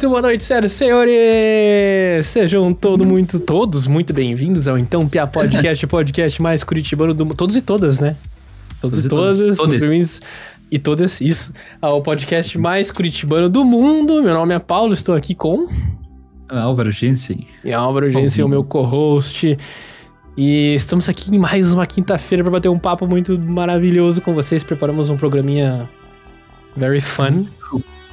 Muito boa noite, senhoras e senhores! Sejam todo muito, todos muito bem-vindos ao Então Pia Podcast, podcast mais curitibano do mundo. Todos e todas, né? Todos, e todas, muito bem-vindos. E todas, isso. Ao podcast mais curitibano do mundo. Meu nome é Paulo, estou aqui com... Álvaro Jensen. E Álvaro Jensen, o meu co-host. E estamos aqui em mais uma quinta-feira para bater um papo muito maravilhoso com vocês. Preparamos um programinha very fun.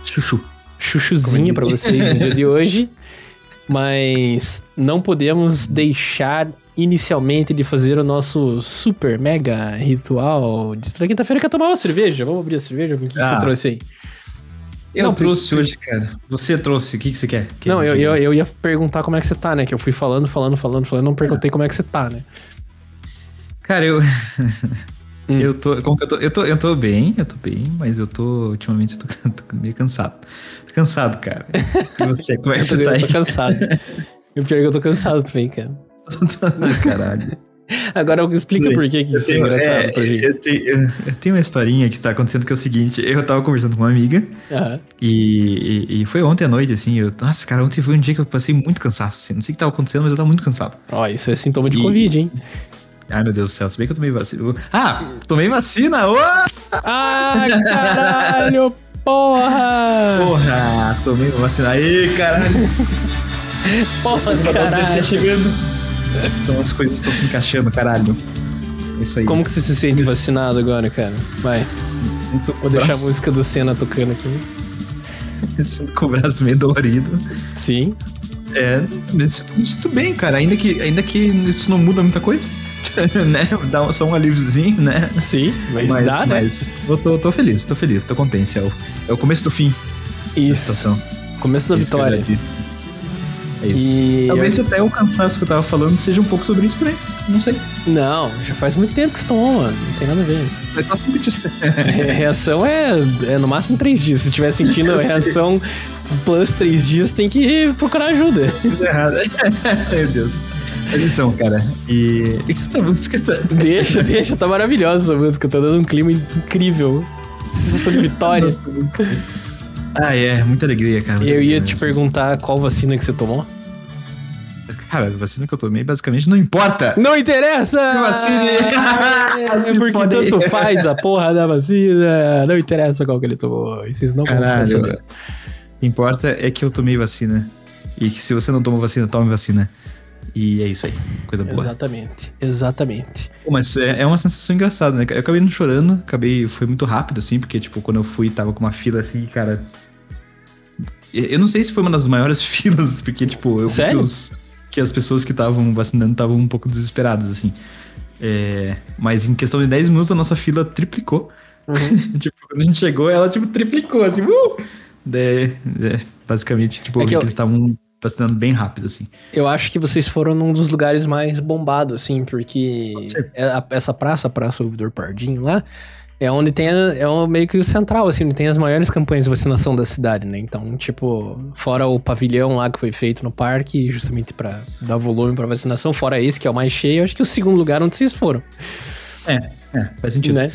Chuchu. Chuchuzinha para vocês no dia de hoje. Mas não podemos deixar inicialmente de fazer o nosso super mega ritual de toda quinta-feira que é tomar uma cerveja. Vamos abrir a cerveja? O que, que Ah. você trouxe aí? Eu Não, trouxe porque- hoje, cara. Você trouxe. O que, que você quer? Que- Não, eu, eu, eu ia perguntar como é que você tá, né? Que eu fui falando, falando, falando, falando, não perguntei como é que você tá, né? Cara, eu. Hum. eu tô. Como que eu tô? Eu tô, eu tô bem, eu tô bem, mas eu tô. Ultimamente eu tô, tô meio cansado. Tô cansado, cara. E você, como é que Eu você tá eu aí? tô cansado. E o pior é que eu tô cansado também, cara. Caralho. Agora explica por que, que Eu isso é tenho- engraçado é, pra gente. Eu tenho, eu- eu tenho uma historinha que tá acontecendo que é o seguinte: eu tava conversando com uma amiga Aham. e, e, e foi ontem à noite, assim. Eu, nossa, cara, ontem foi um dia que eu passei muito cansaço, assim. Não sei o que tava acontecendo, mas eu tava muito cansado. Ó, isso é sintoma de E- Covid, hein? Ai, meu Deus do céu, se bem que eu tomei vacina. Ah, tomei vacina! Ô! Ah, caralho, porra! Porra, tomei vacina. Aí, caralho! Porra, está caralho. chegando. Então as coisas estão se encaixando, caralho. É isso aí. Como que você se sente vacinado agora, cara? Vai, vou deixar a música do Senna tocando aqui. Sinto com o braço meio dolorido. Sim. É, me sinto, me sinto bem, cara. Ainda que, ainda que isso não muda muita coisa. né? Dá um- só um alíviozinho, né? Sim, mas, dá, né? mas eu tô, tô feliz, tô feliz, tô contente. É o, é o começo do fim da Isso. situação. Começo da Isso eu vitória. É isso. E. Talvez até o cansaço que eu tava falando seja um pouco sobre isso também. Não sei. Não, já faz muito tempo que tomou, mano. Não tem nada a ver. Mas faz tempo disso. Re- reação é, é no máximo três dias. Se tiver sentindo a reação plus três dias, tem que procurar ajuda. Tudo errado. Meu Deus. Mas então, cara, e. Essa música tá. Deixa, deixa, tá maravilhosa essa música. Tá dando um clima incrível. Sensação de vitória. Ah, é, muita alegria, cara. muita Eu ia alegria. te perguntar qual vacina que você tomou. Cara, a vacina que eu tomei basicamente não importa. Não interessa! Que vacine! É Se porque tanto faz a porra da vacina. Não interessa qual que ele tomou. E vocês não vão ficar Caralho. sabendo. O que importa é que eu tomei vacina. E que se você não tomou vacina, tome vacina. E é isso aí. Coisa boa. Exatamente, exatamente. Pô, Mas é, é uma sensação engraçada, né? Eu acabei não chorando, acabei. Foi muito rápido, assim, porque, tipo, quando eu fui, tava com uma fila assim, cara. Eu não sei se foi uma das maiores filas, porque, tipo, eu vi Sério? que, os- que as pessoas que estavam vacinando estavam um pouco desesperadas, assim. É, mas em questão de 10 minutos a nossa fila triplicou. Uhum. tipo, quando a gente chegou, ela, tipo, triplicou, assim, uh! Daí, é, basicamente, tipo, É que vi eu- eles estavam vacinando bem rápido, assim. Eu acho que vocês foram num dos lugares mais bombados, assim, porque é essa praça, a Praça Ouvidor Pardinho lá, é onde tem, a- é meio que o central, assim, onde tem as maiores campanhas de vacinação da cidade, né? Então, tipo, fora o pavilhão lá que foi feito no parque, justamente pra dar volume pra vacinação, fora esse que é o mais cheio, eu acho que o segundo lugar onde vocês foram, É, faz sentido. né?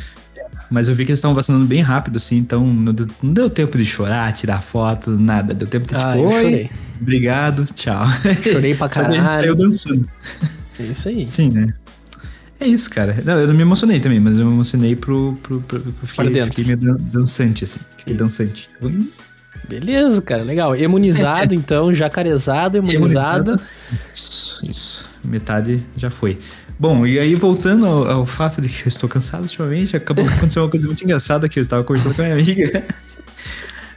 Mas eu vi que eles estavam vacinando bem rápido, assim, então não deu, não deu tempo de chorar, tirar foto, nada. Deu tempo de Ah, tipo, eu oi, chorei. obrigado, tchau. Chorei pra caralho. dançando. É isso aí. Sim, né? É isso, cara. Não, eu não me emocionei também, mas eu me emocionei pro. pro, pro eu fiquei, Para dentro. fiquei meio dan- dançante, assim. Fiquei Isso. dançante. Beleza, cara, legal. Imunizado, então, jacarezado, imunizado. Isso, isso. Metade já foi. Bom, e aí voltando ao, ao fato de que eu estou cansado ultimamente, acabou que aconteceu uma coisa muito engraçada que eu estava conversando com a minha amiga.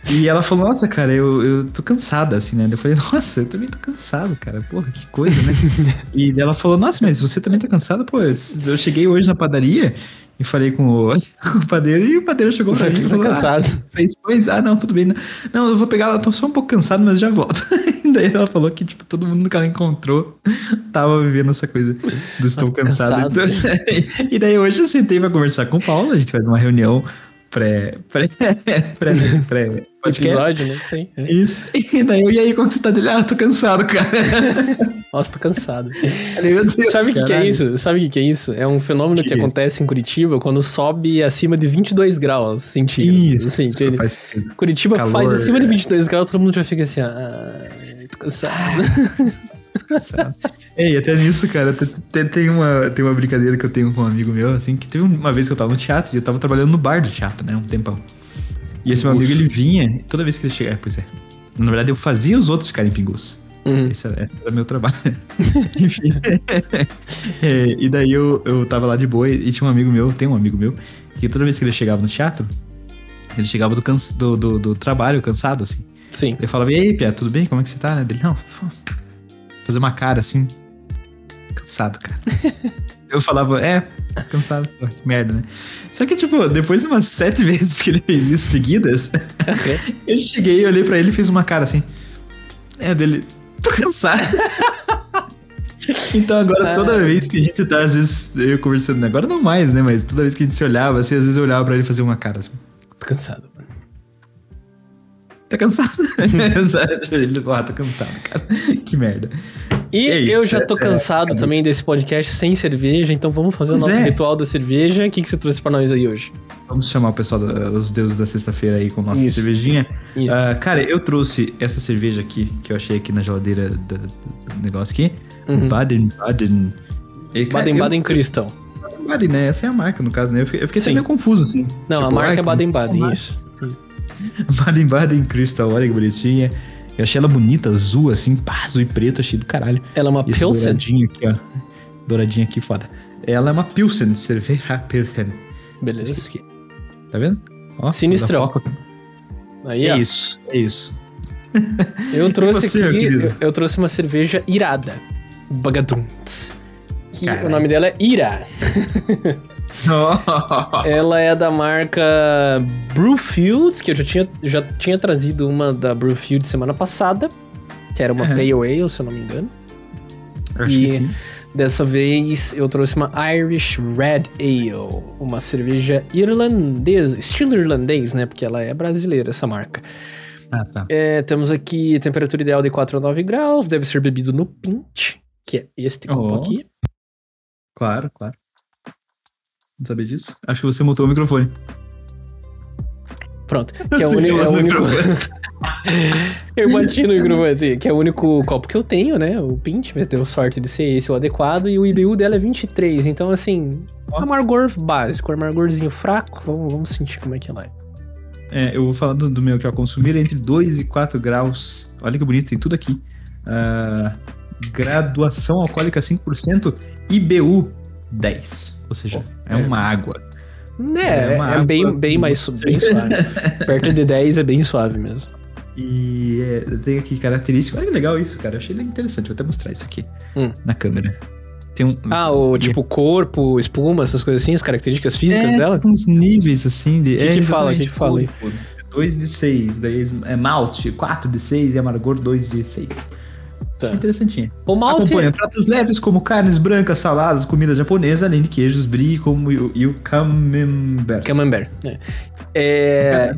E ela falou, nossa, cara, eu, eu tô cansada, assim, né? Eu falei, nossa, eu também tô cansado, cara. Porra, que coisa, né? e ela falou, nossa, mas você também tá cansado? Pô, eu cheguei hoje na padaria e falei com o, com o padeiro e o padeiro chegou pra mim e Tá falou, cansado. ah, seis pães? Ah, não, tudo bem. Não, não eu vou pegar, eu tô só um pouco cansado, mas já volto. e daí ela falou que, tipo, todo mundo que ela encontrou tava vivendo essa coisa do estou cansado. cansado. e daí hoje eu sentei pra conversar com o Paulo, a gente faz uma reunião pré, pré, pré, pré podcast. Episódio, né? Sim. é. Isso. E daí eu, e aí, como que você tá dele? Ah, tô cansado, cara. Nossa, tô cansado. Meu Deus, Sabe o que, que, é isso? Sabe o que, que, é isso? É um fenômeno que, que acontece em Curitiba quando sobe acima de 22 graus centígrados. Isso, assim, isso faz Curitiba Calor, faz acima de 22 graus, todo mundo já fica assim, ah, tô cansado. Ei, até nisso, cara, tem, tem, uma, tem uma brincadeira que eu tenho com um amigo meu, assim, que teve uma vez que eu tava no teatro e eu tava trabalhando no bar do teatro, né, um tempão. E esse meu amigo, ele vinha, toda vez que ele chegava, é, pois é. Na verdade, eu fazia os outros ficarem pingus. Uhum. Esse, era, esse era meu trabalho. Enfim. é, e daí eu, eu tava lá de boa e tinha um amigo meu, tem um amigo meu, que toda vez que ele chegava no teatro, ele chegava do, canso, do, do, do trabalho cansado, assim. Sim. Ele falava, e aí, Pia, tudo bem? Como é que você tá? Ele, não, fazer uma cara assim. Cansado, cara. eu falava, é, cansado, pô, que merda, né? Só que, tipo, depois de umas sete vezes que ele fez isso seguidas, eu cheguei, olhei pra ele e fiz uma cara assim. É, dele, tô cansado. então agora, toda ah. vez que a gente tá, às vezes, eu conversando, agora não mais, né? Mas toda vez que a gente se olhava, assim, às vezes eu olhava pra ele e fazia uma cara assim. Tô cansado. Tá cansado? ele, ah, tô cansado, cara. Que merda. E é eu já tô cansado é, também desse podcast sem cerveja, então vamos fazer pois o nosso é. ritual da cerveja. O que, que você trouxe pra nós aí hoje? Vamos chamar o pessoal, os deuses da sexta-feira aí com nossa Isso. cervejinha. Isso. Uh, cara, eu trouxe essa cerveja aqui, que eu achei aqui na geladeira do, do negócio aqui. Uhum. Baden, Baden... Baden, Baden Crystal. Baden, né? Essa é a marca, no caso, né? Eu fiquei, eu fiquei meio confuso, assim. Não, tipo, a marca é Baden Baden, isso. Baden Baden Crystal, olha que bonitinha. Eu achei ela bonita, azul, assim, pá, azul e preto, achei do caralho. Ela é uma Pilsen? Douradinho aqui, ó. Douradinha aqui, foda. Ela é uma Pilsen, cerveja Pilsen. Beleza. Aqui. Tá vendo? Ó, Sinistrão. Aí, é ó. isso, é isso. Eu trouxe você, aqui, eu, eu, trouxe uma cerveja irada. Bagaduntz. Que o nome dela é Ira. Ela é da marca Brewfield, que eu já tinha, já tinha trazido uma da Brewfield semana passada, que era uma Pale Ale, se eu não me engano. Acho e dessa vez eu trouxe uma Irish Red Ale, uma cerveja irlandesa, estilo irlandês, né? Porque ela é brasileira, essa marca. Ah, tá. É, temos aqui temperatura ideal de 4 a 9 graus, deve ser bebido no pint, que é este copo oh. aqui. Claro, claro. Não sabia disso? Acho que você mutou o microfone. Pronto. Que é o, único. É o único... eu bati no microfone assim, que é o único copo que eu tenho, né? O Pint, mas deu sorte de ser esse o adequado. E o IBU dela é 23. Então, assim, amargor básico, amargorzinho fraco. Vamos, vamos sentir como é que ela é. É, eu vou falar do, do meu que é consumir entre 2 e 4 graus. Olha que bonito, tem tudo aqui. Uh, graduação alcoólica 5%, IBU 10. Ou seja, oh, é, é, uma água. É, é, uma é água bem, bem mais bem suave. Perto de 10 é bem suave mesmo. E é, tem aqui características. Olha que legal isso, cara. Achei interessante. Vou até mostrar isso aqui hum. na câmera. Tem um, ah, o tipo corpo, espuma, essas coisas assim, as características físicas é, dela? uns níveis assim de. O que, é, que fala? O que, que fala aí? 2 de 6, daí é malte, 4 de 6 e amargor 2 de 6. Tá. Interessantinho. O malte... Acompanha pratos leves como carnes brancas, saladas, comida japonesa, além de queijos brie como o, e o camembert. Camembert, é. é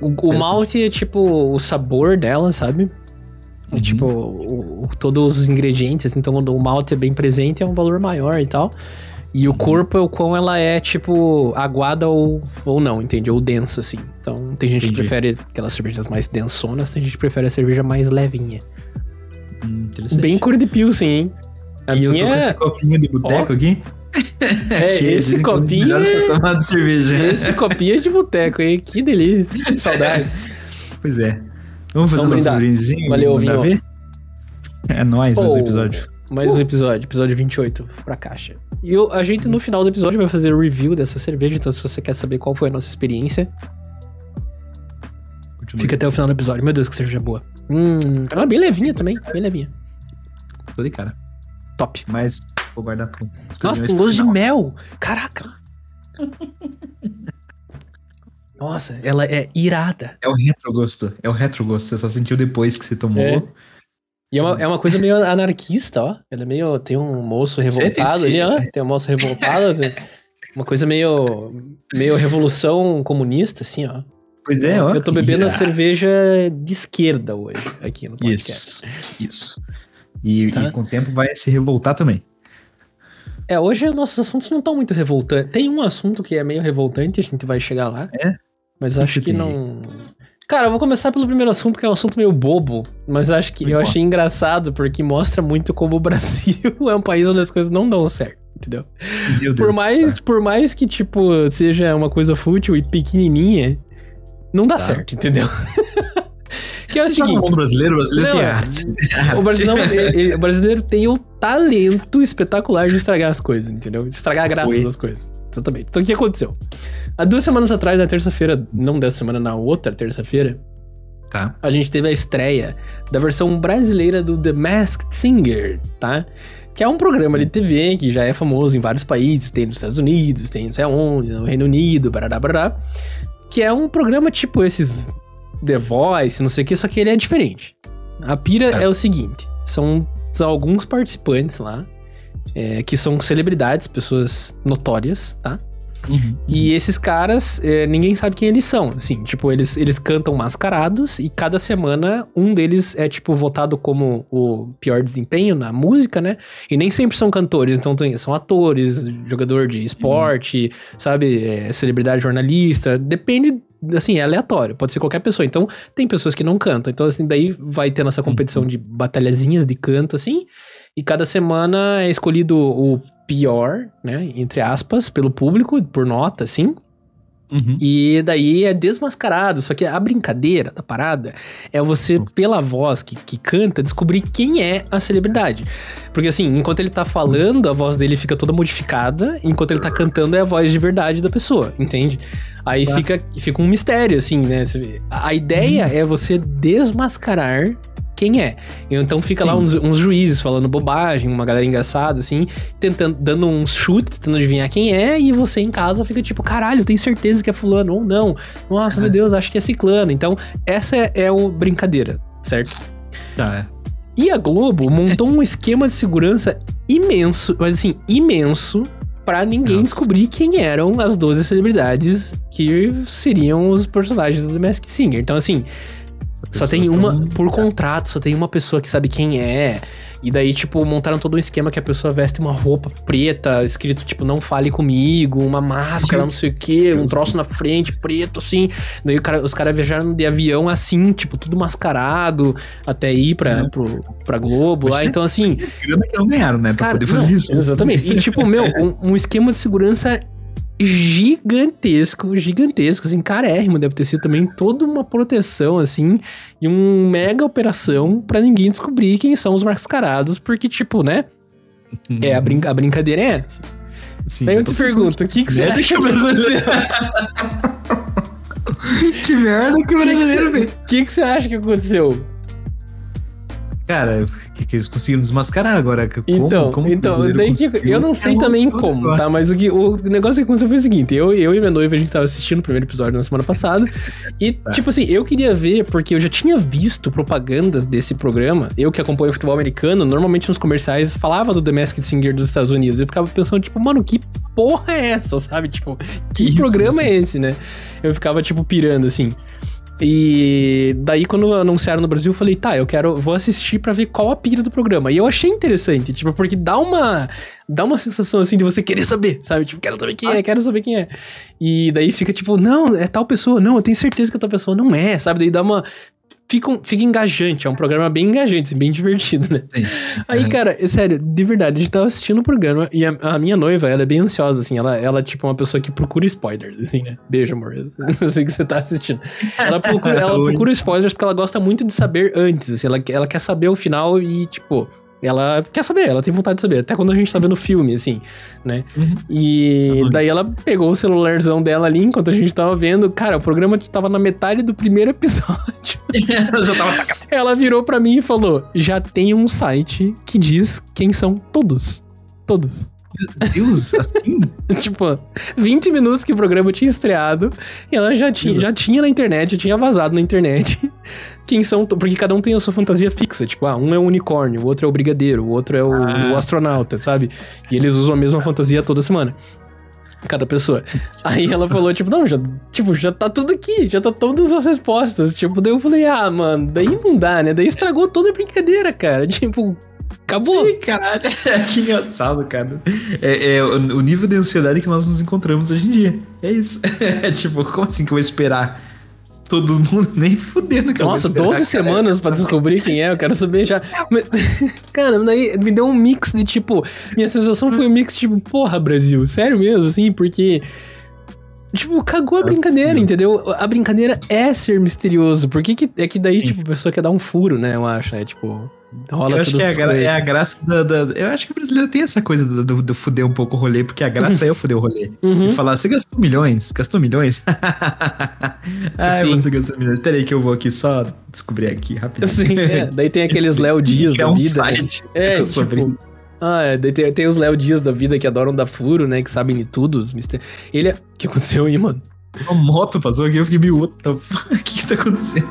o, o malte é tipo o sabor dela, sabe? É uhum. tipo, o, o, todos os ingredientes, então o malte é bem presente é um valor maior e tal. E o uhum. corpo é o quão ela é, tipo, aguada ou, ou não, entende? Ou densa, assim. Então, tem gente Entendi. que prefere aquelas cervejas mais densonas, tem gente que prefere a cerveja mais levinha. Hum, Bem cor de pilsen, hein? A e minha... eu tô com esse copinho de boteco oh. aqui. É, esse copinho. É... tomar de cerveja. Esse copinho é de boteco, hein? Que delícia. Saudades. Pois é. Vamos fazer Vamos um brindezinho? Valeu, Vinho. É nóis, oh, mais um episódio. Mais uh. um episódio, episódio 28 pra caixa. E eu, a gente no final do episódio vai fazer o review dessa cerveja, então se você quer saber qual foi a nossa experiência, Continue. fica até o final do episódio. Meu Deus, que cerveja boa. Hum, ela é bem levinha também, bem levinha. Tô de cara. Top. Mas vou guardar pro. Nossa, tem gosto de mel. Caraca. Nossa, ela é irada. É o retrogosto. É o retrogosto. Você só sentiu depois que você tomou. É. E é uma, é uma coisa meio anarquista, ó. Ela é meio. Tem um moço revoltado ali, ó. Tem um moço revoltado. uma coisa meio. meio revolução comunista, assim, ó. Pois é, ó. Eu tô bebendo a cerveja de esquerda hoje, aqui no podcast. Isso, isso. E, tá. e com o tempo vai se revoltar também. É, hoje nossos assuntos não estão muito revoltantes. Tem um assunto que é meio revoltante, a gente vai chegar lá. É? Mas acho que não. Cara, eu vou começar pelo primeiro assunto, que é um assunto meio bobo, mas acho que eu achei engraçado porque mostra muito como o Brasil é um país onde as coisas não dão certo, entendeu? Meu Deus. Por mais, por mais que tipo seja uma coisa fútil e pequenininha, não dá tá. certo, entendeu? que é o Você seguinte. O brasileiro, brasileiro não, tem arte. O brasileiro, ele, o brasileiro tem o talento espetacular de estragar as coisas, entendeu? De estragar a graça Oi. das coisas. Exatamente. Então o que aconteceu? Há duas semanas atrás, na terça-feira, não dessa semana, na outra terça-feira, tá. a gente teve a estreia da versão brasileira do The Masked Singer, tá? Que é um programa de TV que já é famoso em vários países, tem nos Estados Unidos, tem não sei aonde, no Reino Unido, barará, barará. Que é um programa tipo esses The Voice, não sei o que, só que ele é diferente. A pira é, é o seguinte: são, alguns participantes lá é, que são celebridades, pessoas notórias, tá? Uhum. E esses caras, é, ninguém sabe quem eles são, assim, tipo, eles, eles cantam mascarados e cada semana um deles é, tipo, votado como o pior desempenho na música, né? E nem sempre são cantores, então tem, são atores, jogador de esporte, uhum. sabe, é, celebridade jornalista, depende assim, é aleatório, pode ser qualquer pessoa. Então, tem pessoas que não cantam. Então, assim, daí vai ter essa competição uhum. de batalhazinhas de canto, assim. E cada semana é escolhido o pior, né? Entre aspas, pelo público, por nota, assim. Uhum. E daí é desmascarado. Só que a brincadeira da parada é você, uhum. pela voz que, que canta, descobrir quem é a celebridade. Porque assim, enquanto ele tá falando, a voz dele fica toda modificada, enquanto ele tá cantando é a voz de verdade da pessoa, entende? Aí tá. fica, fica um mistério, assim, né? A ideia uhum. é você desmascarar quem é. Então fica Sim. lá uns, uns, juízes falando bobagem, uma galera engraçada, assim, tentando, dando uns chutes, tentando adivinhar quem é, e você em casa fica tipo, caralho, tem certeza que é fulano, ou não. Nossa, meu Deus, acho que é ciclano. Então, essa é, é o brincadeira, certo? Tá, é. E a Globo montou um esquema de segurança imenso, mas assim, imenso, para ninguém Nossa. descobrir quem eram as 12 celebridades que seriam os personagens do The Masked Singer. Então, assim, só tem uma, por contrato, só tem uma pessoa que sabe quem é. E daí, tipo, montaram todo um esquema que a pessoa veste uma roupa preta, escrito, tipo, não fale comigo, uma máscara, não sei o quê, um troço na frente, preto, assim. Daí cara, os caras viajaram de avião assim, tipo, tudo mascarado, até ir pra, é. pro, pra Globo lá. Então, assim. Grana que não ganharam, né? Pra cara, poder fazer não, isso. Exatamente. E, tipo, meu, um, um esquema de segurança gigantesco, gigantesco, assim, carérrimo, deve ter sido também toda uma proteção, assim, e um mega operação para ninguém descobrir quem são os mascarados, porque, tipo, né, uhum. é a, brin a brincadeira é essa. Sim, Aí eu te pergunto, o que, que você acha que aconteceu? que merda que o brasileiro. O que, que você acha que aconteceu? Cara, que, que eles conseguiram desmascarar agora? Como, então, como então eu não sei também como, agora. tá? Mas o, que, o negócio que aconteceu foi o seguinte: eu, eu e minha noiva, a gente tava assistindo o primeiro episódio na semana passada. E, tá. tipo assim, eu queria ver, porque eu já tinha visto propagandas desse programa. Eu que acompanho o futebol americano, normalmente nos comerciais falava do The Masked Singer dos Estados Unidos. Eu ficava pensando, tipo, mano, que porra é essa, sabe? Tipo, que Isso, programa é esse, né? Eu ficava, tipo, pirando assim. E daí, quando anunciaram no Brasil, eu falei, tá, eu quero, vou assistir para ver qual a pira do programa. E eu achei interessante, tipo, porque dá uma, dá uma sensação assim de você querer saber, sabe? Tipo, quero saber quem é, quero saber quem é. E daí fica tipo, não, é tal pessoa, não, eu tenho certeza que a tal pessoa não é, sabe? Daí dá uma, fica, fica engajante. É um programa bem engajante, assim, bem divertido, né? Sim. Aí, é. cara, é sério, de verdade, a gente tava assistindo o programa e a, a, minha noiva, ela é bem ansiosa, assim. Ela, ela tipo, uma pessoa que procura spoilers, assim, né? Beijo, amor. Eu sei que você tá assistindo. Ela procura, ela procura spoilers porque ela gosta muito de saber antes, assim. Ela, ela quer saber o final e, tipo ela quer saber, ela tem vontade de saber. Até quando a gente tá vendo filme, assim, né? Uhum. E daí ela pegou o celularzão dela ali enquanto a gente tava vendo. Cara, o programa tava na metade do primeiro episódio. já tava Ela virou pra mim e falou: já tem um site que diz quem são todos. Todos. Meu Deus, assim? tipo, 20 minutos que o programa tinha estreado e ela já tinha, já tinha na internet, já tinha vazado na internet. Quem são. Porque cada um tem a sua fantasia fixa. Tipo, ah, um é o unicórnio, o outro é o brigadeiro, o outro é o, ah. o astronauta, sabe? E eles usam a mesma fantasia toda semana cada pessoa. Aí ela falou, tipo, não, já, tipo, já tá tudo aqui, já tá todas as respostas. Tipo, daí eu falei, ah, mano, daí não dá, né? Daí estragou toda a brincadeira, cara. Tipo, Acabou. Sim, caralho. que engraçado, cara. É, é, o nível de ansiedade que nós nos encontramos hoje em dia. É isso. É tipo, como assim que eu vou esperar? Todo mundo nem fudendo. Que Nossa, 12 semanas pra descobrir quem é, eu quero saber já. Mas, cara, daí me deu um mix de tipo. Minha sensação foi um mix tipo, porra, Brasil, sério mesmo, assim, porque. Tipo, cagou a brincadeira, entendeu? A brincadeira é ser misterioso. Por que, que é que daí, Sim. tipo, a pessoa quer dar um furo, né? Eu acho, é tipo. Rola eu acho que é a, é a, graça da, da, Eu acho que o brasileiro tem essa coisa do, do, do fuder um pouco o rolê, porque a graça é eu fuder o rolê. Uhum. E falar, você gastou milhões? Gastou milhões? Sim. você gastou milhões. Peraí que eu vou aqui só descobrir aqui rapidinho. Sim, é. Daí tem aqueles Léo Dias da é um vida. Né? Site né? É, tipo... Ah, é, tem, tem os Léo Dias da vida que adoram dar furo, né? Que sabem de tudo. Os mister... Ele. É, o que aconteceu aí, mano? Uma moto passou aqui, eu fiquei meio. What the fuck? O que, que tá acontecendo?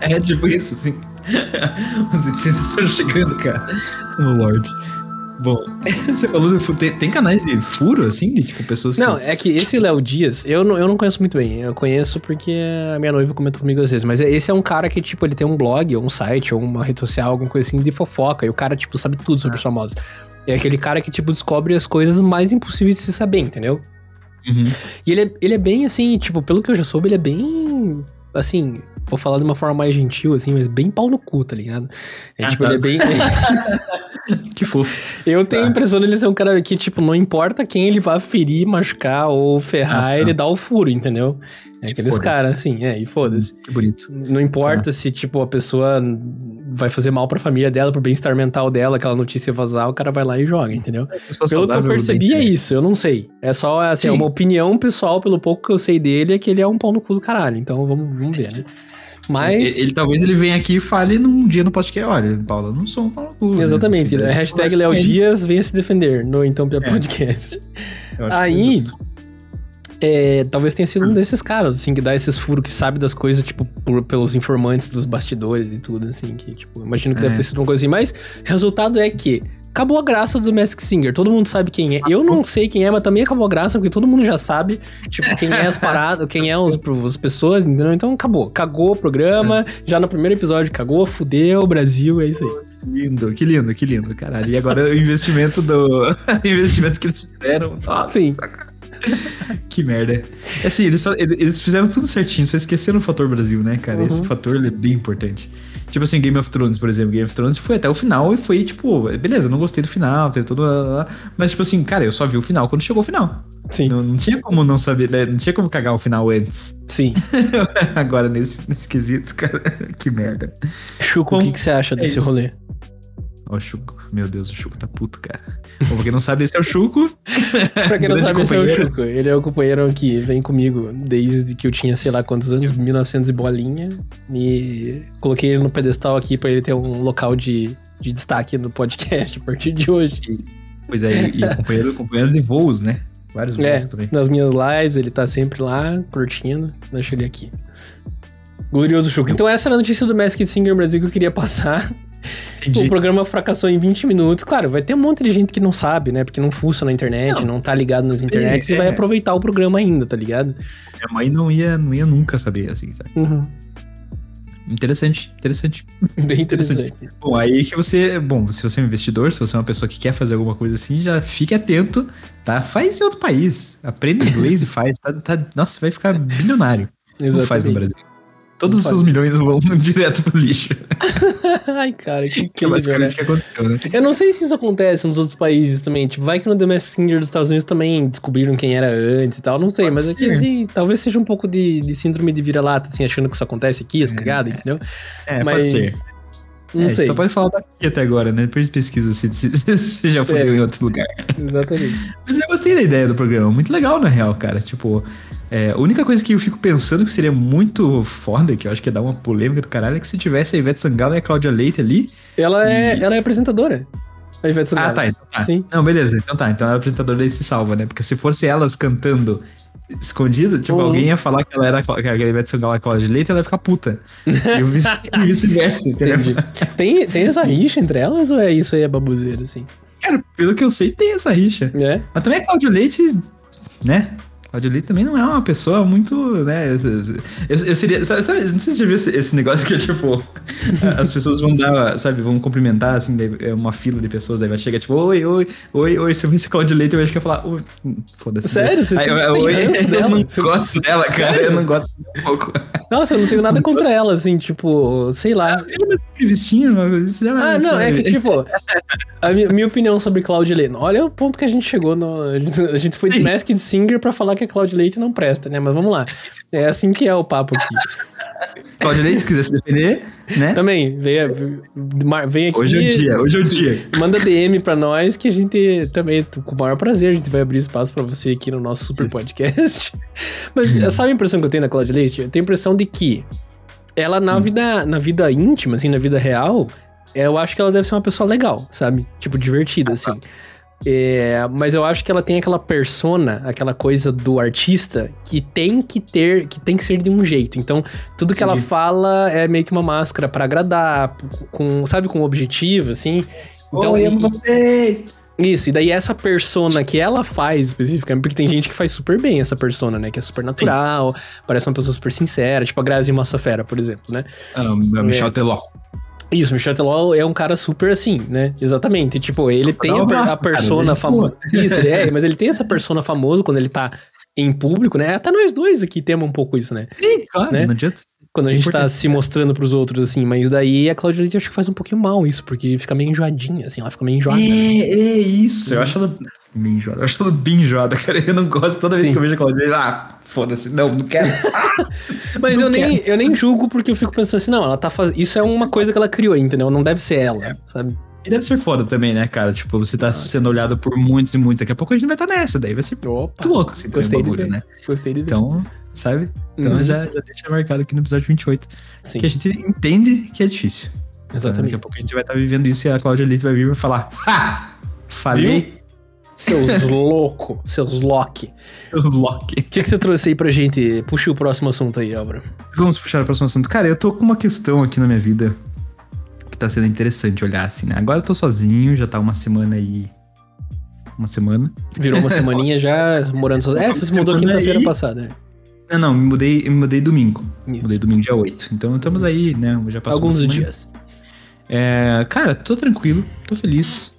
É tipo isso, assim. Os ETs estão chegando, cara. Oh, Lord. Bom, você falou de tem, tem, canais de furo, assim, de tipo pessoas Não, que... é que esse Léo Dias, eu não, eu não conheço muito bem. Eu conheço porque a minha noiva comentou comigo às vezes. Mas esse é um cara que, tipo, ele tem um blog, ou um site, ou uma rede social, alguma coisa assim, de fofoca. E o cara, tipo, sabe tudo sobre os famosos. É aquele cara que, tipo, descobre as coisas mais impossíveis de se saber, entendeu? Uhum. E ele é, ele é bem assim, tipo, pelo que eu já soube, ele é bem. Assim, vou falar de uma forma mais gentil, assim, mas bem pau no cu, tá ligado? É ah, tipo, tá. ele é bem. que fofo. Eu tenho tá. a impressão dele ser um cara que, tipo, não importa quem ele vá ferir, machucar ou ferrar, ah, ele dá o furo, entendeu? É aqueles caras, assim, é, e foda-se. Que bonito. Não importa ah. se, tipo, a pessoa vai fazer mal pra família dela, pro bem-estar mental dela, aquela notícia vazar, o cara vai lá e joga, entendeu? Pelo que eu percebi é isso, eu não sei. É só, assim, é uma opinião pessoal, pelo pouco que eu sei dele, é que ele é um pau no cu do caralho. Então vamos, vamos ver, né? Mas. Ele, ele, talvez ele venha aqui e fale num dia no podcast. Olha, Paulo, eu não sou um cu. Né? Exatamente. Né? Hashtag Léo Dias venha se defender no Então Pia é. Podcast. Aí. É, talvez tenha sido um desses caras, assim, que dá esses furos, que sabe das coisas, tipo, por, pelos informantes dos bastidores e tudo, assim, que, tipo, imagino que é. deve ter sido uma coisa assim. Mas, resultado é que acabou a graça do Mask Singer. Todo mundo sabe quem é. Eu não sei quem é, mas também acabou a graça, porque todo mundo já sabe, tipo, quem é as paradas, quem é os, as pessoas, entendeu? Então acabou. Cagou o programa, já no primeiro episódio cagou, fudeu, o Brasil, é isso aí. Lindo, que lindo, que lindo, caralho. E agora o investimento do. investimento que eles fizeram. Nossa, Sim. Cara. que merda. É assim, eles, só, eles fizeram tudo certinho, só esqueceram o fator Brasil, né, cara? Uhum. Esse fator é bem importante. Tipo assim, Game of Thrones, por exemplo. Game of Thrones foi até o final e foi, tipo, beleza, não gostei do final, teve tudo. Mas, tipo assim, cara, eu só vi o final quando chegou o final. Sim. Não, não tinha como não saber, né? Não tinha como cagar o final antes. Sim. Agora, nesse, nesse quesito, cara, que merda. Chuco, o que, que você acha é desse isso. rolê? Ó, o Chuco. Meu Deus, o Chuco tá puto, cara. Bom, pra quem não sabe, esse é o Chuco. pra quem não sabe, esse é o Chuco. Ele é o companheiro que vem comigo desde que eu tinha, sei lá quantos anos, 1900 e bolinha. E coloquei ele no pedestal aqui pra ele ter um local de, de destaque no podcast a partir de hoje. Pois é, e, companheiro, companheiro de voos, né? Vários voos é, também. Nas minhas lives, ele tá sempre lá, curtindo. Deixa ele aqui. Glorioso Chuco. Então essa era a notícia do Masked Singer Brasil que eu queria passar. Entendi. O programa fracassou em 20 minutos. Claro, vai ter um monte de gente que não sabe, né? Porque não fuça na internet, não, não tá ligado nas internets é. e vai aproveitar o programa ainda, tá ligado? Minha mãe não ia, não ia nunca saber, assim, sabe? Uhum. Interessante, interessante. Bem interessante. Bom, aí que você. Bom, se você é um investidor, se você é uma pessoa que quer fazer alguma coisa assim, já fique atento, tá? Faz em outro país. Aprenda inglês e faz. Tá, tá, nossa, vai ficar bilionário. Exatamente. Não faz no Brasil. Todos os seus milhões vão direto pro lixo. Ai, cara, que incrível, é né? que aconteceu, né? Eu não sei se isso acontece nos outros países também. Tipo, vai que no The Messenger dos Estados Unidos também descobriram quem era antes e tal. Não sei, Pode mas aqui, assim, talvez seja um pouco de, de síndrome de vira-lata, assim, achando que isso acontece aqui, as é, cagadas, entendeu? É, mas... pode ser. Não é, sei. Só pode falar daqui até agora, né? Depois pesquisa se, se, se já fodeu é, em outro lugar. Exatamente. Mas eu gostei da ideia do programa. Muito legal, na real, cara. Tipo, é, a única coisa que eu fico pensando que seria muito foda, que eu acho que ia dar uma polêmica do caralho, é que se tivesse a Ivete Sangalo e a Cláudia Leite ali. Ela é, ela é apresentadora. A Ivete Sangalo. Ah, tá, então tá. Sim. Não, beleza. Então tá. Então a apresentadora aí se salva, né? Porque se fosse elas cantando escondida, tipo, uhum. alguém ia falar que ela era que a Ivete Sangalo a Cláudia Leite, ela ia ficar puta. E vice-versa, entendeu? Tem, tem essa rixa entre elas ou é isso aí, é babuzeira, assim? Cara, pelo que eu sei, tem essa rixa. É. Mas também a Cláudia Leite, né? Claudio Leite também não é uma pessoa muito, né? Eu, eu seria. Sabe, sabe, não sei se você já viu esse, esse, negócio que é tipo. as pessoas vão dar, sabe, vão cumprimentar, assim, é uma fila de pessoas, aí vai chegar tipo, oi, oi, oi, oi. Se eu visse Claudio Leite, eu acho que ia falar, foda-se. Sério? Você aí, eu, eu, eu não gosto dela, cara. Sério? Eu não gosto um pouco. Nossa, eu não tenho nada contra ela, assim, tipo, sei lá. Ah, não, é que, tipo, a minha, minha opinião sobre Claudio Leite. Olha o ponto que a gente chegou no. A gente foi Sim. de Masked Singer pra falar que a Claudio Leite não presta, né? Mas vamos lá. É assim que é o papo aqui. Claudio Leite, se quiser se defender, né? Também, vem, vem aqui. Hoje é o dia, hoje é o dia. Manda DM pra nós que a gente também, com o maior prazer, a gente vai abrir espaço pra você aqui no nosso super podcast. Mas hum. sabe a impressão que eu tenho da Claudia Leite? Eu tenho a impressão de que ela, na, hum. vida, na vida íntima, assim, na vida real, eu acho que ela deve ser uma pessoa legal, sabe? Tipo, divertida, assim. É, mas eu acho que ela tem aquela persona, aquela coisa do artista que tem que ter, que tem que ser de um jeito. Então, tudo que ela fala é meio que uma máscara para agradar, com, sabe, com um objetivo, assim. Então, Oi, amo vocês! Isso, e daí essa persona que ela faz especificamente, porque tem gente que faz super bem essa persona, né? Que é super natural, Sim. parece uma pessoa super sincera, tipo a Grazi Massafera, por exemplo, né? Ah, a Michelle é. Teló. Isso, Michel Teló é um cara super assim, né? Exatamente. Tipo, ele tem um a, a persona famosa. Isso, é, mas ele tem essa persona famosa quando ele tá em público, né? Até nós dois aqui temos um pouco isso, né? Sim, claro, né? não adianta. Quando a gente tá se mostrando pros outros, assim, mas daí a Claudia Leite acho que faz um pouquinho mal isso, porque fica meio enjoadinha, assim, ela fica meio enjoada. É, né? é isso. Eu acho ela bem enjoada. Eu acho ela bem enjoada, cara. Eu não gosto toda vez Sim. que eu vejo a Claudia Leite, ah, foda-se, não, não quero. mas não eu, quero. Nem, eu nem julgo porque eu fico pensando assim, não, ela tá fazendo. Isso é uma coisa que ela criou, entendeu? Não deve ser ela, sabe? E deve ser foda também, né, cara? Tipo, você tá Nossa. sendo olhado por muitos e muitos. Daqui a pouco a gente vai estar tá nessa, daí vai ser Opa, muito louco, assim, Gostei bagulho, de ver. né? Gostei de ver. Então, sabe? Então uhum. já, já deixa marcado aqui no episódio 28. Sim. Que a gente entende que é difícil. Exatamente. Então, daqui a pouco a gente vai estar tá vivendo isso e a Cláudia Leite vai vir e vai falar: Ha! Falei. Viu? Seus louco, seus Loki. Seus Loki. O que, que você trouxe aí pra gente? Puxa o próximo assunto aí, Álvaro. Vamos puxar o próximo assunto. Cara, eu tô com uma questão aqui na minha vida que tá sendo interessante olhar assim, né? Agora eu tô sozinho, já tá uma semana aí. Uma semana. Virou uma semaninha já morando sozinho. É, você se mudou quinta-feira passada, né? Não, não, me mudei, me mudei domingo. Isso. Mudei domingo dia 8. Então estamos aí, né? Já passou Alguns dias. É, cara, tô tranquilo, tô feliz.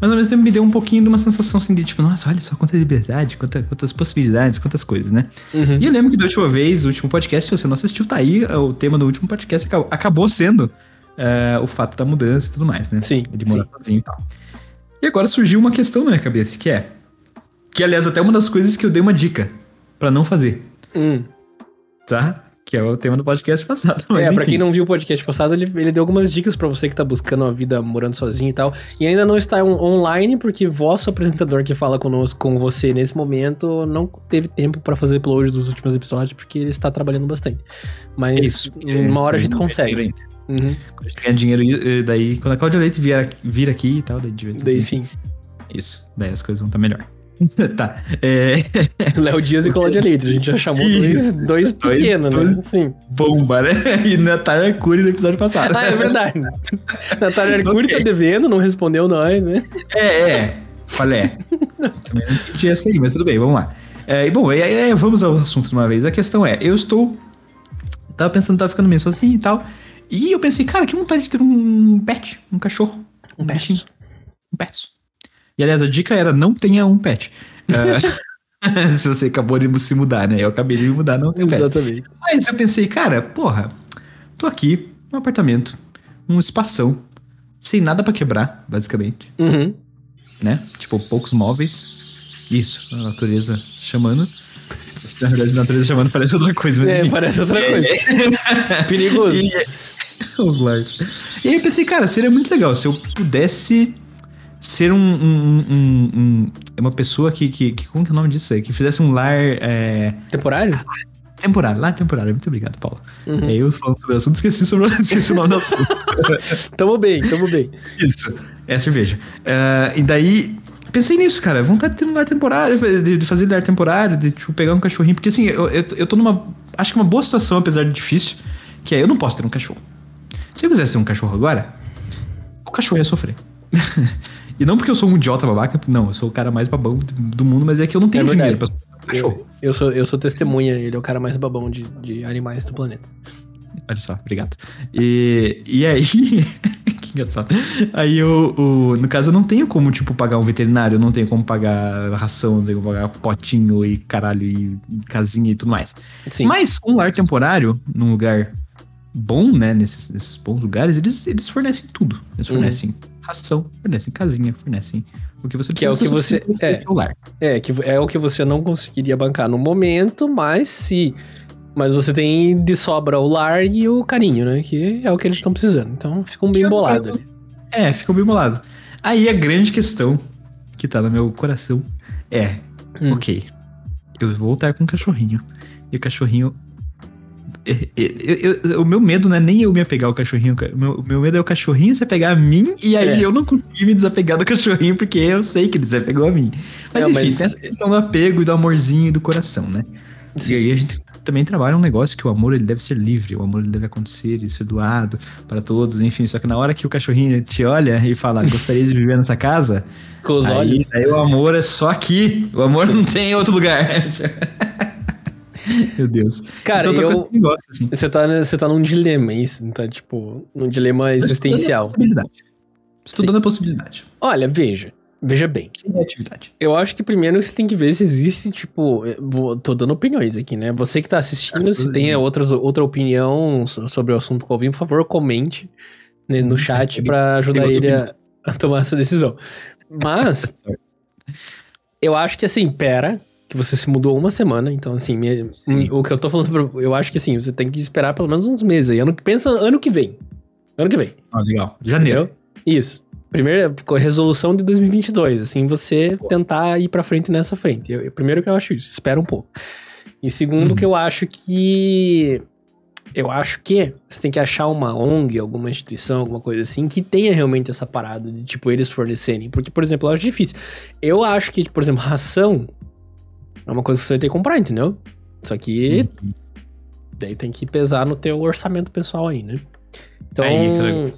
Mas ao mesmo tempo me deu um pouquinho de uma sensação assim de tipo, nossa, olha só quanta liberdade, quanta, quantas possibilidades, quantas coisas, né? Uhum. E eu lembro que da última vez, o último podcast, se você não assistiu, tá aí, o tema do último podcast acabou sendo uh, o fato da mudança e tudo mais, né? Sim. De morar sim. sozinho e tal. E agora surgiu uma questão na minha cabeça, que é. Que, aliás, até uma das coisas que eu dei uma dica para não fazer. Hum. Tá? Que é o tema do podcast passado. é, enfim. pra quem não viu o podcast passado, ele, ele deu algumas dicas para você que tá buscando uma vida morando sozinho e tal. E ainda não está on online, porque vosso apresentador que fala conosco, com você nesse momento, não teve tempo para fazer upload dos últimos episódios, porque ele está trabalhando bastante. Mas Isso, uma hora a gente consegue. Uhum. Quando a gente ganha dinheiro, daí, quando a Cláudia Leite vir, vir aqui e tal, daí, daí sim. Isso, daí as coisas vão estar tá melhor. tá. É... Léo Dias e Cláudia Leite, a gente já chamou dois, dois pequenos, né? Assim. Bomba, né? E Natália Arcuri no episódio passado. ah, é verdade. Natália Arcuri okay. tá devendo, não respondeu nós, né? É, é. Qual é? Também não entendi essa aí, mas tudo bem, vamos lá. É, e bom, é, vamos ao assunto de uma vez. A questão é, eu estou. Tava pensando, tava ficando meio sozinho e tal. E eu pensei, cara, que vontade de ter um pet, um cachorro. Um, um pet. Um pet. E aliás, a dica era não tenha um pet. Uh, se você acabou de se mudar, né? Eu acabei de me mudar, não tenho Exatamente. Pet. Mas eu pensei, cara, porra, tô aqui, num apartamento, um espação, sem nada para quebrar, basicamente. Uhum. Né? Tipo, poucos móveis. Isso, a natureza chamando. Na verdade, a natureza chamando parece outra coisa. Mas é, enfim. parece outra coisa. Perigoso. E, e aí eu pensei, cara, seria muito legal se eu pudesse ser um, um, um, um uma pessoa que, que, que, Como que é o nome disso aí? Que fizesse um lar. É... Temporário? Temporário, lar temporário. Muito obrigado, Paulo. Uhum. É, eu falando sobre o assunto, esqueci, sobre, esqueci o nome do assunto. tamo bem, tamo bem. Isso, é cerveja. Uh, e daí, pensei nisso, cara. Vontade de ter um lar temporário, de, de fazer lar temporário, de tipo, pegar um cachorrinho. Porque assim, eu, eu, eu tô numa. Acho que uma boa situação, apesar de difícil, que é eu não posso ter um cachorro. Se eu quisesse ter um cachorro agora, o cachorro ia sofrer. e não porque eu sou um idiota babaca, não, eu sou o cara mais babão do mundo, mas é que eu não tenho é dinheiro pra cachorro. Eu, eu, sou, eu sou testemunha, ele é o cara mais babão de, de animais do planeta. Olha só, obrigado. E, e aí. que engraçado. Aí o, o, no caso, eu não tenho como, tipo, pagar um veterinário, eu não tenho como pagar ração, não tenho como pagar potinho e caralho, e casinha e tudo mais. Sim. Mas um lar temporário, num lugar bom, né? Nesses, nesses bons lugares, eles, eles fornecem tudo. Eles uhum. fornecem ração, fornecem casinha, fornecem o que você precisa. Que é o que você. É, é, que é o que você não conseguiria bancar no momento, mas se mas você tem de sobra o lar e o carinho, né? Que é o que eles estão precisando. Então ficam bem bolados ali. É, ficam bem bolados. Aí a grande questão que tá no meu coração é: hum. ok, eu vou voltar com o cachorrinho. E o cachorrinho. Eu, eu, o meu medo não é nem eu me apegar ao cachorrinho. O meu, meu medo é o cachorrinho se apegar a mim e aí é. eu não conseguir me desapegar do cachorrinho porque eu sei que ele se apegou a mim. Mas enfim, mas... tem essa questão do apego e do amorzinho e do coração, né? Sim. E aí a gente também trabalha um negócio que o amor ele deve ser livre, o amor ele deve acontecer e ser doado para todos, enfim. Só que na hora que o cachorrinho te olha e fala, gostaria de viver nessa casa, com os aí, olhos. Aí o amor é só aqui, o amor não tem em outro lugar. Meu Deus. Cara, então, eu, negócio, assim. você, tá, você tá num dilema, isso, tá tipo, num dilema existencial. Estudando a possibilidade. Estudando a possibilidade. Olha, veja, Veja bem. Sem atividade. Eu acho que primeiro você tem que ver se existe, tipo. Vou, tô dando opiniões aqui, né? Você que tá assistindo, ah, se tem outras, outra opinião sobre o assunto que eu ouvi, por favor, comente né, no hum, chat para ajudar ele a, a, tomar essa decisão. Mas. eu acho que assim, pera. Que você se mudou uma semana, então assim, minha, o que eu tô falando pra, Eu acho que assim, você tem que esperar pelo menos uns meses aí. Ano, pensa ano que vem. Ano que vem. Ah, legal. Janeiro. Entendeu? Isso. Primeiro, resolução de 2022, assim, você Pô. tentar ir pra frente nessa frente. Eu, primeiro que eu acho isso, espera um pouco. E segundo uhum. que eu acho que... Eu acho que você tem que achar uma ONG, alguma instituição, alguma coisa assim, que tenha realmente essa parada de, tipo, eles fornecerem. Porque, por exemplo, eu acho difícil. Eu acho que, por exemplo, ração é uma coisa que você vai ter que comprar, entendeu? Só que... Uhum. Daí tem que pesar no teu orçamento pessoal aí, né? Então... Aí,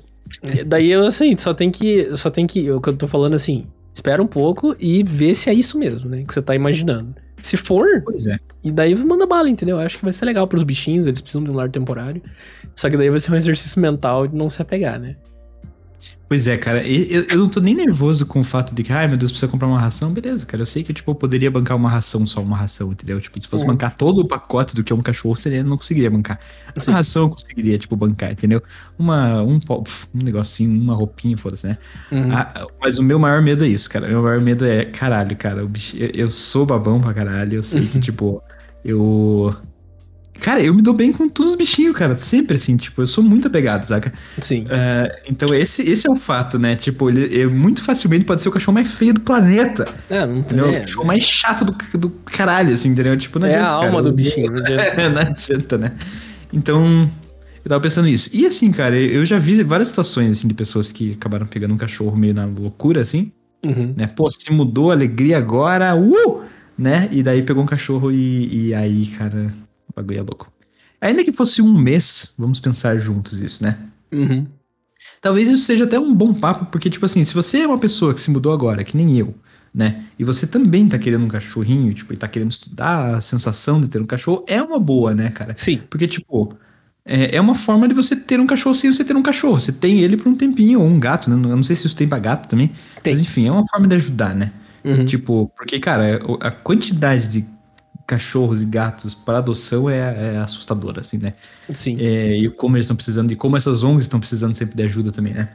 Daí eu assim, só tem que. Só tem que. O que eu tô falando assim, espera um pouco e vê se é isso mesmo, né? Que você tá imaginando. Se for, pois é. e daí manda bala, entendeu? Eu acho que vai ser legal pros bichinhos, eles precisam de um lar temporário. Só que daí vai ser um exercício mental de não se apegar, né? Pois é, cara, eu, eu não tô nem nervoso com o fato de que, ai meu Deus, precisa comprar uma ração. Beleza, cara, eu sei que, tipo, eu poderia bancar uma ração, só uma ração, entendeu? Tipo, se fosse uhum. bancar todo o pacote do que é um cachorro, seria, não conseguiria bancar. Uma ração eu conseguiria, tipo, bancar, entendeu? Uma, um, um negocinho, uma roupinha, foda-se, né? Uhum. Ah, mas o meu maior medo é isso, cara. O meu maior medo é, caralho, cara, bicho, eu, eu, sou babão pra caralho, eu sei uhum. que, tipo, eu Cara, eu me dou bem com todos os bichinhos, cara. Sempre assim, tipo, eu sou muito apegado, saca? Sim. Uh, então, esse, esse é o fato, né? Tipo, ele, muito facilmente pode ser o cachorro mais feio do planeta. É, não tem. É, o cachorro mais chato do, do caralho, assim, entendeu? Tipo, não é adianta, a alma cara. do bichinho, não adianta. não adianta, né? Então, eu tava pensando nisso. E assim, cara, eu já vi várias situações, assim, de pessoas que acabaram pegando um cachorro meio na loucura, assim. Uhum. Né? Pô, se mudou, alegria agora, uh! Né? E daí pegou um cachorro e, e aí, cara, o bagulho é louco. Ainda que fosse um mês, vamos pensar juntos isso, né? Uhum. Talvez isso seja até um bom papo, porque, tipo assim, se você é uma pessoa que se mudou agora, que nem eu, né? E você também tá querendo um cachorrinho, tipo, e tá querendo estudar a sensação de ter um cachorro, é uma boa, né, cara? Sim. Porque, tipo, é, é uma forma de você ter um cachorro sem você ter um cachorro. Você tem ele por um tempinho, ou um gato, né? Eu não sei se isso tem pra gato também. Tem. Mas enfim, é uma forma de ajudar, né? Uhum. Tipo, porque, cara, a quantidade de cachorros e gatos para adoção é, é assustadora, assim, né? Sim. É, e como eles estão precisando, e como essas ONGs estão precisando sempre de ajuda também, né?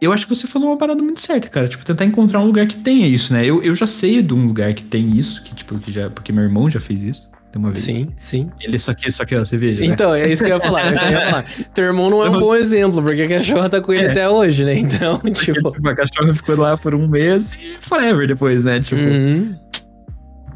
Eu acho que você falou uma parada muito certa, cara. Tipo, tentar encontrar um lugar que tenha isso, né? Eu, eu já sei de um lugar que tem isso, que, tipo, que já. Porque meu irmão já fez isso. Uma vez. Sim, sim. Ele só quer, só quer cerveja. Né? Então, é isso que eu ia falar. Eu ia falar. Teu irmão não é um bom exemplo, porque a cachorra tá com ele é. até hoje, né? Então, tipo. Porque, tipo. A cachorra ficou lá por um mês e forever depois, né? Tipo. Uhum.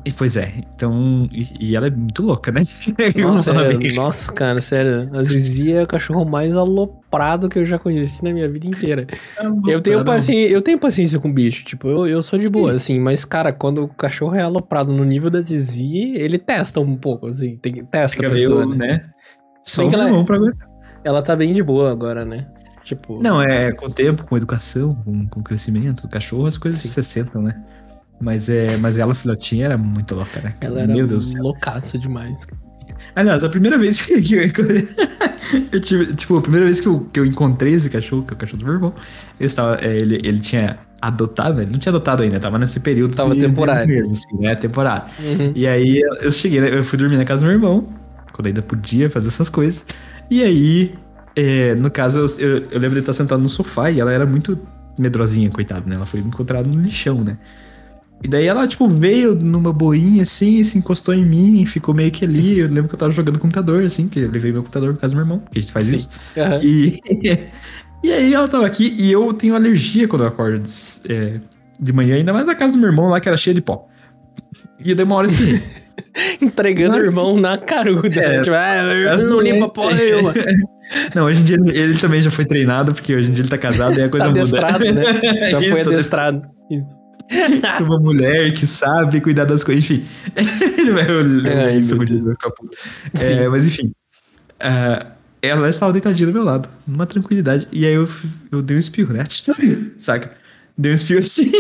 E, pois é, então. E, e, ela é muito louca, né? Nossa, é, nossa, cara, sério. A Zizi é o cachorro mais aloprado que eu já conheci na minha vida inteira. É eu, tenho paciência, eu tenho paciência com bicho, tipo, eu, eu sou de Sim. boa, assim, mas, cara, quando o cachorro é aloprado no nível da Zizi, ele testa um pouco, assim, tem, testa a pessoa, meio, né? né? Só que ela, pra ela tá bem de boa agora, né? Tipo. Não, é com o tempo, com educação, com, com o crescimento do cachorro, as coisas Sim. se sentam, né? Mas, é, mas ela, filhotinha, era muito louca, né? Ela era Meu Deus loucaça demais. Aliás, a primeira vez que, eu, eu tive, tipo, a primeira vez que eu, que eu encontrei esse cachorro, que é o cachorro do meu irmão, eu estava, é, ele, ele tinha adotado, ele não tinha adotado ainda, tava nesse período. Tava de, temporário. Meses, assim, né? Temporário. Uhum. E aí eu cheguei, né? eu fui dormir na casa do meu irmão, quando ainda podia fazer essas coisas. E aí, é, no caso, eu, eu, eu lembro de estar sentado no sofá e ela era muito medrosinha, coitada, né? Ela foi encontrada no lixão, né? E daí ela, tipo, veio numa boinha, assim, se encostou em mim, ficou meio que ali. Eu lembro que eu tava jogando computador, assim, que eu levei meu computador por causa do meu irmão, que a gente faz Sim. isso. Uhum. E, e aí ela tava aqui, e eu tenho alergia quando eu acordo de, é, de manhã, ainda mais na casa do meu irmão lá, que era cheia de pó. E demora assim. Entregando o irmão na caruda. É, né? tipo, ah, não limpa porra nenhuma. Não, hoje em dia ele, ele, também já foi treinado, porque hoje em dia ele tá casado e a coisa tá adestrado, muda. né? Já foi adestrado. Isso. uma mulher que sabe cuidar das coisas, enfim. Ele vai Ai, isso é, Mas enfim. Uh, ela estava deitadinha do meu lado, numa tranquilidade. E aí eu, eu dei um espirro, né? Saca? Dei um espirro assim.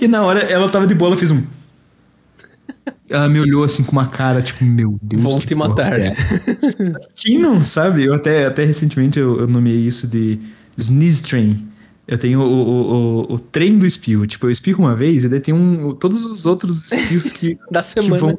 e na hora ela tava de boa, ela fez um. Ela me olhou assim com uma cara, tipo, meu Deus. Vão te matar. É. Quem não sabe, eu até, até recentemente eu, eu nomeei isso de Sneeze Train eu tenho o, o, o, o trem do espirro. Tipo, eu espirro uma vez e daí tem um, todos os outros espirros que, da semana. Que vão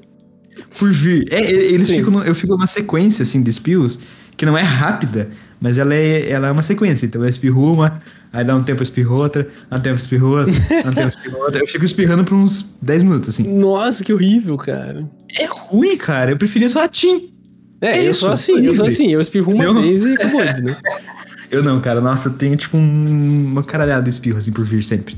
por vir. É, eles ficam. eu fico numa sequência assim de espirros que não é rápida, mas ela é, ela é uma sequência. Então eu espirro uma, aí dá um tempo eu espirro outra, dá um tempo eu espirro outra, dá um tempo eu espirro outra. Eu fico espirrando por uns 10 minutos, assim. Nossa, que horrível, cara. É ruim, cara. Eu preferia só latim. É, é eu isso, sou assim, eu sou assim. Eu espirro uma eu... vez e acabou, né? Eu não, cara. Nossa, eu tenho, tipo, um, uma caralhada de espirro, assim, por vir sempre.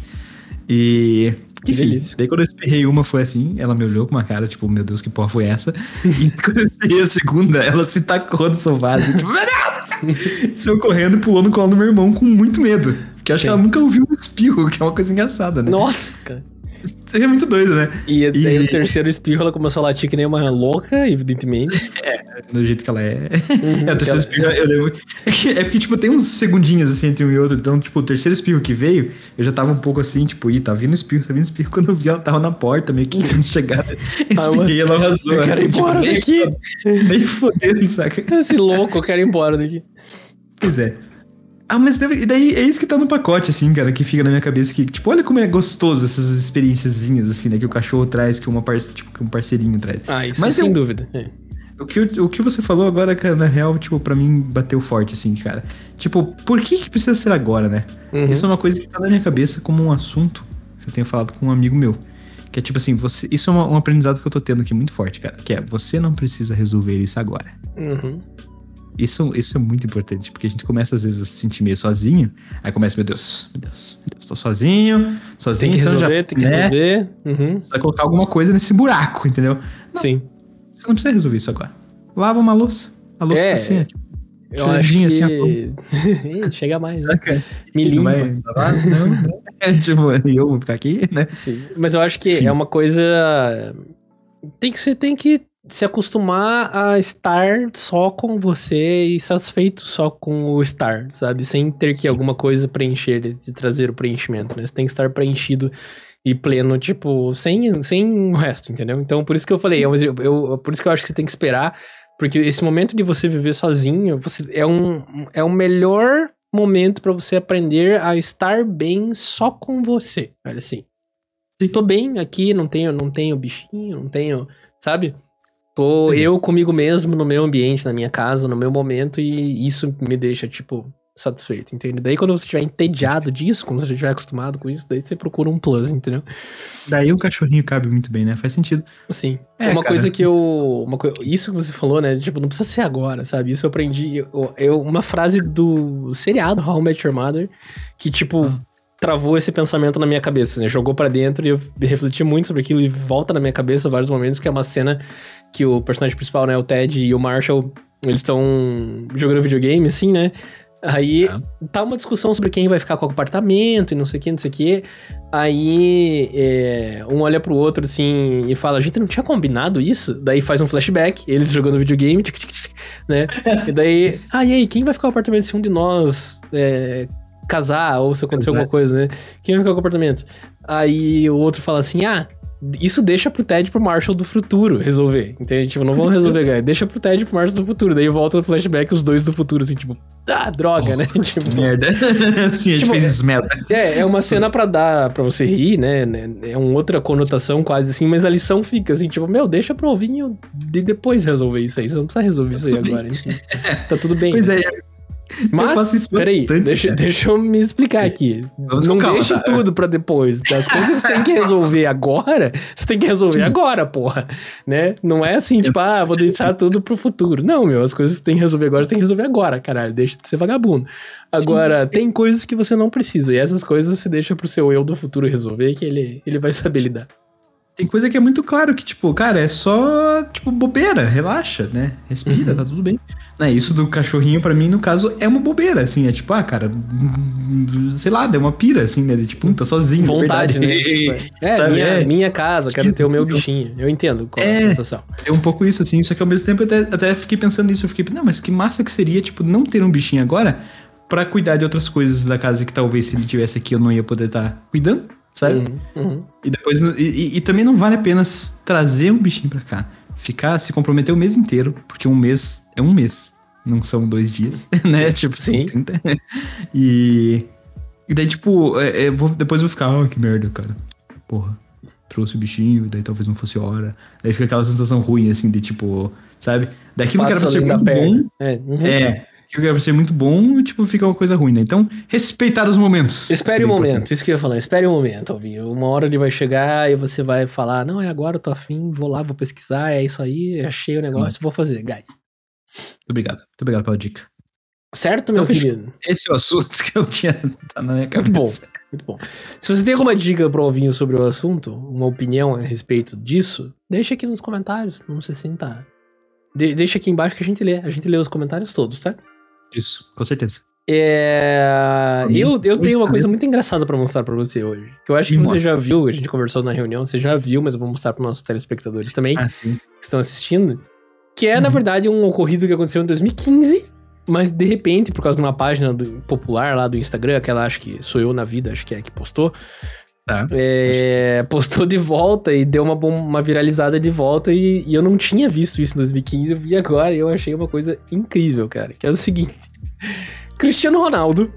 E. Que enfim, delícia. Daí quando eu espirrei uma foi assim, ela me olhou com uma cara, tipo, meu Deus, que porra foi essa? e quando eu espirrei a segunda, ela se tacou no sofá, assim, tipo, meu Deus! Saiu correndo e pulou no colo do meu irmão com muito medo. Porque eu acho Sim. que ela nunca ouviu um espirro, que é uma coisa engraçada, né? Nossa, cara. É muito doido, né? E daí e... terceiro espirro ela começou a latir que nem uma louca, evidentemente. É, do jeito que ela é. Uhum, é, o terceiro ela... espirro, eu lembro. É, é porque, tipo, tem uns segundinhos assim entre um e outro. Então, tipo, o terceiro espirro que veio, eu já tava um pouco assim, tipo, ih, tá vindo espirro, tá vindo espirro. Quando eu vi, ela tava na porta, meio que querendo chegar. Espirrei, ela vazou. Eu quero ir assim, embora tipo, daqui. Nem fodendo, saca? Esse louco, eu quero ir embora daqui. Pois é. Ah, mas deve, daí é isso que tá no pacote, assim, cara, que fica na minha cabeça que, tipo, olha como é gostoso essas experiênciazinhas, assim, né, que o cachorro traz, que, uma parce, tipo, que um parceirinho traz. Ah, isso mas sem eu, dúvida. É. O que, o que você falou agora, cara, na real, tipo, pra mim bateu forte, assim, cara. Tipo, por que que precisa ser agora, né? Uhum. Isso é uma coisa que tá na minha cabeça como um assunto que eu tenho falado com um amigo meu. Que é tipo assim, você, isso é uma, um aprendizado que eu tô tendo aqui muito forte, cara. Que é, você não precisa resolver isso agora. Uhum. Isso, isso é muito importante, porque a gente começa às vezes a se sentir meio sozinho, aí começa, meu Deus, meu Deus, meu Deus, tô sozinho, sozinho. Tem que então resolver, já, tem que né, resolver. Uhum. Você vai colocar alguma coisa nesse buraco, entendeu? Não, Sim. Você não precisa resolver isso agora. Lava uma louça. A louça é, tá assim, tipo, eu acho que... assim. Chega mais, né? Me limpa. Não, não. É, tipo, eu vou ficar aqui, né? Sim. Mas eu acho que Enfim. é uma coisa. Tem que, você tem que se acostumar a estar só com você e satisfeito só com o estar, sabe? Sem ter que alguma coisa preencher, de trazer o preenchimento, né? Você tem que estar preenchido e pleno, tipo, sem, sem o resto, entendeu? Então, por isso que eu falei, eu, eu, por isso que eu acho que você tem que esperar, porque esse momento de você viver sozinho, você é um, é o melhor momento para você aprender a estar bem só com você, olha assim. Tô bem aqui, não tenho, não tenho bichinho, não tenho, sabe? Tô é. eu comigo mesmo no meu ambiente, na minha casa, no meu momento, e isso me deixa, tipo, satisfeito, entende? Daí quando você estiver entediado disso, como você já estiver acostumado com isso, daí você procura um plus, entendeu? Daí o cachorrinho cabe muito bem, né? Faz sentido. Sim. É, uma cara. coisa que eu. Uma co... Isso que você falou, né? Tipo, não precisa ser agora, sabe? Isso eu aprendi. Eu, eu uma frase do seriado How I Met Your Mother, que, tipo. Ah travou esse pensamento na minha cabeça, né? Jogou para dentro e eu refleti muito sobre aquilo e volta na minha cabeça vários momentos, que é uma cena que o personagem principal, né, o Ted e o Marshall, eles estão jogando videogame, assim, né? Aí é. tá uma discussão sobre quem vai ficar com o apartamento e não sei o que, não sei o que. Aí é, um olha pro outro assim e fala: A gente não tinha combinado isso? Daí faz um flashback, eles jogando videogame, tic, tic, tic, né? e daí, ah, e aí, quem vai ficar com o apartamento se um de nós é, casar ou se acontecer alguma coisa, né? Quem vai ficar com o apartamento? Aí o outro fala assim: ah, isso deixa pro Ted pro Marshall do futuro resolver. Entende? Tipo, não vão resolver, cara. Deixa pro Ted pro Marshall do futuro. Daí volta no flashback os dois do futuro, assim, tipo, ah, droga, oh, né? Tipo, merda. Sim, a gente tipo, fez isso merda. É, é uma cena pra dar, pra você rir, né? É uma outra conotação quase assim, mas a lição fica assim, tipo, meu, deixa pro ovinho de depois resolver isso aí. Você não precisa resolver isso aí agora. Enfim. Tá tudo bem. Pois né? é, mas, peraí, deixa, deixa eu me explicar aqui. Vamos não deixe tá? tudo pra depois. As coisas que você tem que resolver agora, você tem que resolver Sim. agora, porra. Né? Não é assim, tipo, ah, vou deixar tudo pro futuro. Não, meu, as coisas que você tem que resolver agora, você tem que resolver agora, caralho. Deixa de ser vagabundo. Agora, Sim. tem coisas que você não precisa. E essas coisas você deixa pro seu eu do futuro resolver, que ele, ele vai saber lidar. Tem coisa que é muito claro que, tipo, cara, é só, tipo, bobeira, relaxa, né? Respira, uhum. tá tudo bem. Né, isso do cachorrinho, para mim, no caso, é uma bobeira, assim, é tipo, ah, cara, sei lá, deu uma pira, assim, né? De, tipo, tá sozinho. Vontade, né? Tipo, é, é, minha, é, minha casa, quero ter o meu bichinho. Eu entendo qual é, a sensação. É um pouco isso, assim, só que ao mesmo tempo eu até, até fiquei pensando nisso, eu fiquei, não, mas que massa que seria, tipo, não ter um bichinho agora para cuidar de outras coisas da casa que talvez se ele tivesse aqui eu não ia poder estar tá cuidando sabe? Uhum, uhum. E depois. E, e, também não vale a pena trazer um bichinho pra cá. Ficar, se comprometer o mês inteiro, porque um mês é um mês. Não são dois dias, né? Tipo, sim. E. E daí, tipo, é, é, vou, depois eu vou ficar, ah, que merda, cara. Porra, trouxe o bichinho, daí talvez não fosse hora. Daí fica aquela sensação ruim, assim, de tipo, sabe? Daquilo Passa que era pra ser muito bom. É, uhum. é que deve ser muito bom, tipo, fica uma coisa ruim, né? Então, respeitar os momentos. Espere o um momento, isso que eu ia falar. Espere um momento, Alvinho. Uma hora ele vai chegar e você vai falar, não, é agora, eu tô afim, vou lá, vou pesquisar, é isso aí, achei o negócio, hum. vou fazer, guys. Muito obrigado. Muito obrigado pela dica. Certo, meu então, querido? Esse é o assunto que eu tinha tá na minha cabeça. Muito bom, muito bom. Se você tem alguma dica pro Alvinho sobre o assunto, uma opinião a respeito disso, deixa aqui nos comentários, não se sinta... De deixa aqui embaixo que a gente lê, a gente lê os comentários todos, tá? Isso, com certeza. É... Eu, eu tenho uma coisa muito engraçada para mostrar para você hoje. Que eu acho que você já viu, a gente conversou na reunião, você já viu, mas eu vou mostrar para nossos telespectadores também, ah, que estão assistindo. Que é, uhum. na verdade, um ocorrido que aconteceu em 2015, mas de repente, por causa de uma página do, popular lá do Instagram, aquela acho que sou eu na vida, acho que é que postou. Tá. É, postou de volta e deu uma, uma viralizada de volta e, e, eu não tinha visto isso em 2015, eu vi agora e eu achei uma coisa incrível, cara. Que é o seguinte: Cristiano Ronaldo.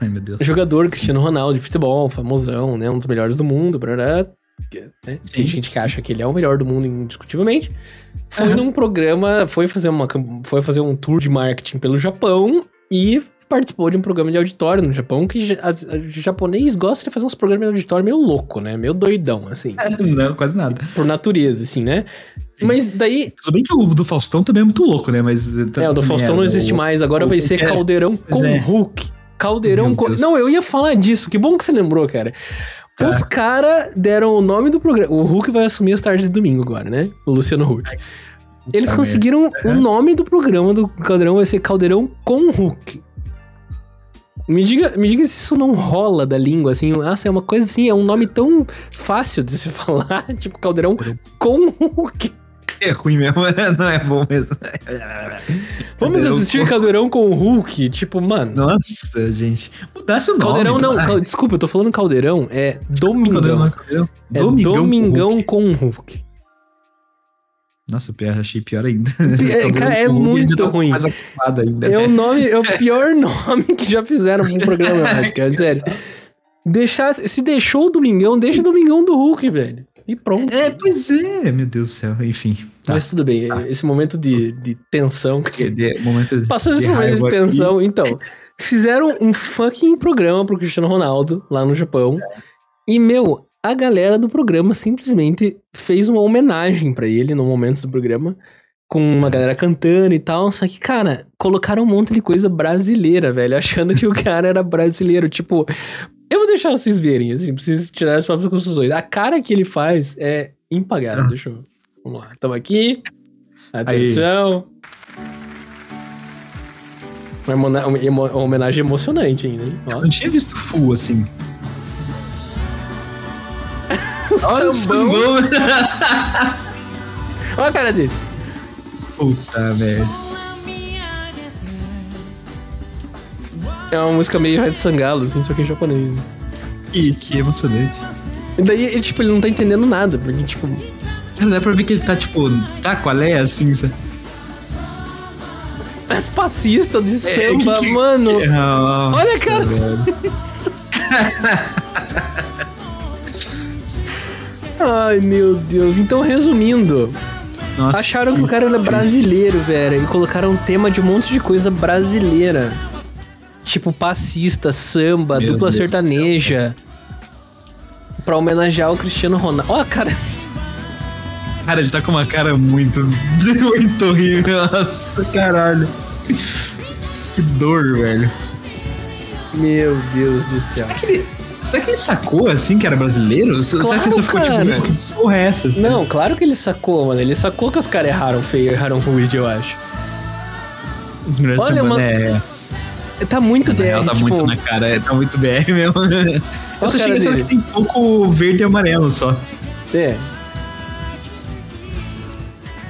Ai, meu Deus. Jogador Cristiano Ronaldo de futebol, famosão, né? Um dos melhores do mundo, brará, né? Tem gente que acha que ele é o melhor do mundo indiscutivelmente. Foi uhum. num programa, foi fazer, uma, foi fazer um tour de marketing pelo Japão e participou de um programa de auditório no Japão, que o japonês gosta de fazer uns programas de auditório meio louco, né? Meio doidão, assim. Não, quase nada. Por natureza, assim, né? Mas daí. Tudo bem que o do Faustão também é muito louco, né? Mas. É, o do Faustão é, não existe mais, agora vai ser Caldeirão com é. Hulk. Caldeirão com. Não, eu ia falar disso, que bom que você lembrou, cara. Tá. Os caras deram o nome do programa. O Hulk vai assumir as tardes de domingo agora, né? O Luciano Hulk. Eles conseguiram o nome do programa do Caldeirão vai ser Caldeirão com Hulk. Me diga, me diga se isso não rola da língua, assim. Nossa, é uma coisa assim, é um nome tão fácil de se falar. Tipo, Caldeirão com o que? É ruim mesmo, não é bom mesmo. Vamos assistir Caldeirão com o Hulk, tipo, mano. Nossa, gente. Mudasse o nome. Caldeirão não, cal, desculpa, eu tô falando Caldeirão, é Domingão. Caldeirão, Caldeirão. É Domingão, Domingão com o Hulk. Nossa, eu achei pior ainda. É, cara, é muito ruim. Ainda, é, o nome, é o pior nome que já fizeram pra um programa, eu acho. Sério. Deixar, se deixou o Domingão, deixa o Domingão do Hulk, velho. E pronto. É, pois é, meu Deus do céu, enfim. Tá. Mas tudo bem, tá. esse momento de, de tensão. De, momento de, Passou esse momento de tensão, aqui. então. Fizeram um fucking programa pro Cristiano Ronaldo lá no Japão. É. E, meu, a galera do programa simplesmente fez uma homenagem para ele no momento do programa, com uma galera cantando e tal. Só que, cara, colocaram um monte de coisa brasileira, velho, achando que o cara era brasileiro. Tipo, eu vou deixar vocês verem, assim, pra vocês tirarem as próprias conclusões. A cara que ele faz é impagável. Deixa eu. Vamos lá, tamo aqui. Atenção. Uma, uma homenagem emocionante ainda, hein? Eu não tinha visto full assim. Olha o sambão. Olha a cara dele. Puta merda. É uma música meio Red Sangalo, assim, só que em japonês. Que, que emocionante. E daí, ele, tipo, ele não tá entendendo nada, porque, tipo. Dá pra ver que ele tá, tipo, tá qual é, assim, sabe? As passistas de samba, que, que, mano. Que... Nossa, Olha, cara. Ai, meu Deus. Então, resumindo. Nossa, acharam que o cara era brasileiro, velho. E colocaram um tema de um monte de coisa brasileira. Tipo, passista, samba, meu dupla Deus sertaneja. Pra homenagear o Cristiano Ronaldo. Ó, oh, cara. Cara, ele tá com uma cara muito. muito horrível. Nossa, caralho. Que dor, velho. Meu Deus do céu. Será que ele, será que ele sacou assim que era brasileiro? Claro, será que ele ficou tipo, que porra é essa? Não, claro que ele sacou, mano. Ele sacou que os caras erraram feio, erraram ruim, eu acho. Os melhores Olha, mano. É... Tá muito BR, real, tá tipo... muito na cara, é, tá muito BR mesmo. Eu só achei que tem pouco verde e amarelo só. É,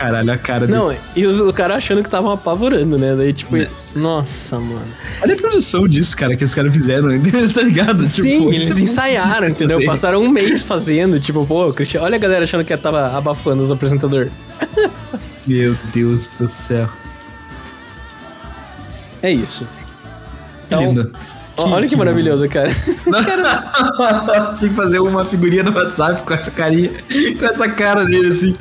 Caralho, a cara Não, dele. e os, o cara achando que estavam apavorando, né? Daí, tipo, é. nossa, mano. Olha a produção disso, cara, que os caras fizeram, tá ligado? Sim, tipo, eles ensaiaram, entendeu? Fazer. Passaram um mês fazendo, tipo, pô, Cristiano, olha a galera achando que tava abafando os apresentadores. Meu Deus do céu. É isso. Então, Lindo. Olha que, maravilhoso, cara. Nossa, tinha que fazer uma figurinha no WhatsApp com essa carinha, com essa cara dele, assim.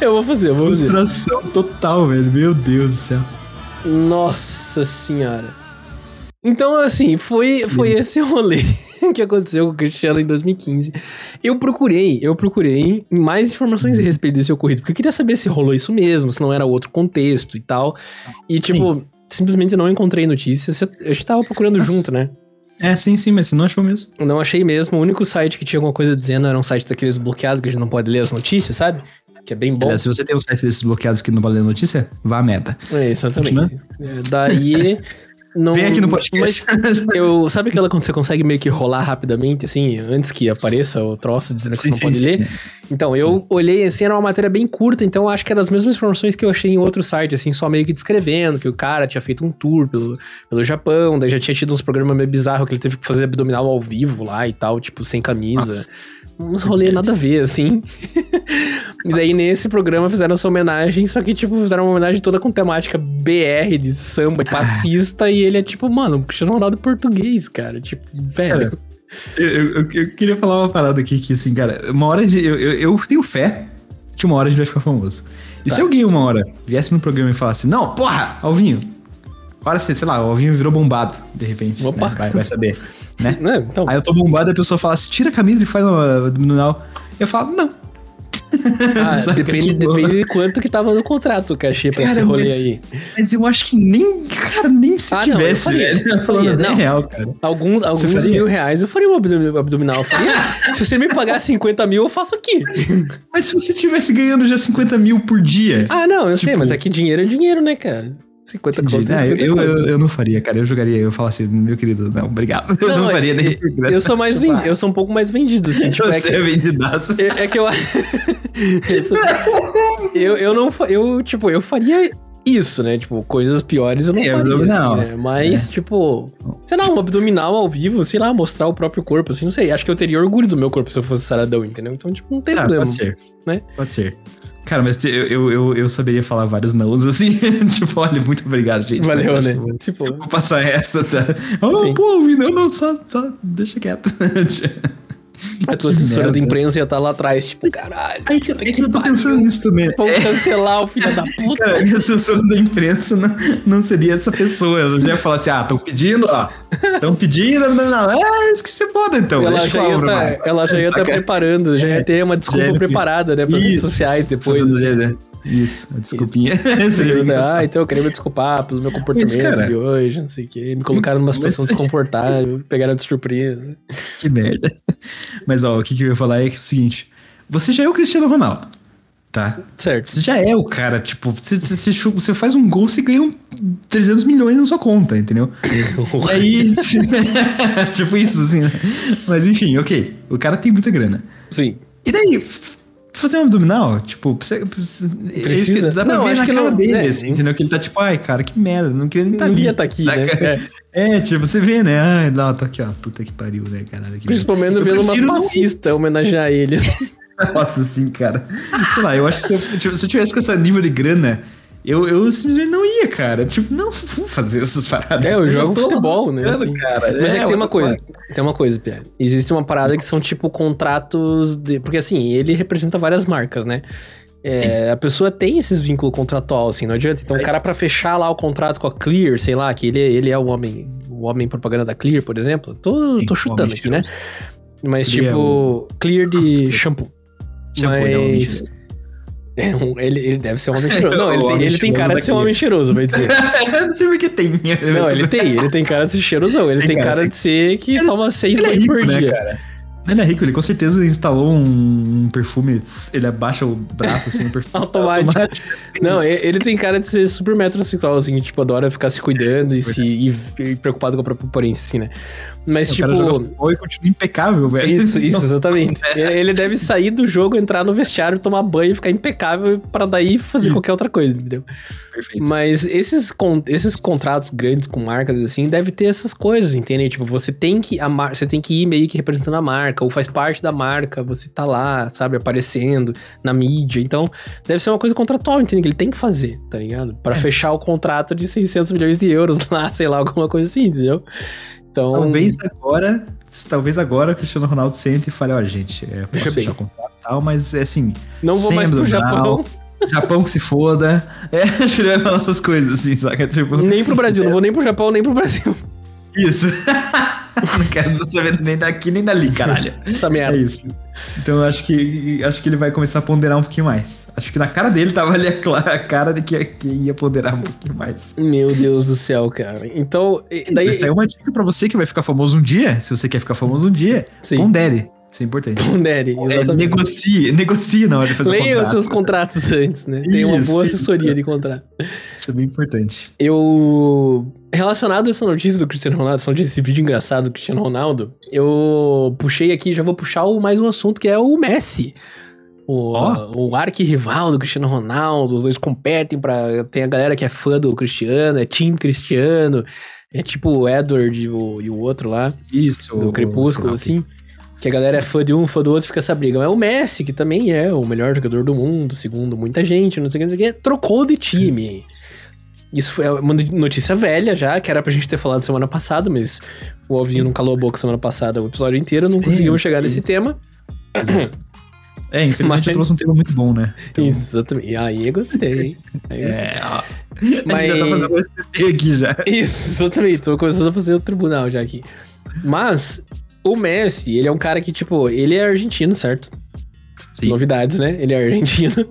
Eu vou fazer, eu vou fazer. Frustração total, velho. Meu Deus do céu. Nossa senhora. Então, assim, foi, foi esse rolê que aconteceu com o Cristiano em 2015. Eu procurei, eu procurei mais informações a respeito desse ocorrido, porque eu queria saber se rolou isso mesmo, se não era outro contexto e tal. E, tipo, Sim simplesmente não encontrei notícias. A gente tava procurando Nossa. junto, né? É, sim, sim, mas você não achou mesmo? Não achei mesmo. O único site que tinha alguma coisa dizendo era um site daqueles bloqueados que a gente não pode ler as notícias, sabe? Que é bem bom. É, se você tem um site desses bloqueados que não pode ler notícia, vá a meta. É, exatamente. É, daí Não, Vem aqui no podcast. Mas eu, sabe aquela quando você consegue meio que rolar rapidamente, assim, antes que apareça o troço dizendo que sim, você não sim, pode sim. ler? Então, eu olhei assim, era uma matéria bem curta, então acho que eram as mesmas informações que eu achei em outro site, assim, só meio que descrevendo que o cara tinha feito um tour pelo, pelo Japão, daí já tinha tido uns programas meio bizarros que ele teve que fazer abdominal ao vivo lá e tal, tipo, sem camisa. Nossa uns rolês nada a ver, assim. e daí nesse programa fizeram essa homenagem, só que, tipo, fizeram uma homenagem toda com temática BR de samba e passista, e ele é tipo, mano, Cristiano Ronaldo português, cara. Tipo, velho. eu, eu, eu, queria falar uma parada aqui que, assim, cara, uma hora de. Eu, eu, tenho fé que uma hora a gente vai ficar famoso. E tá. se alguém uma hora viesse no programa e falasse, não, porra, Alvinho, Agora, sei lá, o Alvinho virou bombado, de repente. Opa. Né? Vai, vai saber. Né? É, então. Aí eu tô bombado e a pessoa fala assim: tira a camisa e faz uma abdominal. Eu falo, não. Ah, depende, tipo... depende de quanto que tava no contrato o cachê pra cara, esse rolê mas, aí. Mas eu acho que nem, cara, nem se ah, tivesse, não, eu faria, velho. Eu faria, não. real, cara. Alguns, alguns mil reais eu faria um abdominal. Eu faria. se você me pagar 50 mil, eu faço aqui. Mas se você tivesse ganhando já 50 mil por dia. Ah, não, eu tipo... sei, mas é que dinheiro é dinheiro, né, cara? 50 contos. É, eu, eu, eu, não faria, cara. Eu jogaria, eu falo assim, meu querido, não, obrigado. Não, eu não faria nem. Eu, eu sou mais vendido, eu sou um pouco mais vendido, assim. Tipo, Você é, que, é vendidaço. É, é que eu. eu, eu não. Eu, tipo, eu faria isso, né? Tipo, coisas piores eu não é, faria, abdominal. Assim, né? Mas, é. tipo, sei lá, um abdominal ao vivo, sei lá, mostrar o próprio corpo, assim, não sei. Acho que eu teria orgulho do meu corpo se eu fosse saradão, entendeu? Então, tipo, não tem ah, problema. Pode ser. Né? Pode ser. Cara, mas eu, eu, eu, eu saberia falar vários nãos, assim. tipo, olha, muito obrigado, gente. Valeu, né? Vou, tipo... vou passar essa, tá? Oh, pô, não, não, só, só deixa quieto. A tua assessora de imprensa ia tá lá atrás, tipo, caralho. Aí que, que, que eu tô pensando nisso também. Vamos é. cancelar o filho da puta. Cara, a assessora da imprensa não, não seria essa pessoa. Ela já ia falar assim: ah, estão pedindo, ó. Estão pedindo, não, não. É, isso que você pode, então. Ela já ia, tá, ela já ia estar tá preparando, já ia ter uma desculpa preparada, né, para as redes sociais depois. Fazer, né? Isso, a desculpinha. ah, então eu queria me desculpar pelo meu comportamento Isso, de hoje, não sei o quê. Me colocaram numa situação Mas... desconfortável, pegaram de surpresa. Que merda. Mas ó, o que, que eu ia falar é, que é o seguinte: você já é o Cristiano Ronaldo. Tá? Certo. Você já é o cara, tipo, você, você, você faz um gol, você ganha 300 milhões na sua conta, entendeu? e aí, tipo isso, assim. Né? Mas enfim, ok. O cara tem muita grana. Sim. E daí, fazer um abdominal, tipo, precisa. precisa? Dá não, acho que não. Dele, é, assim, entendeu? Que ele tá tipo, ai, cara, que merda, não queria nem estar tá ali. tá aqui, né? É. é. tipo, você vê, né? Ai, não, tá aqui, ó, puta que pariu, né, caralho. Principalmente vendo umas passistas homenagear eles. Nossa, assim, cara. Sei lá, eu acho que se eu, tipo, se eu tivesse com esse nível de grana, eu, eu simplesmente não ia, cara. Tipo, não vou fazer essas paradas. É, eu jogo eu futebol, né? Assim. Cara. Mas é, é que tem uma coisa. Tem uma coisa, Pierre. Existe uma parada que são, tipo, contratos de. Porque assim, ele representa várias marcas, né? É, a pessoa tem esses vínculos contratual, assim, não adianta. Então, o cara, para fechar lá o contrato com a Clear, sei lá, que ele, ele é o homem, o homem propaganda da Clear, por exemplo. Tô, tô chutando aqui, né? Mas, tipo, Clear de shampoo. Mas. É ele, ele deve ser um homem cheiroso. Não, ele tem, ele tem cara de ser um homem cheiroso, vai dizer. não sei porque tem. Não, ele tem. Ele tem cara de ser cheirosão. Ele tem, tem cara, cara, de ser que toma seis banhos é por né, dia. Cara? Ele é rico, ele com certeza instalou um perfume, ele abaixa o braço assim, um perfume automático. automático. Não, ele tem cara de ser super metrosexual, assim, tipo, adora ficar se cuidando e, se, e, preocupado com a própria aparência, né? Mas, o tipo. E continua impecável, velho. Isso, isso, exatamente. ele deve sair do jogo, entrar no vestiário, tomar banho e ficar impecável para daí fazer isso. qualquer outra coisa, entendeu? Perfeito. Mas esses, esses contratos grandes com marcas, assim, deve ter essas coisas, entende? Tipo, você tem que. A. Você tem que ir meio que representando a marca marca, ou faz parte da marca, você tá lá, sabe, aparecendo na mídia. Então, deve ser uma coisa contratual, entende? Que ele tem que fazer, tá ligado? Para é. fechar o contrato de 600 milhões de euros lá, sei lá, alguma coisa assim, entendeu? Então... Talvez agora, talvez agora o Cristiano Ronaldo sente e fale, ó, oh, gente, é, posso fechar o contrato e tal, mas é assim... Não vou mais pro Japão. Japão que se foda. É, acho que ele vai falar essas coisas, assim, saca? Tipo, nem pro Brasil, não vou nem pro Japão, nem pro Brasil. Isso. não quero saber nem daqui nem dali, caralho. Essa merda. É isso. Então eu acho que acho que ele vai começar a ponderar um pouquinho mais. Acho que na cara dele tava ali a, cara de que, que, ia ponderar um pouquinho mais. Meu Deus do céu, cara. Então, daí. Isso é uma dica pra você que vai ficar famoso um dia. Se você quer ficar famoso um dia, Sim. pondere. Isso é importante. Pondere, exatamente. É, negocie, negocie na hora de fazer Leia os seus contratos antes, né? Tem uma boa assessoria de contrato. Isso é bem importante. Eu relacionado a essa notícia do Cristiano Ronaldo, essa notícia desse vídeo engraçado do Cristiano Ronaldo, eu puxei aqui, já vou puxar o, mais um assunto que é o Messi. O, oh. o arquirrival do Cristiano Ronaldo, os dois competem para Tem a galera que é fã do Cristiano, é Team Cristiano, é tipo o Edward e o, e o outro lá. Isso. Do Crepúsculo, assim. Que a galera é fã de um, fã do outro, fica essa briga. Mas o Messi, que também é o melhor jogador do mundo, segundo muita gente, não sei o que, não sei o que, trocou de time. Isso foi uma notícia velha já, que era pra gente ter falado semana passada, mas o Alvinho não calou a boca semana passada o episódio inteiro, não sim, conseguimos chegar nesse tema. É, infelizmente mas... eu trouxe um tema muito bom, né? Então... Isso, exatamente. E aí eu gostei, hein? Aí é, ó. Mas... Já tá fazendo aqui já. Isso, exatamente. Tô começando a fazer o tribunal já aqui. Mas, o Messi, ele é um cara que, tipo, ele é argentino, certo? Sim. Novidades, né? Ele é argentino.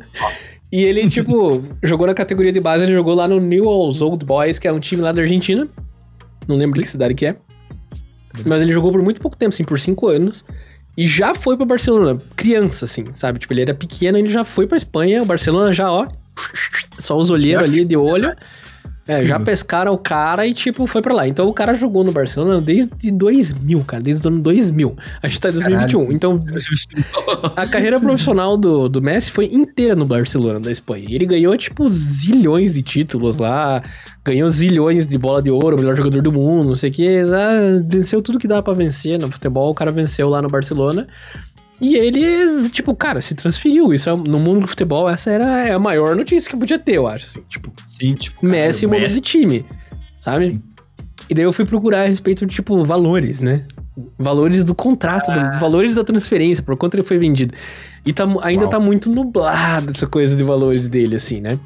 E ele, tipo, jogou na categoria de base, ele jogou lá no Newell's Old Boys, que é um time lá da Argentina. Não lembro de que cidade que é. Mas ele jogou por muito pouco tempo, assim, por cinco anos. E já foi pra Barcelona, criança, assim, sabe? Tipo, ele era pequeno, ele já foi pra Espanha, o Barcelona já, ó, só os olheiros ali de olho. É, já pescaram o cara e, tipo, foi pra lá. Então o cara jogou no Barcelona desde 2000, cara, desde o ano 2000. A gente tá em 2021. Caralho. Então, a carreira profissional do, do Messi foi inteira no Barcelona, da Espanha. Ele ganhou, tipo, zilhões de títulos lá, ganhou zilhões de bola de ouro, melhor jogador do mundo, não sei o que. Ah, venceu tudo que dá para vencer no futebol. O cara venceu lá no Barcelona. E ele, tipo, cara, se transferiu. Isso é, no mundo do futebol, essa era é a maior notícia que podia ter, eu acho. Assim, tipo, Sim, tipo Messi mudou de time, sabe? Sim. E daí eu fui procurar a respeito de, tipo, valores, né? Valores do contrato, ah. do, valores da transferência, por quanto ele foi vendido. E tá, ainda Uau. tá muito nublado essa coisa de valores dele, assim, né?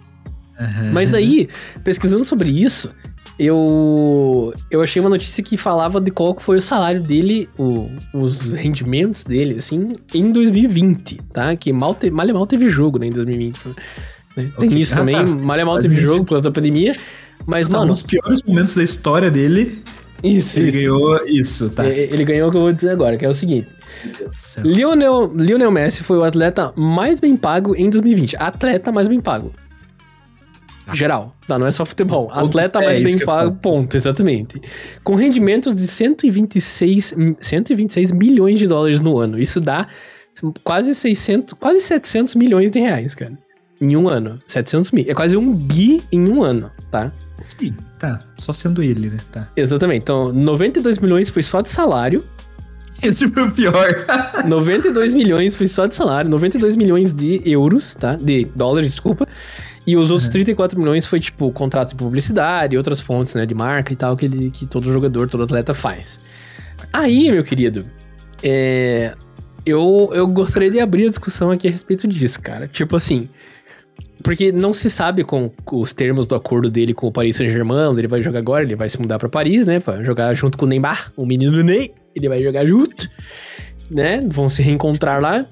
Uhum. Mas daí, pesquisando sobre isso, eu, eu achei uma notícia que falava de qual foi o salário dele, o, os rendimentos dele, assim, em 2020, tá? Que mal, te, mal e mal teve jogo, né, em 2020. Né? Tem okay. isso ah, também, tá. mal e mal teve jogo por causa da pandemia, mas, tá, mano... Os piores momentos da história dele... Isso, ele isso. ganhou isso, tá? Ele ganhou o que eu vou dizer agora, que é o seguinte. Lionel, Lionel Messi foi o atleta mais bem pago em 2020. Atleta mais bem pago. Geral, tá? não é só futebol. Atleta é, mais bem pago, ponto, exatamente. Com rendimentos de 126, 126 milhões de dólares no ano. Isso dá quase 600, quase 700 milhões de reais, cara. Em um ano. 700 mil. É quase um bi em um ano, tá? Sim, tá. Só sendo ele, né? Tá. Exatamente. Então, 92 milhões foi só de salário. Esse foi o pior. 92 milhões foi só de salário. 92 milhões de euros, tá? De dólares, desculpa. E os outros é. 34 milhões foi, tipo, contrato de publicidade outras fontes, né? De marca e tal, que, ele, que todo jogador, todo atleta faz. Aí, meu querido, é, eu, eu gostaria de abrir a discussão aqui a respeito disso, cara. Tipo assim, porque não se sabe com os termos do acordo dele com o Paris Saint-Germain, onde ele vai jogar agora, ele vai se mudar para Paris, né, para jogar junto com o Neymar, o menino Ney, ele vai jogar junto, né? Vão se reencontrar lá.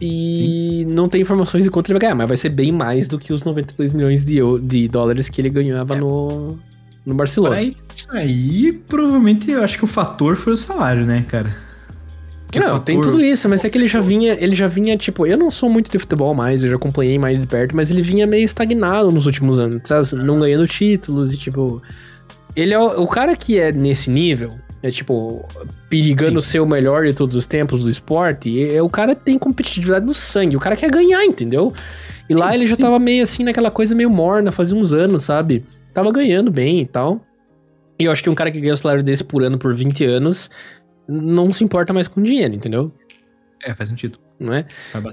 E Sim. não tem informações de quanto ele vai ganhar, mas vai ser bem mais do que os 92 milhões de, de dólares que ele ganhava é. no, no Barcelona. Aí, aí, provavelmente, eu acho que o fator foi o salário, né, cara? não, fator... tem tudo isso, mas é que ele já vinha, ele já vinha, tipo, eu não sou muito de futebol mais, eu já acompanhei mais de perto, mas ele vinha meio estagnado nos últimos anos, sabe? Não ganhando títulos e, tipo. Ele é o, o cara que é nesse nível, é tipo, perigando Sim. ser o melhor de todos os tempos do esporte, é, o cara tem competitividade no sangue, o cara quer ganhar, entendeu? E lá ele já tava meio assim, naquela coisa meio morna, fazia uns anos, sabe? Tava ganhando bem e tal. E eu acho que um cara que ganha o salário desse por ano por 20 anos não se importa mais com dinheiro, entendeu? É, faz sentido não é?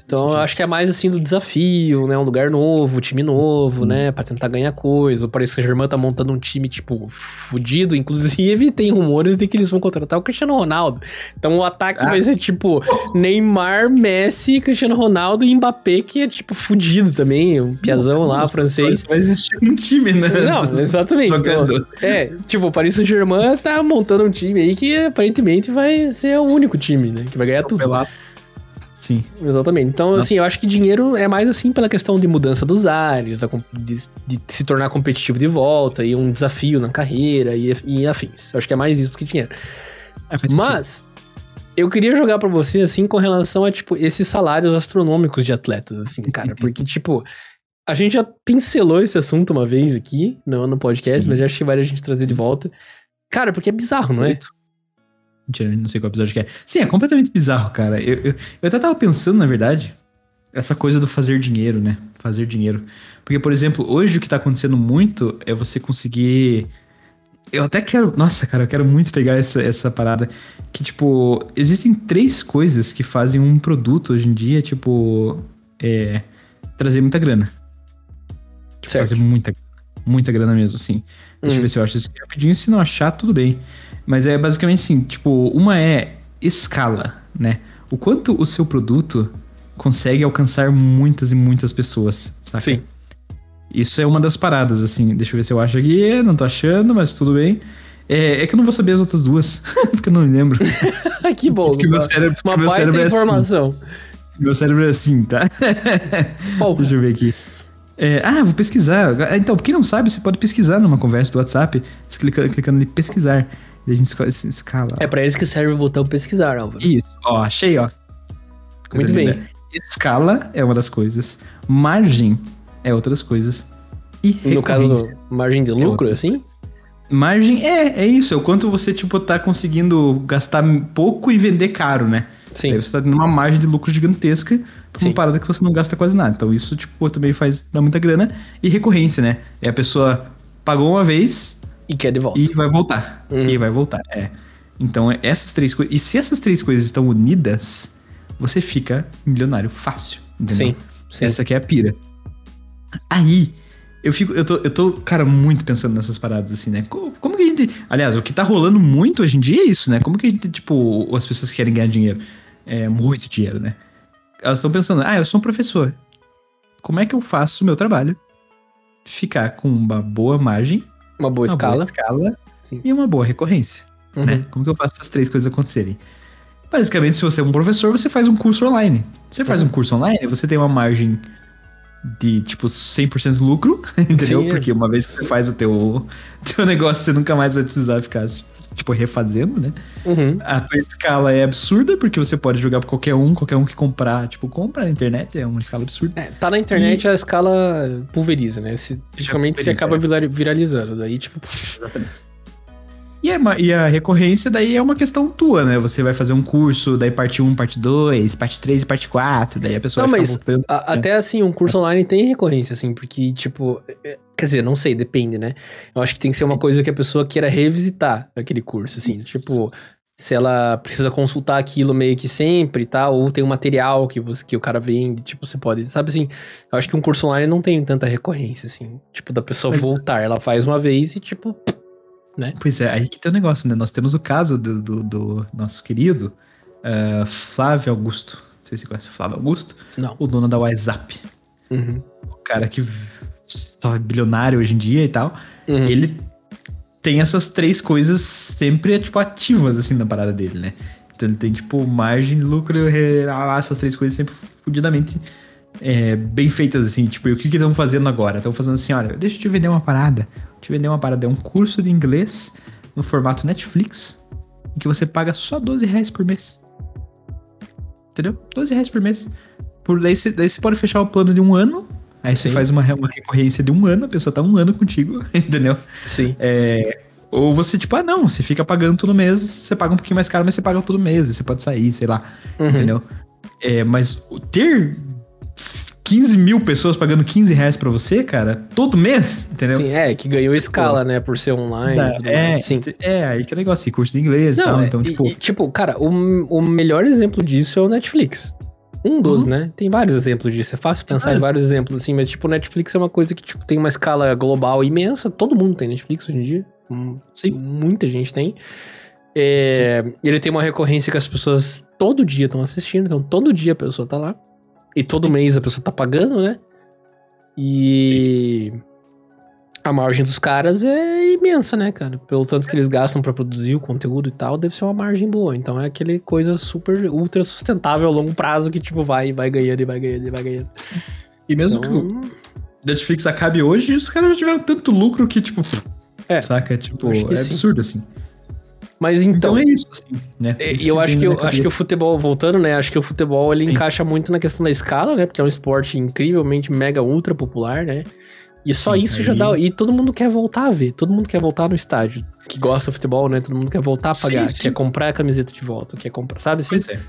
Então eu acho que é mais assim do desafio, né? Um lugar novo, time novo, hum. né? Pra tentar ganhar coisa. Parece que a Germã tá montando um time, tipo, fudido. Inclusive, tem rumores de que eles vão contratar o Cristiano Ronaldo. Então o ataque ah. vai ser tipo Neymar, Messi, Cristiano Ronaldo e Mbappé, que é tipo fudido também. Um piazão lá, francês. Vai existir um time, né? Não, exatamente. Então, é, tipo, o Paris Saint-Germain tá montando um time aí que aparentemente vai ser o único time, né? Que vai ganhar tudo. Pelado. Sim. Exatamente. Então, Nossa. assim, eu acho que dinheiro é mais assim pela questão de mudança dos ares, de, de, se tornar competitivo de volta, e um desafio na carreira e, e afins. Eu acho que é mais isso do que dinheiro. É, Mas, eu queria jogar para você, assim, com relação a, tipo, esses salários astronômicos de atletas, assim, cara. porque, tipo, a gente já pincelou esse assunto uma vez aqui no, no podcast, Sim. mas já acho que vale a gente trazer de volta. Cara, porque é bizarro, não é? Mentira, não sei qual episódio que é. Sim, é completamente bizarro, cara. Eu, eu, eu até tava pensando, na verdade, essa coisa do fazer dinheiro, né? Fazer dinheiro. Porque, por exemplo, hoje o que tá acontecendo muito é você conseguir. Eu até quero. Nossa, cara, eu quero muito pegar essa, essa parada. Que, tipo, existem três coisas que fazem um produto hoje em dia, tipo. É, trazer muita grana. Tipo, certo. fazer muita, muita grana mesmo, assim. Deixa eu hum. ver se eu acho isso rapidinho. Se não achar, tudo bem. Mas é basicamente assim, tipo, uma é escala, né? O quanto o seu produto consegue alcançar muitas e muitas pessoas, saca? Sim. Isso é uma das paradas, assim. Deixa eu ver se eu acho aqui. Não tô achando, mas tudo bem. É, é que eu não vou saber as outras duas, porque eu não me lembro. que bom. Porque meu cérebro, uma meu cérebro é informação. Assim. Meu cérebro é assim, tá? Bom. Deixa eu ver aqui. É, ah, vou pesquisar. Ah, então, quem não sabe, você pode pesquisar numa conversa do WhatsApp, clicando, clicando em pesquisar. A gente escala. É para isso que serve o botão pesquisar, Álvaro. Isso, ó, achei, ó. Coisa Muito linda. bem. Escala é uma das coisas. Margem é outras coisas. E no caso, margem de é lucro, é assim? Margem é, é isso. É o quanto você, tipo, tá conseguindo gastar pouco e vender caro, né? Sim. Aí você tá tendo uma margem de lucro gigantesca pra uma parada que você não gasta quase nada. Então isso, tipo, também faz dar muita grana. E recorrência, né? É a pessoa pagou uma vez, e quer de volta. E vai voltar. Uhum. E vai voltar, é. Então, essas três coisas. E se essas três coisas estão unidas, você fica milionário fácil. Entendeu? Sim, sim. Essa aqui é a pira. Aí, eu fico. Eu tô, eu tô, cara, muito pensando nessas paradas, assim, né? Como, como que a gente. Aliás, o que tá rolando muito hoje em dia é isso, né? Como que a gente, tipo, as pessoas querem ganhar dinheiro? É muito dinheiro, né? Elas estão pensando, ah, eu sou um professor. Como é que eu faço o meu trabalho? Ficar com uma boa margem uma boa uma escala. Boa escala e uma boa recorrência. Uhum. Né? Como que eu faço essas três coisas acontecerem? Basicamente, se você é um professor, você faz um curso online. Você faz uhum. um curso online, você tem uma margem de, tipo, 100% lucro, entendeu? Sim. Porque uma vez que você faz o teu, teu negócio, você nunca mais vai precisar ficar tipo, refazendo, né? Uhum. A tua escala é absurda, porque você pode jogar pra qualquer um, qualquer um que comprar, tipo, compra na internet, é uma escala absurda. É, tá na internet e... a escala pulveriza, né? Se, principalmente se acaba é. viralizando, daí, tipo... Exatamente. E, é, e a recorrência daí é uma questão tua, né? Você vai fazer um curso, daí parte 1, parte 2, parte 3 e parte 4, daí a pessoa Não, mas voltando, a, né? até assim, um curso online tem recorrência, assim, porque, tipo, é, quer dizer, não sei, depende, né? Eu acho que tem que ser uma coisa que a pessoa queira revisitar aquele curso, assim, tipo, se ela precisa consultar aquilo meio que sempre, tá? Ou tem um material que, você, que o cara vende, tipo, você pode, sabe assim? Eu acho que um curso online não tem tanta recorrência, assim, tipo, da pessoa mas... voltar. Ela faz uma vez e, tipo, né? Pois é, aí que tem o um negócio, né? Nós temos o caso do, do, do nosso querido uh, Flávio Augusto. Não sei se você conhece o Flávio Augusto. Não. O dono da WhatsApp. Uhum. O cara que só é bilionário hoje em dia e tal. Uhum. Ele tem essas três coisas sempre, tipo, ativas, assim, na parada dele, né? Então ele tem, tipo, margem, lucro, essas três coisas sempre fudidamente é, bem feitas, assim. Tipo, e o que que estão fazendo agora? Estão fazendo assim, olha, deixa eu te vender uma parada. Te vender uma parada. É um curso de inglês no formato Netflix, em que você paga só 12 reais por mês. Entendeu? 12 reais por mês. Por, daí, você, daí você pode fechar o plano de um ano. Aí Sim. você faz uma, uma recorrência de um ano, a pessoa tá um ano contigo, entendeu? Sim. É, ou você, tipo, ah, não, você fica pagando todo mês, você paga um pouquinho mais caro, mas você paga todo mês, você pode sair, sei lá, uhum. entendeu? É, mas ter 15 mil pessoas pagando 15 reais pra você, cara, todo mês, entendeu? Sim, é, que ganhou escala, né, por ser online. É, sim. é, aí que é negócio, curso de inglês Não, e tal, então, tipo... E, tipo, cara, o, o melhor exemplo disso é o Netflix. Um dos, uhum. né? Tem vários exemplos disso. É fácil pensar em vários exemplos, assim, mas, tipo, Netflix é uma coisa que, tipo, tem uma escala global imensa. Todo mundo tem Netflix hoje em dia. Hum, sim. Muita gente tem. É, ele tem uma recorrência que as pessoas todo dia estão assistindo, então todo dia a pessoa tá lá. E todo mês a pessoa tá pagando, né? E a margem dos caras é imensa, né, cara? Pelo tanto que eles gastam para produzir o conteúdo e tal, deve ser uma margem boa. Então é aquele coisa super ultra sustentável a longo prazo que tipo vai vai ganhando e vai ganhando e vai ganhando. E mesmo então... que o Netflix acabe hoje, os caras já tiveram tanto lucro que tipo, é, saca, tipo, é absurdo assim. Mas então, então é isso, assim, né? É, e eu acho que, eu, acho que o futebol, voltando, né? Acho que o futebol ele Sim. encaixa muito na questão da escala, né? Porque é um esporte incrivelmente mega ultra popular, né? E só Sim, isso aí... já dá. E todo mundo quer voltar a ver. Todo mundo quer voltar no estádio. Que gosta do futebol, né? Todo mundo quer voltar a pagar. Sim, quer comprar a camiseta de volta. Quer comprar. Sabe assim? Pois é.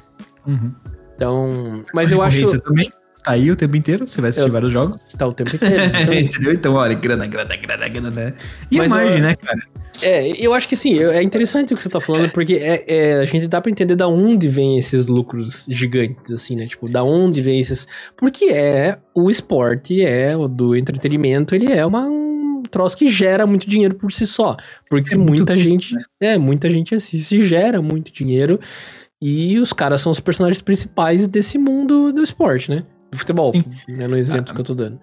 Uhum. Então. Mas eu acho. também tá aí o tempo inteiro, você vai assistir eu... vários jogos. Tá o tempo inteiro. Entendeu? Então, olha, grana, grana, grana, grana, né? E Mas a margem, eu... né, cara? É, eu acho que sim, é interessante o que você tá falando, porque é, é, a gente dá pra entender da onde vem esses lucros gigantes, assim, né? Tipo, da onde vem esses. Porque é o esporte, é o do entretenimento, ele é uma, um troço que gera muito dinheiro por si só. Porque é muita gente. né? É, muita gente assiste e gera muito dinheiro. E os caras são os personagens principais desse mundo do esporte, né? Do futebol, Sim. né? No exemplo ah, que eu tô dando.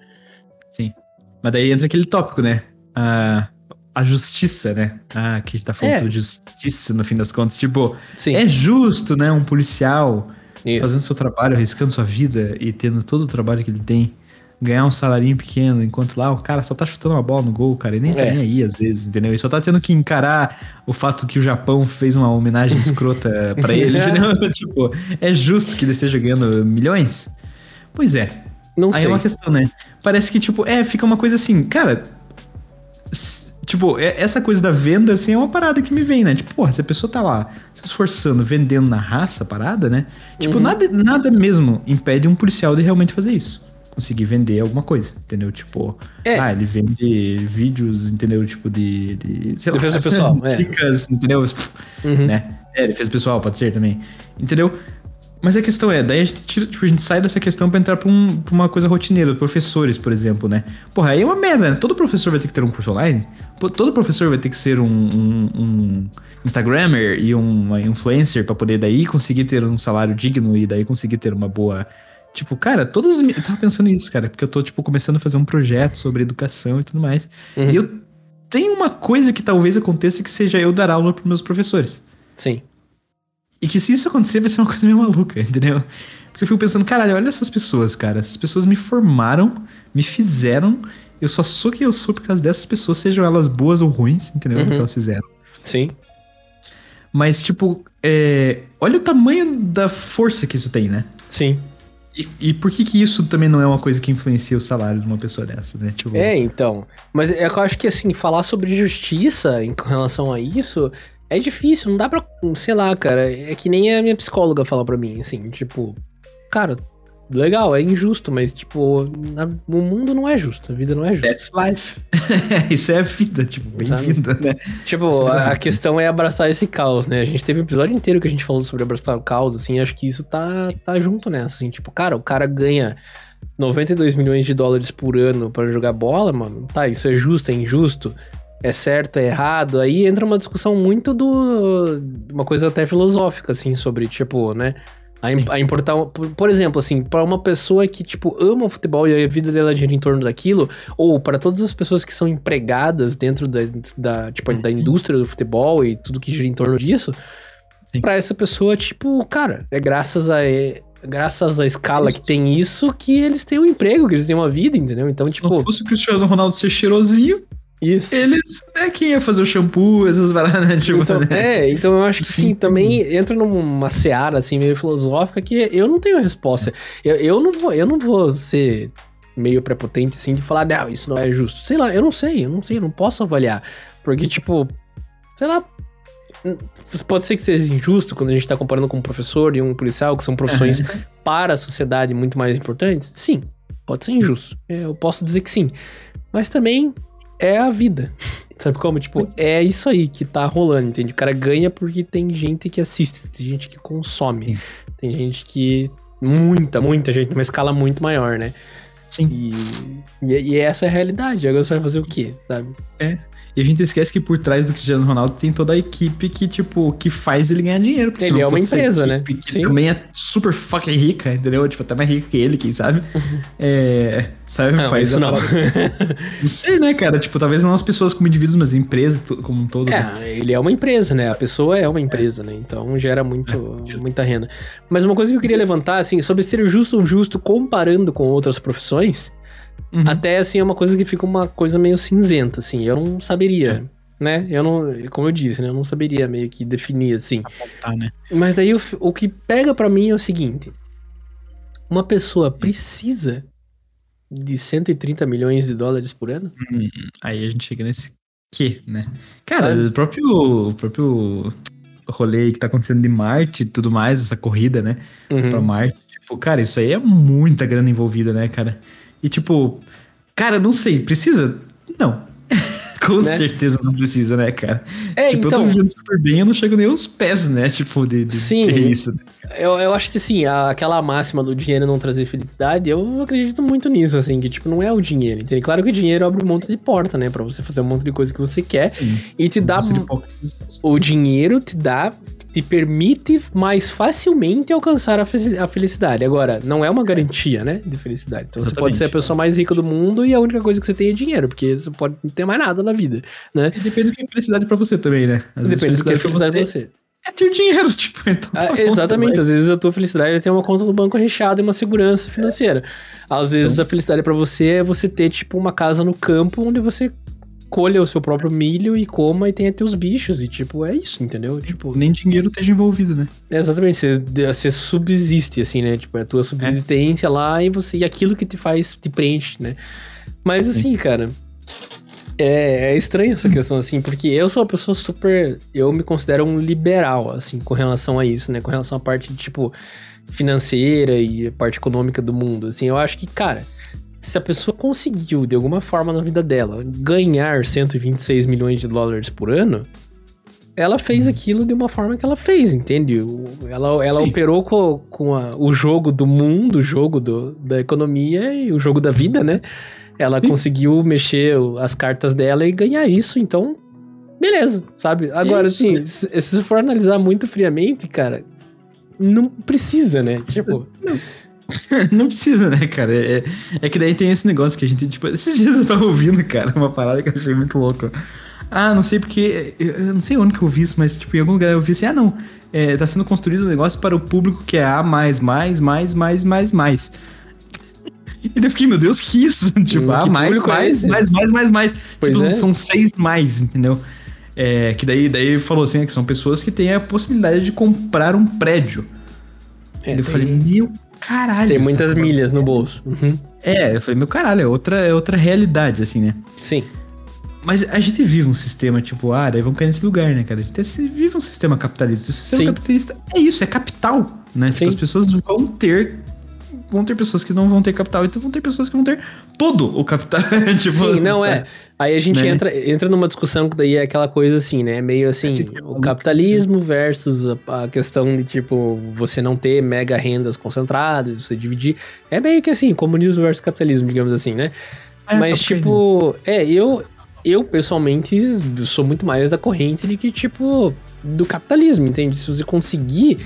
Sim. Mas daí entra aquele tópico, né? Ah, a justiça, né? Ah, que tá falando é. sobre justiça no fim das contas. Tipo, Sim. é justo, né? Um policial Isso. fazendo seu trabalho, arriscando sua vida e tendo todo o trabalho que ele tem, ganhar um salarinho pequeno, enquanto lá o cara só tá chutando uma bola no gol, cara, e nem tá é. nem aí às vezes, entendeu? E só tá tendo que encarar o fato que o Japão fez uma homenagem escrota para ele, entendeu? tipo, é justo que ele esteja ganhando milhões? Pois é. Não aí sei. é uma questão, né? Parece que, tipo, é, fica uma coisa assim, cara Tipo, é, essa coisa da venda, assim, é uma parada que me vem, né? Tipo, porra, se a pessoa tá lá se esforçando, vendendo na raça a parada, né? Tipo, uhum. nada, nada mesmo impede um policial de realmente fazer isso. Conseguir vender alguma coisa, entendeu? Tipo, é. ah, ele vende vídeos, entendeu? Tipo, de. de sei defesa lá, pessoal, é. dicas, entendeu? Uhum. Né? É, defesa pessoal, pode ser também. Entendeu? Mas a questão é, daí a gente, tira, tipo, a gente sai dessa questão pra entrar pra, um, pra uma coisa rotineira, professores, por exemplo, né? Porra, aí é uma merda, né? Todo professor vai ter que ter um curso online, todo professor vai ter que ser um, um, um Instagrammer e uma influencer para poder daí conseguir ter um salário digno e daí conseguir ter uma boa. Tipo, cara, todas as. Eu tava pensando nisso, cara, porque eu tô, tipo, começando a fazer um projeto sobre educação e tudo mais. Uhum. E eu tenho uma coisa que talvez aconteça que seja eu dar aula pros meus professores. Sim. E que se isso acontecer, vai ser uma coisa meio maluca, entendeu? Porque eu fico pensando, caralho, olha essas pessoas, cara. Essas pessoas me formaram, me fizeram. Eu só sou quem eu sou por causa dessas pessoas, sejam elas boas ou ruins, entendeu? Uhum. O que elas fizeram. Sim. Mas, tipo, é... olha o tamanho da força que isso tem, né? Sim. E, e, por que que isso também não é uma coisa que influencia o salário de uma pessoa dessa, né? Tipo... É, então. Mas é eu acho que, assim, falar sobre justiça em relação a isso é difícil, não dá pra, sei lá, cara. É que nem a minha psicóloga fala pra mim, assim, tipo, cara, legal, é injusto, mas, tipo, o mundo não é justo, a vida não é justa. That's life. Isso é a vida, tipo, bem-vinda, né? Tipo, a, a, questão é abraçar esse caos, né? A gente teve um episódio inteiro que a gente falou sobre abraçar o caos, assim, acho que isso tá, tá junto nessa, assim, tipo, cara, o cara ganha 92 milhões de dólares por ano para jogar bola, mano, tá, isso é justo, é injusto? É certo, é errado? Aí entra uma discussão muito do... uma coisa até filosófica, assim, sobre, tipo, né? A, a importar, por, por, exemplo, assim, para uma pessoa que, tipo, ama o futebol e a vida dela gira em torno daquilo, ou para todas as pessoas que são empregadas dentro da, da tipo, da uhum. indústria do futebol e tudo que gira em torno disso, para essa pessoa, tipo, cara, é graças a graças à escala que tem isso que eles têm um emprego, que eles têm uma vida, entendeu? Então, tipo. Se não fosse o Cristiano Ronaldo ser cheirosinho, isso. Eles é quem ia fazer o shampoo, essas paradas, né? Tipo, então, né? É, então eu acho que sim, também entra numa seara assim, meio filosófica que eu não tenho resposta. Eu, eu, não, vou, eu não vou ser meio prepotente assim de falar, não, isso não é justo. Sei lá, eu não sei, eu não sei, eu não posso avaliar. Porque, tipo, sei lá. Pode ser que seja injusto quando a gente tá comparando com um professor e um policial, que são profissões uhum. para a sociedade muito mais importantes. Sim, pode ser injusto. Eu posso dizer que sim. Mas também é a vida. Sabe como? Tipo, é isso aí que tá rolando, entende? O cara ganha porque tem gente que assiste, tem gente que consome, Sim. tem gente que. Muita, muita gente, numa escala muito maior, né? Sim. E, e, e essa é a realidade. Agora você vai fazer o quê, sabe? É. E a gente esquece que por trás do Cristiano Ronaldo tem toda a equipe que, tipo, que faz ele ganhar dinheiro. Ele é uma empresa, né? Que Sim. também é super fucking rica, entendeu? Tipo, até mais rico que ele, quem sabe. é. Sabe? Não, faz isso não. não sei, né, cara? Tipo, talvez não as pessoas como indivíduos, mas empresas como um todo. É, né? ele é uma empresa, né? A pessoa é uma empresa, é. né? Então gera muito, é. muita renda. Mas uma coisa que eu queria levantar, assim, sobre ser justo ou justo comparando com outras profissões. Uhum. Até, assim, é uma coisa que fica uma coisa meio cinzenta, assim. Eu não saberia, é. né? Eu não... Como eu disse, né? Eu não saberia meio que definir, assim. Apontar, né? Mas daí o, o que pega para mim é o seguinte. Uma pessoa precisa de 130 milhões de dólares por ano? Hum, aí a gente chega nesse que, né? Cara, o próprio... O próprio rolê que tá acontecendo de Marte e tudo mais, essa corrida, né? Uhum. Pra Marte. Tipo, cara, isso aí é muita grana envolvida, né, cara? E tipo, cara, não sei, precisa? Não. Com né? certeza não precisa, né, cara? É, tipo, então... eu tô então. vivendo super bem, eu não chego nem aos pés, né? Tipo, de, de Sim, ter isso. Né? Eu, eu acho que sim, aquela máxima do dinheiro não trazer felicidade, eu acredito muito nisso, assim, que tipo, não é o dinheiro, entende? Claro que o dinheiro abre um monte de porta, né? Pra você fazer um monte de coisa que você quer. Sim, e te dá. O dinheiro te dá te permite mais facilmente alcançar a, felicidade. Agora, não é uma garantia, né, de felicidade. Então Exatamente. você pode ser a pessoa mais rica do mundo e a única coisa que você tem é dinheiro, porque você pode não ter mais nada na vida, né? E depende do que é felicidade para você também, né? Às depende do que é felicidade pra você. É ter dinheiro, tipo, então. Ah, tá exatamente, às vezes a tua felicidade é ter uma conta no banco recheada e uma segurança financeira. Às vezes então... a felicidade para você é você ter, tipo, uma casa no campo onde você colha o seu próprio milho e coma e tenha teus bichos. E, tipo, é isso, entendeu? Tipo. Nem dinheiro esteja envolvido, né? É exatamente, você, você subsiste, assim, né? Tipo, é a tua subsistência é. lá e você. E aquilo que te faz, te preenche, né? Mas assim, Sim. cara. É, é estranho essa questão, assim, porque eu sou uma pessoa super. Eu me considero um liberal, assim, com relação a isso, né? Com relação à parte, tipo, financeira e a parte econômica do mundo. Assim, eu acho que, cara se a pessoa conseguiu, de alguma forma na vida dela, ganhar 126 milhões de dólares por ano, ela fez uhum. aquilo de uma forma que ela fez, entende? Ela, ela operou com, com a, o jogo do mundo, o jogo do, da economia e o jogo da vida, né? Ela Sim. conseguiu mexer as cartas dela e ganhar isso, então, beleza, sabe? Agora, isso. assim, se, se for analisar muito friamente, cara, não precisa, né? Tipo. Não. não precisa, né, cara? É, é que daí tem esse negócio que a gente, tipo, esses dias eu tava ouvindo, cara, uma parada que eu achei muito louca. Ah, não sei porque. Eu não sei onde que eu vi isso, mas, tipo, em algum lugar eu vi assim, ah, não. É, tá sendo construído um negócio para o público que é A, mais, mais, mais, mais, mais, mais. E eu fiquei, meu Deus, que isso? tipo, A, mais, mais, mais, mais, mais, mais, mais. Pois tipo, é. são seis mais, entendeu? É, que daí, daí falou assim, que são pessoas que têm a possibilidade de comprar um prédio. É, eu falei, meu caralho. Tem muitas milhas no bolso. Uhum. É, eu falei, meu caralho, é outra, é outra realidade, assim, né? Sim. Mas a gente vive um sistema, tipo, ah, daí vamos cair nesse lugar, né, cara? A gente vive um sistema capitalista. O sistema Sim. capitalista é isso, é capital, né? Sim. Tipo, as pessoas vão ter vão ter pessoas que não vão ter capital, então vão ter pessoas que vão ter todo o capital. tipo, Sim, não é. Aí a gente né? entra, entra numa discussão que daí é aquela coisa assim, né? Meio assim, é o capitalismo versus a, questão de, tipo, você não ter mega rendas concentradas, você dividir. É meio que assim, comunismo versus capitalismo, digamos assim, né? É, Mas, tipo, é, eu, eu pessoalmente sou muito mais da corrente de que, tipo, do capitalismo, entende? Se você conseguir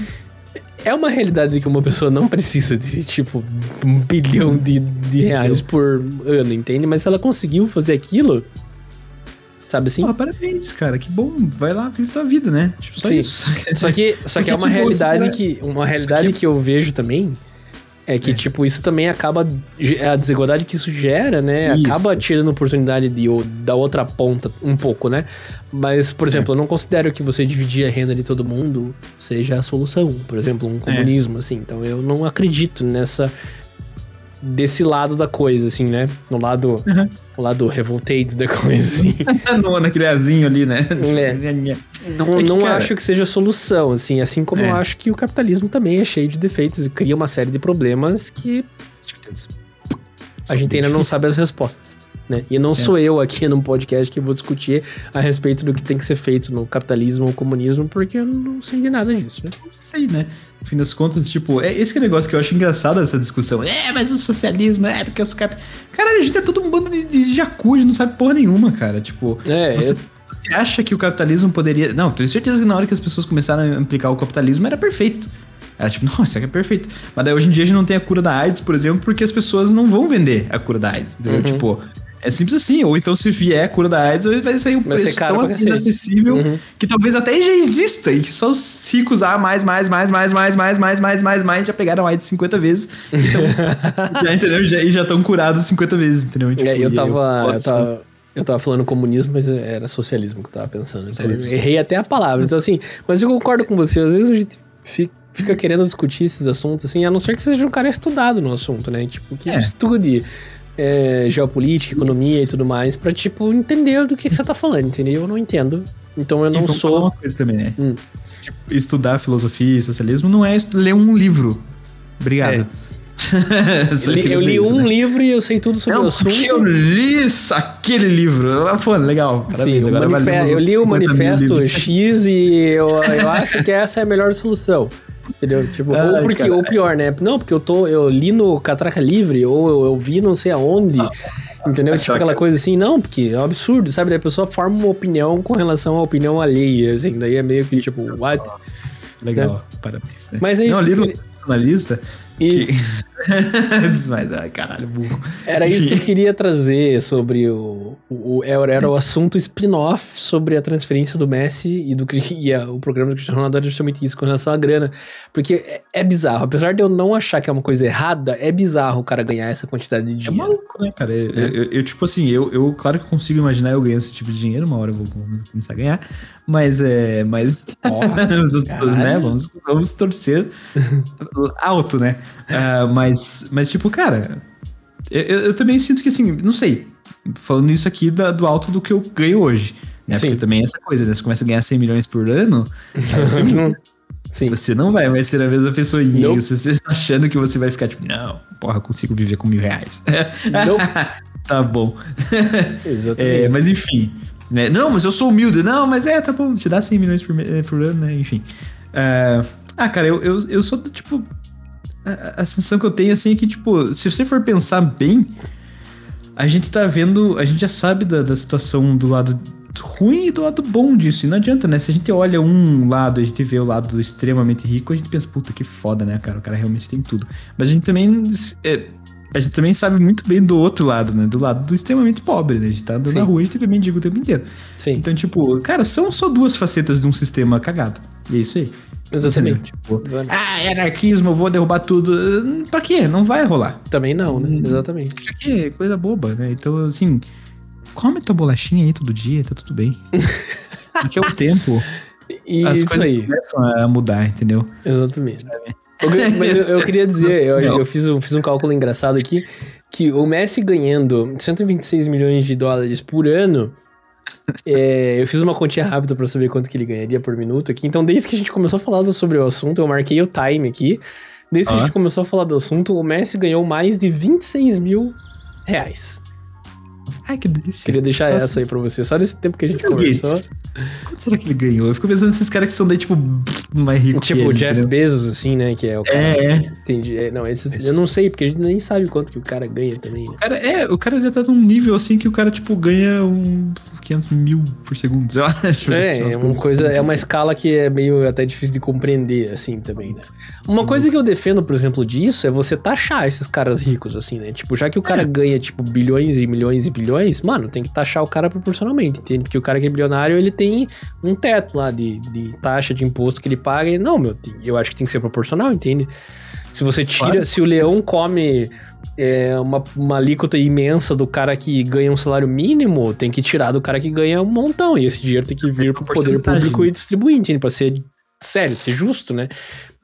é uma realidade que uma pessoa não precisa de, tipo, um bilhão de, de reais por ano, entende? Mas se ela conseguiu fazer aquilo, sabe assim? Ah, parabéns, cara, que bom. Vai lá, vive tua vida, né? Tipo, só Sim. isso. Só que, só que é uma realidade que, uma realidade que eu vejo também é que, é. tipo, isso também acaba. A desigualdade que isso gera, né? Isso. Acaba tirando oportunidade de, da outra ponta um pouco, né? Mas, por é. exemplo, é. eu não considero que você dividir a renda de todo mundo seja a solução. Por exemplo, um é. comunismo, é. assim. Então eu não acredito nessa desse lado da coisa, assim, né? No lado, uhum. no lado revoltated da coisa, assim. no, naquele azinho ali, né? É. Não, é que, não cara... acho que seja solução, assim. Assim como é. eu acho que o capitalismo também é cheio de defeitos e cria uma série de problemas que a gente ainda não sabe as respostas né? E não é. sou eu aqui no podcast que vou discutir a respeito do que tem que ser feito no capitalismo ou comunismo, porque eu não sei de nada disso, né? Não sei, né? No fim das contas, tipo, é esse que é negócio que eu acho engraçado essa discussão. É, mas o socialismo, é, porque os cap... Caralho, a gente é todo um bando de, de jacu, não sabe porra nenhuma, cara. Tipo, é, você... Eu... Você acha que o capitalismo poderia. Não, tenho certeza que na hora que as pessoas começaram a aplicar o capitalismo era perfeito. Era tipo, não, isso aqui é perfeito. Mas daí hoje em dia a gente não tem a cura da AIDS, por exemplo, porque as pessoas não vão vender a cura da AIDS. Entendeu? Uhum. Tipo, é simples assim, ou então se vier a cura da AIDS, vai sair um vai preço tão inacessível uhum. que talvez até já exista e que só os ricos, ah, mais, mais, mais, mais, mais, mais, mais, mais, mais, mais, já pegaram AIDS 50 vezes. Então, já entendeu? Já, e já estão curados 50 vezes, entendeu? Tipo, é, eu, tava, eu, posso... eu, tava, eu tava falando comunismo, mas era socialismo que eu tava pensando. Então, eu errei até a palavra. Então, assim, mas eu concordo com você, às vezes a gente fica fica querendo discutir esses assuntos, assim, a não ser que seja um cara estudado no assunto, né? Tipo, que é. estude é, geopolítica, economia e tudo mais, pra, tipo, entender do que, que você tá falando, entendeu? Eu não entendo. Então eu não então, sou. Uma coisa também, né? Hum. Tipo, estudar filosofia e socialismo não é ler um livro. Obrigado. É. eu li um livro e eu sei tudo sobre não, o assunto. Eu li aquele livro. Ah, pô, legal. Parabéns. Sim, Agora eu li o manifesto X e eu, eu acho que essa é a melhor solução. Entendeu? Tipo, ou, porque, ou pior, né? Não, porque eu tô. Eu li no Catraca Livre, ou eu, eu vi não sei aonde. Entendeu? Tipo aquela coisa assim, não, porque é um absurdo, sabe? Daí a pessoa forma uma opinião com relação à opinião alheia, assim. Daí é meio que tipo, what? Legal, né? parabéns, né? Mas é isso. Não, li no jornalista isso. Mas, ai, caralho, burro. Era isso que eu queria trazer sobre o. o era, era o assunto spin-off sobre a transferência do Messi e do e a, o programa do Cristiano Ronaldo era justamente isso, com relação à grana. Porque é, é, bizarro. Apesar de eu não achar que é uma coisa errada, é bizarro o cara ganhar essa quantidade de é dinheiro. É maluco, né, cara? Eu, é. eu, eu, tipo assim, eu, eu, claro que consigo imaginar eu ganhando esse tipo de dinheiro, uma hora eu vou começar a ganhar. Mas é. Mas. Oh, né? Vamos, vamos torcer alto, né? Uh, mas, mas, tipo, cara, eu, eu, também sinto que, assim, não sei, falando isso aqui da, do alto do que eu ganho hoje. Né? Sim. Porque também é essa coisa, né? Você começa a ganhar 100 milhões por ano, você, Sim. você não vai mais ser a mesma pessoinha. Nope. Você está achando que você vai ficar tipo, não, porra, consigo viver com mil reais. Nope. tá bom. Exatamente. É, mas enfim. Né? Não, mas eu sou humilde. Não, mas é, tá bom, te dá 100 milhões por, por ano, né? Enfim. Uh, ah, cara, eu, eu, eu sou, tipo, a, a sensação que eu tenho assim é que, tipo, se você for pensar bem, a gente tá vendo, a gente já sabe da, da situação do lado ruim e do lado bom disso. E não adianta, né? Se a gente olha um lado, a gente vê o lado extremamente rico, a gente pensa, puta, que foda, né, cara? O cara realmente tem tudo. Mas a gente também. É, a gente também sabe muito bem do outro lado, né? Do lado do extremamente pobre, né? A gente tá andando Sim. na rua, a gente também digo o tempo inteiro. Sim. Então, tipo, cara, são só duas facetas de um sistema cagado. E é isso aí. Exatamente. Tipo, ah, é anarquismo, vou derrubar tudo. Pra quê? Não vai rolar. Também não, né? Hum, Exatamente. Pra quê? Coisa boba, né? Então, assim, come tua bolachinha aí todo dia, tá tudo bem. Porque é o tempo. E as isso aí. começam a mudar, entendeu? Exatamente. Sabe? Mas eu, eu queria dizer, eu, eu, fiz, um, fiz um cálculo engraçado aqui, que o Messi ganhando 126 milhões de dólares por ano, é, eu fiz uma continha rápida para saber quanto que ele ganharia por minuto aqui. Então, desde que a gente começou a falar sobre o assunto, eu marquei o time aqui. Desde ah. que a gente começou a falar do assunto, o Messi ganhou mais de 26 mil reais. Ai, que delícia. Queria deixar Só essa aí pra você. Só nesse tempo que a gente conversou. Quanto será que ele ganhou? Eu fico pensando nesses caras que são daí, tipo, mais ricos. Tipo, o Jeff entendeu? Bezos, assim, né? Que é o cara. É, é. Entendi. É, não, esses, eu não sei, porque a gente nem sabe quanto que o cara ganha também. Né? O cara, é, o cara já tá num nível assim que o cara, tipo, ganha um 500 mil por segundo, eu acho. É, é uma coisa, é uma escala que é meio até difícil de compreender, assim, também, né? Uma coisa que eu defendo, por exemplo, disso é você taxar esses caras ricos, assim, né? Tipo, já que o cara é. ganha, tipo, bilhões e milhões e bilhões, mano, tem que taxar o cara proporcionalmente, entende? Porque o cara que é bilionário, ele tem um teto lá de, de taxa de imposto que ele paga. E, não, meu, eu acho que tem que ser proporcional, entende? Se você tira, claro. se o leão come é, uma, uma alíquota imensa do cara que ganha um salário mínimo, tem que tirar do cara que ganha um montão. E esse dinheiro tem que vir pro poder público e distribuir, entende? Pra ser sério, ser justo, né?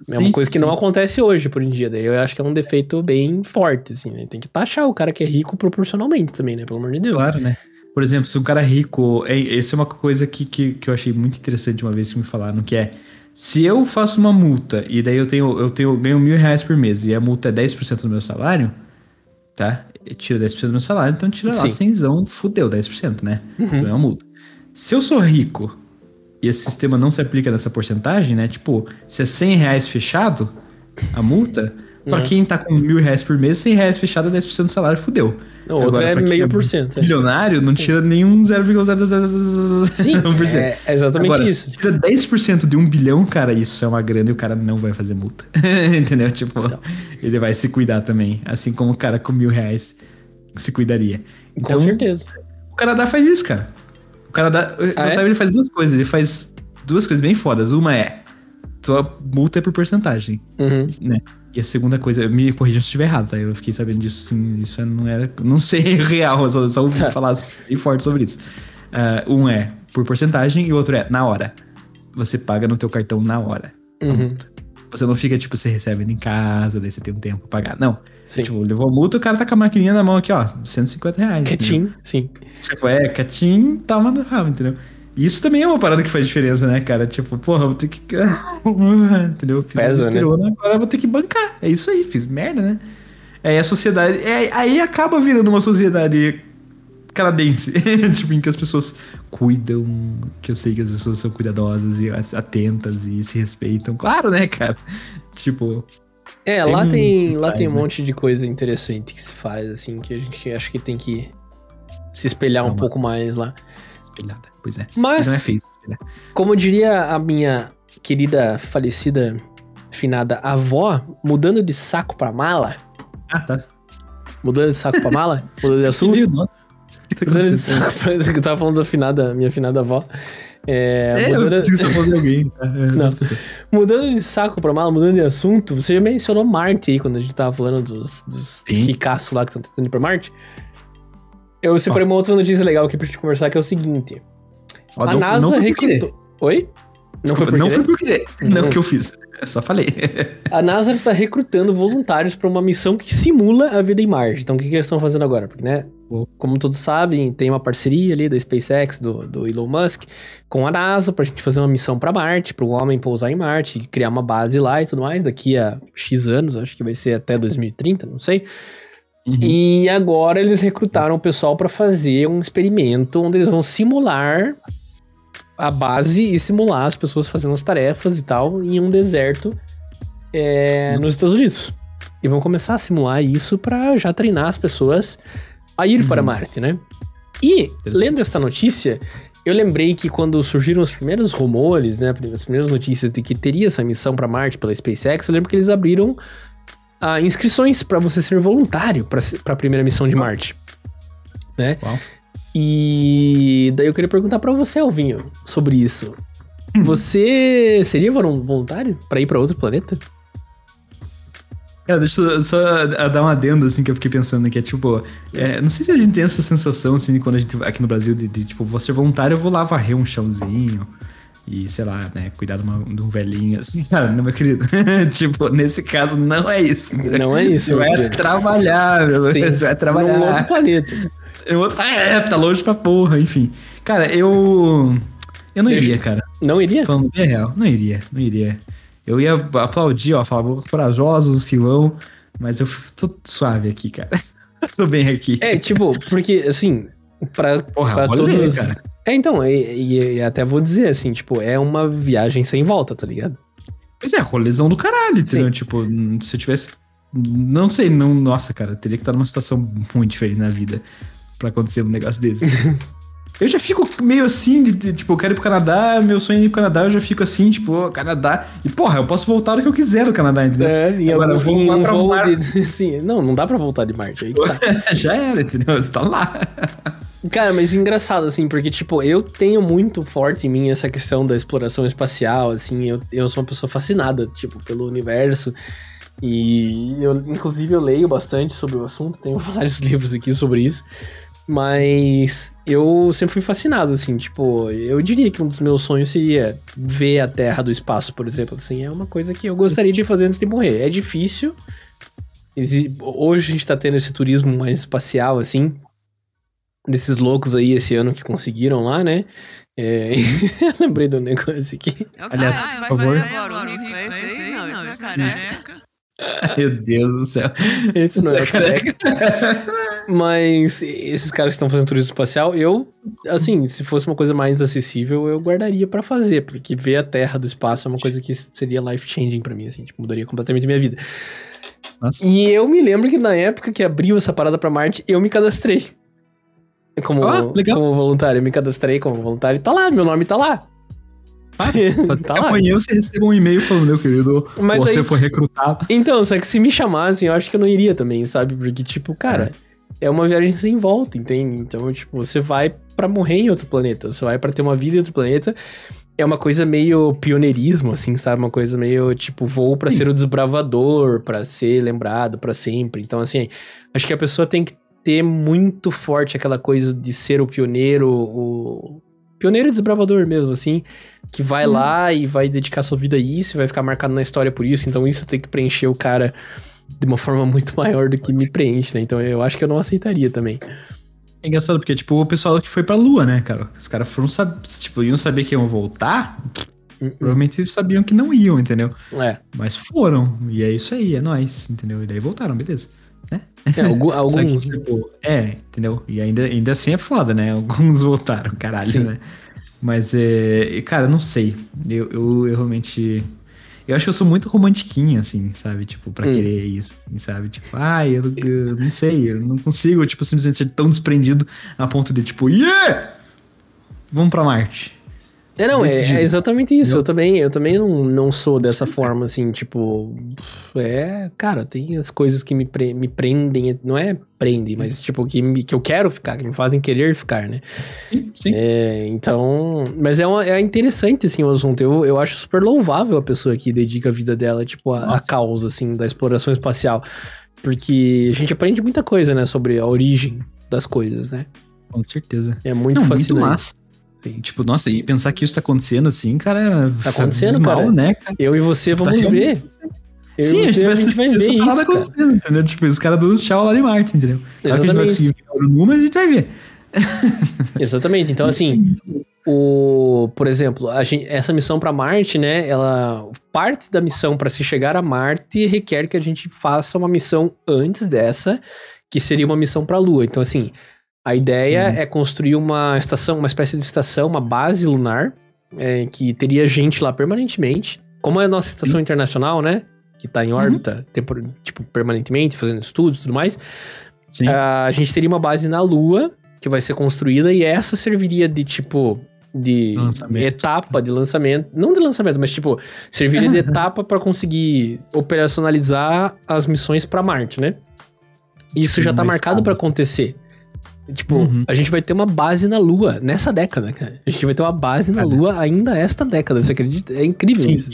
É uma coisa que sim. não acontece hoje, por em dia. Daí eu acho que é um defeito bem forte, assim, né? Tem que taxar o cara que é rico proporcionalmente também, né? Pelo amor de Deus. Claro, né? Por exemplo, se um cara é rico. É, essa é uma coisa que, que, que eu achei muito interessante uma vez que me falaram, que é. Se eu faço uma multa e daí eu tenho, eu tenho ganho mil reais por mês e a multa é 10% do meu salário, tá? Tira 10% do meu salário, então tira Sim. lá 100, fudeu 10%, né? Uhum. Então é uma multa. Se eu sou rico e esse sistema não se aplica nessa porcentagem, né? Tipo, se é 100 reais fechado, a multa, Pra uhum. quem tá com mil reais por mês, 100 reais fechado, 10% do salário, fudeu. O outro é meio por cento. Milionário não tira nenhum 0,000. Sim, é, é exatamente Agora, isso. Se tira 10% de um bilhão, cara, isso é uma grana e o cara não vai fazer multa. Entendeu? Tipo, então. ele vai se cuidar também. Assim como o cara com mil reais se cuidaria. Então, com certeza. O Canadá faz isso, cara. O Canadá, ah, é? ele faz duas coisas. Ele faz duas coisas bem fodas. Uma é, tua multa é por porcentagem, uhum. né? E a segunda coisa, me corrija se estiver errado, tá? Eu fiquei sabendo disso, sim, isso não era. Não sei real, eu só, só ouvi tá. falar bem forte sobre isso. Uh, um é por porcentagem e o outro é na hora. Você paga no teu cartão na hora. Uhum. Você não fica, tipo, você recebe em casa, daí você tem um tempo pra pagar. Não. Sim. Tipo, levou a multa, o cara tá com a maquininha na mão aqui, ó, 150 reais. Catim, sim. Tipo, é, catim, toma no rabo, entendeu? Isso também é uma parada que faz diferença, né, cara? Tipo, porra, vou ter que. Entendeu? Fiz Pesa, né? Agora vou ter que bancar. É isso aí, fiz merda, né? Aí a sociedade. É, aí acaba virando uma sociedade canadense. tipo, em que as pessoas cuidam, que eu sei que as pessoas são cuidadosas e atentas e se respeitam. Claro, né, cara? Tipo. É, tem lá tem, lá faz, tem um né? monte de coisa interessante que se faz, assim, que a gente acho que tem que se espelhar um pouco mais lá. Espelhada. Pois é. Mas, é feio, né? como diria a minha querida falecida finada avó, mudando de saco pra mala. Ah, tá. Mudando de saco pra mala? Mudando de assunto? Nossa. Tá mudando de saco pra. Eu tava falando da finada, minha finada avó. É, é mudando... eu de alguém. É, é, não. Mudando de saco pra mala, mudando de assunto, você já mencionou Marte aí, quando a gente tava falando dos, dos ricaços lá que estão tentando ir pra Marte. Eu separei oh. uma outra notícia legal aqui pra gente conversar, que é o seguinte. A não, NASA não recrutou. Oi? Não foi por Não foi por querer. Não, não que eu fiz. Eu só falei. a NASA está recrutando voluntários para uma missão que simula a vida em Marte. Então, o que, que eles estão fazendo agora? Porque, né? Como todos sabem, tem uma parceria ali da SpaceX, do, do Elon Musk, com a NASA, para a gente fazer uma missão para Marte, para o homem pousar em Marte, criar uma base lá e tudo mais, daqui a X anos, acho que vai ser até 2030, não sei. Uhum. E agora eles recrutaram o pessoal para fazer um experimento onde eles vão simular a base e simular as pessoas fazendo as tarefas e tal em um deserto é, nos Estados Unidos. E vão começar a simular isso para já treinar as pessoas a ir uhum. para Marte, né? E, lendo essa notícia, eu lembrei que quando surgiram os primeiros rumores, né, as primeiras notícias de que teria essa missão para Marte pela SpaceX, eu lembro que eles abriram ah, inscrições para você ser voluntário para a primeira missão de Marte, né? Uau. E daí eu queria perguntar para você, Alvinho, sobre isso. Hum. Você seria voluntário para ir para outro planeta? Deixa eu só dar um adendo, assim, que eu fiquei pensando, que é tipo, é, não sei se a gente tem essa sensação, assim, quando a gente, aqui no Brasil, de, de tipo, vou ser voluntário, eu vou lá varrer um chãozinho, e, sei lá, né, cuidar de, uma, de um velhinho, assim, cara, não, meu querido. tipo, nesse caso, não é isso. Não é isso, Você vai querido. trabalhar, meu. Sim, Você vai trabalhar. Num outro planeta. É outro... É, tá longe pra porra, enfim. Cara, eu. Eu não Deixa- iria, cara. Não iria? Falando bem real, não iria, não iria. Eu ia aplaudir, ó, falar "Vou corajosos os que vão, mas eu tô suave aqui, cara. tô bem aqui. É, tipo, porque, assim, pra, Porra, pra todos... cara. É, então, e, e- e até vou dizer, assim, tipo, é uma viagem sem volta, tá ligado? Pois é, rolezão do caralho, entendeu? Sim. Tipo, se eu tivesse. Não sei, não. Nossa, cara, teria que estar numa situação muito diferente na vida pra acontecer um negócio desse. eu já fico meio assim, de, de, tipo, eu quero ir pro Canadá, meu sonho é ir pro Canadá, eu já fico assim, tipo, ô, Canadá. E porra, eu posso voltar o que eu quiser do Canadá, entendeu? É, em Agora, vamos em lá pra voo Marte. de... Assim, não, não dá pra voltar de Marte, aí tá. já era, entendeu? Você tá lá. Cara, mas engraçado, assim, porque, tipo, eu tenho muito forte em mim essa questão da exploração espacial, assim, eu, eu sou uma pessoa fascinada, tipo, pelo universo. E eu, inclusive, eu leio bastante sobre o assunto, tenho vários livros aqui sobre isso. Mas eu sempre fui fascinado, assim, tipo, eu diria que um dos meus sonhos seria ver a Terra do espaço, por exemplo, assim, é uma coisa que eu gostaria de fazer antes de morrer. É difícil. Hoje a gente tá tendo esse turismo mais espacial, assim, desses loucos aí esse ano que conseguiram lá, né? É... Lembrei do negócio aqui. Aliás, Ah, por favor. Agora, é esse aí, não, esse é careca. Meu Deus do céu. Esse não é o Você careca. Mas esses caras que estão fazendo turismo espacial, eu, assim, se fosse uma coisa mais acessível, eu guardaria pra fazer, porque ver a Terra do espaço é uma coisa que seria life changing pra mim, assim, tipo, mudaria completamente minha vida. Nossa. E eu me lembro que na época que abriu essa parada pra Marte, eu me cadastrei. Como, Ah, como voluntário, eu me cadastrei como voluntário tá lá, meu nome tá lá. Pode tá lá. amanhã você receba um e-mail falando, meu querido, Mas você aí- foi recrutado. Então, só que se me chamassem, eu acho que eu não iria também, sabe? Porque, tipo, cara, é, uma viagem sem volta, entende? Então, tipo, você vai pra morrer em outro planeta, você vai pra ter uma vida em outro planeta. É uma coisa meio pioneirismo, assim, sabe? Uma coisa meio, tipo, voo pra Sim. ser o desbravador, pra ser lembrado pra sempre. Então, assim, acho que a pessoa tem que ter muito forte aquela coisa de ser o pioneiro, o pioneiro desbravador mesmo, assim, que vai lá e vai dedicar sua vida a isso, e vai ficar marcado na história por isso. Então, isso tem que preencher o cara de uma forma muito maior do que me preenche, né? Então, eu acho que eu não aceitaria também. É engraçado, porque, tipo, o pessoal que foi pra Lua, né, cara? Os caras foram, sab... tipo, iam saber que iam voltar, Hum, hum. provavelmente sabiam que não iam, entendeu? É. Mas foram, e é isso aí, é nóis, entendeu? E daí voltaram, beleza. É, algu- Só alguns. que, tipo, é, entendeu? E ainda, ainda assim é foda, né? Alguns voltaram, caralho, Sim. né? Mas, é, cara, eu não sei. Eu, eu, eu realmente... Eu acho que eu sou muito romantiquinho, assim, sabe? Tipo, pra Hum. querer isso, assim, sabe? Tipo, ai, eu, eu não sei, eu não consigo, tipo, simplesmente ser tão desprendido a ponto de, tipo, yeah! Vamos pra Marte. É, não, é, é exatamente isso. Eu também, eu também não, não sou dessa forma, assim, tipo. É, cara, tem as coisas que me, pre- me prendem. Não é prendem, mas, tipo, que, me- que eu quero ficar, que me fazem querer ficar, né? Sim, sim. É, então. Mas é, uma- é interessante, assim, o assunto. Eu, eu acho super louvável a pessoa que dedica a vida dela, tipo, a, a causa, assim, da exploração espacial. Porque a gente aprende muita coisa, né, sobre a origem das coisas, né? Com certeza. É muito Não, fascinante. muito massa. Tipo, nossa, e pensar que isso tá acontecendo assim, cara. Tá acontecendo, abismal, cara. né, cara? Eu e você Tá vamos ver. Eu Sim, você, a gente vai ver isso, cara. acontecendo, entendeu? Tipo, os caras dando tchau lá de Marte, entendeu? Claro que a gente vai conseguir virar o número, a gente vai ver. Exatamente. Então, assim, o, por exemplo, a gente- essa missão pra Marte, né? Ela parte da missão pra se chegar a Marte requer que a gente faça uma missão antes dessa, que seria uma missão pra Lua. Então, assim, a ideia Uhum. é construir uma estação, uma espécie de estação, uma base lunar, é, que teria gente lá permanentemente. Como é a nossa estação internacional, né? Que tá em órbita, tempor- tipo, permanentemente, fazendo estudos e tudo mais. Sim. a gente teria uma base na Lua que vai ser construída e essa serviria de tipo de Lançamento. etapa de lançamento, não de lançamento, mas tipo serviria de etapa para conseguir operacionalizar as missões para Marte, né? Isso já tá marcado para acontecer. Tipo, Uhum. a gente vai ter uma base na Lua nessa década, cara. A gente vai ter uma base na. Lua ainda esta década, você acredita? É incrível Sim. isso.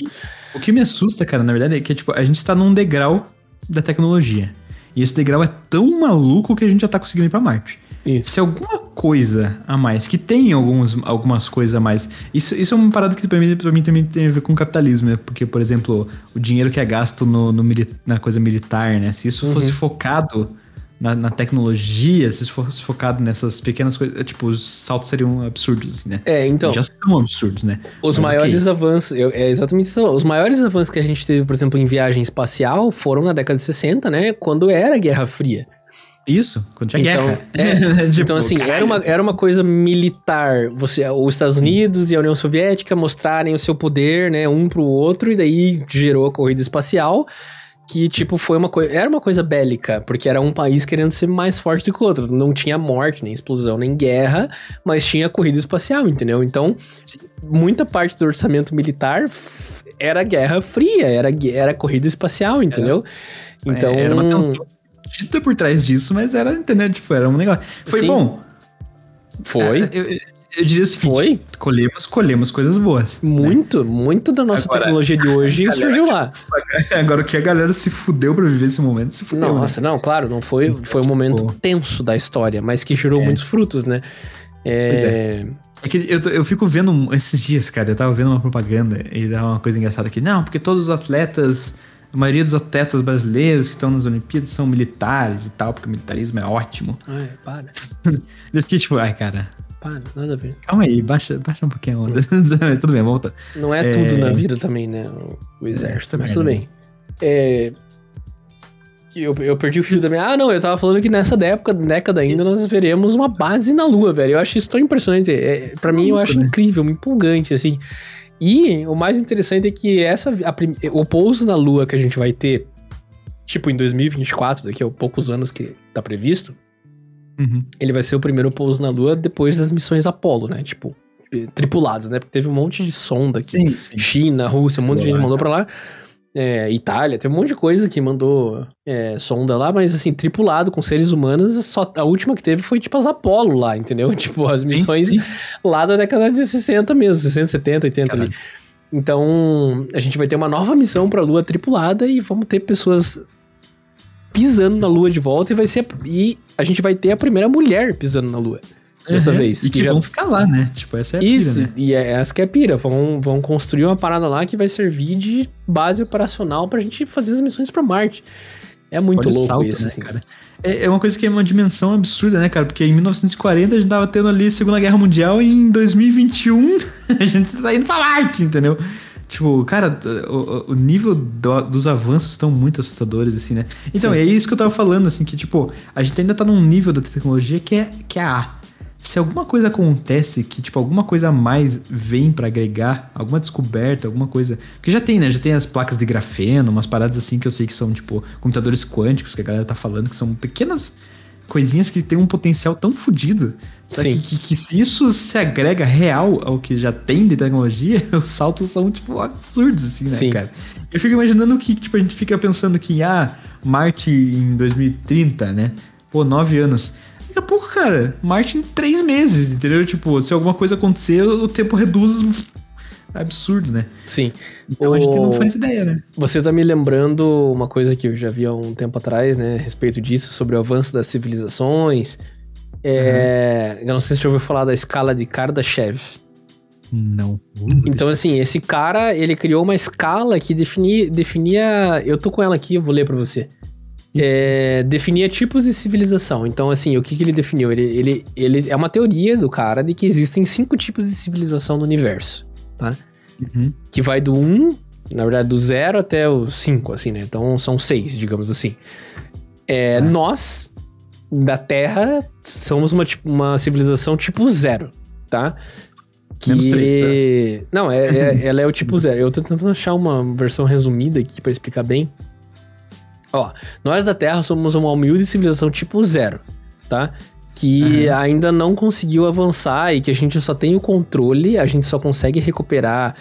O que me assusta, cara, na verdade, é que tipo, a gente tá num degrau da tecnologia. E esse degrau é tão maluco que a gente já tá conseguindo ir pra Marte. Isso. Se alguma coisa a mais, que tem alguns, algumas coisas a mais, isso, isso é uma parada que pra mim, pra mim também tem a ver com capitalismo, né? Porque, por exemplo, o dinheiro que é gasto no, no na coisa militar, né? Se isso uhum. fosse focado na, na, tecnologia, se fosse focado nessas pequenas coisas, é, tipo, os saltos seriam absurdos, assim, né? É, então. Já são absurdos, né? Os Mas maiores okay. avanços, eu, é exatamente isso. Os maiores avanços que a gente teve, por exemplo, em viagem espacial foram na década de 60, né? Quando era a Guerra Fria. Isso, quando tinha então, guerra. É, tipo, então, assim, era uma, era uma coisa militar. Você, os Estados Unidos e a União Soviética mostrarem o seu poder, né, um pro outro, e daí gerou a corrida espacial que, tipo, foi uma coisa. Era uma coisa bélica, porque era um país querendo ser mais forte do que o outro. Não tinha morte, nem explosão, nem guerra, mas tinha corrida espacial, entendeu? Então, muita parte do orçamento militar era guerra fria, era, era corrida espacial, entendeu? Era, então. Era uma tensão por trás disso, mas era, entendeu? Tipo, era um negócio. Foi Sim. bom. Foi. É, eu, eu diria o seguinte: Foi? Colhemos, colhemos coisas boas. Né? Muito, né? muito da nossa Agora, tecnologia de hoje surgiu lá. Agora o que a galera se fudeu pra viver esse momento, se fudeu. Nossa, né? não, claro, não foi, foi um momento Pô. tenso da história, mas que gerou é. muitos frutos, né? É. É que eu, eu fico vendo esses dias, cara, eu tava vendo uma propaganda e dá uma coisa engraçada aqui. Não, porque todos os atletas, a maioria dos atletas brasileiros que estão nas Olimpíadas são militares e tal, porque o militarismo é ótimo. Ai, para. eu fiquei tipo, ai, cara, para, nada a ver. Calma aí, baixa, baixa um pouquinho a onda. tudo bem, volta. Não é, é, tudo na vida também, né? O, exército, é, mas tudo bem. É, eu, eu perdi o fio da minha. Ah, não, eu tava falando que nessa dépoca, década ainda, nós veremos uma base na Lua, velho. Eu acho isso tão impressionante. É, pra mim, eu acho né? incrível, empolgante, assim. E o mais interessante é que essa, a, o pouso na Lua que a gente vai ter, tipo em 2024, daqui a poucos anos que tá previsto, Uhum. Ele vai ser o primeiro pouso na Lua depois das missões Apollo, né? Tipo, tripulados, né? Porque teve um monte de sonda aqui. Sim, sim. China, Rússia, um monte de gente mandou pra lá. É, Itália, tem um monte de coisa que mandou é, sonda lá, mas assim, tripulado com seres humanos, só a última que teve foi tipo as Apollo lá, entendeu? Tipo, as missões sim, lá da década de 60 mesmo, 60, 70, 80 Caramba. ali. Então, a gente vai ter uma nova missão pra Lua tripulada e vamos ter pessoas pisando na Lua de volta e vai ser. E a gente vai ter a primeira mulher pisando na Lua. Dessa uhum. vez. E que, que já... vão ficar lá, né? Tipo, essa é a Isso, pira, né? e é essa que é a pira. Vão, vão construir uma parada lá que vai servir de base operacional pra gente fazer as missões pra Marte. É muito Olha louco salto, isso, né, assim. cara. É, é, uma coisa que é uma dimensão absurda, né, cara? Porque em 1940 a gente tava tendo ali a Segunda Guerra Mundial e em 2021 a gente tá indo pra Marte, entendeu? Tipo, cara, o, o nível do, dos avanços estão muito assustadores, assim, né? Então, Sim. é isso que eu tava falando, assim, que, tipo, a gente ainda tá num nível da tecnologia que é, que é A. Se alguma coisa acontece, que, tipo, alguma coisa a mais vem para agregar, alguma descoberta, alguma coisa. Porque já tem, né? Já tem as placas de grafeno, umas paradas assim que eu sei que são, tipo, computadores quânticos que a galera tá falando, que são pequenas coisinhas que tem um potencial tão fodido. Sim. Que, que, que, se isso se agrega real ao que já tem de tecnologia, os saltos são, tipo, absurdos, assim, né, Sim. cara? Eu fico imaginando que, tipo, a gente fica pensando que, ah, Marte em 2030, né? Pô, nove anos. Daqui a pouco, cara, Marte em três meses, entendeu? Tipo, se alguma coisa acontecer, o tempo reduz absurdo, né? Sim. Então o... a gente não faz ideia, né? Você tá me lembrando uma coisa que eu já vi há um tempo atrás, né? A respeito disso, sobre o avanço das civilizações. É... Uhum. Eu não sei se você ouviu falar da escala de Kardashev. Não. Uh, então, assim, esse cara, ele criou uma escala que definia, definia... Eu tô com ela aqui, eu vou ler pra você. Isso, é, isso. definia tipos de civilização. Então, assim, o que, que ele definiu? Ele, ele, ele é uma teoria do cara de que existem cinco tipos de civilização no universo tá? Uhum. Que vai do 1, na verdade, do 0 até o 5, assim, né? Então são 6, digamos assim. É, ah. Nós, da Terra, somos uma, uma civilização tipo 0, tá? Que. Três, né? Não, é, é, ela é o tipo 0. Eu tô tentando achar uma versão resumida aqui para explicar bem. Ó, nós da Terra somos uma humilde civilização tipo 0, tá? Que uhum. ainda não conseguiu avançar e que a gente só tem o controle, a gente só consegue recuperar,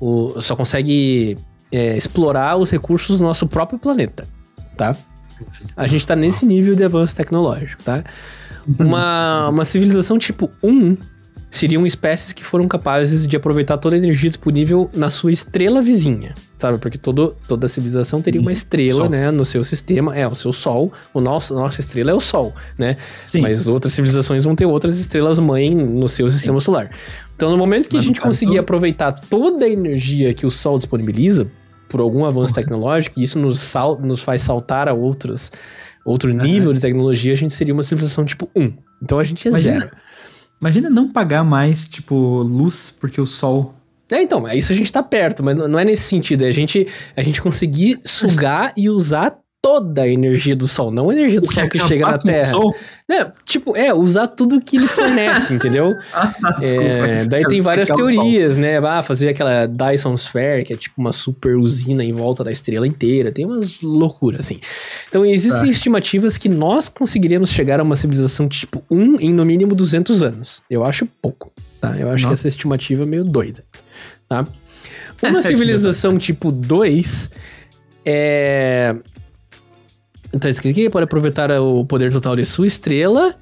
o, só consegue é, explorar os recursos do nosso próprio planeta, tá? A gente tá nesse nível de avanço tecnológico, tá? Uma, uma civilização tipo 1 seriam espécies que foram capazes de aproveitar toda a energia disponível na sua estrela vizinha, sabe? Porque todo, toda civilização teria uma Uhum. estrela, Sol. né, no seu sistema, é o seu Sol. O nosso, a nossa estrela é o Sol, né? Sim. Mas outras civilizações vão ter outras estrelas mãe no seu sistema solar. Então, no momento que Mas a gente conseguir aproveitar toda a energia que o Sol disponibiliza por algum avanço tecnológico, e isso nos, sal, nos faz saltar a outros, outro nível de tecnologia, a gente seria uma civilização tipo 1. Então a gente é Imagina- zero. Imagina não pagar mais, tipo, luz porque o sol. É, então, é isso a gente tá perto, mas não é nesse sentido. É a gente, a gente conseguir sugar e usar toda a energia do Sol, não a energia do Sol que chega na Terra. É, tipo, é, usar tudo que ele fornece, entendeu? Ah, tá, É, desculpa. daí tem várias teorias, né? Ah, fazer aquela Dyson Sphere, que é tipo uma super usina em volta da estrela inteira. Tem umas loucuras, assim. Então, existem Tá. estimativas que nós conseguiríamos chegar a uma civilização tipo 1 em no mínimo 200 anos. Eu acho pouco, tá? Eu acho que Nossa. essa estimativa é meio doida, tá? Uma Que civilização tipo 2 é... Tá escrito aqui, pode aproveitar o poder total de sua estrela.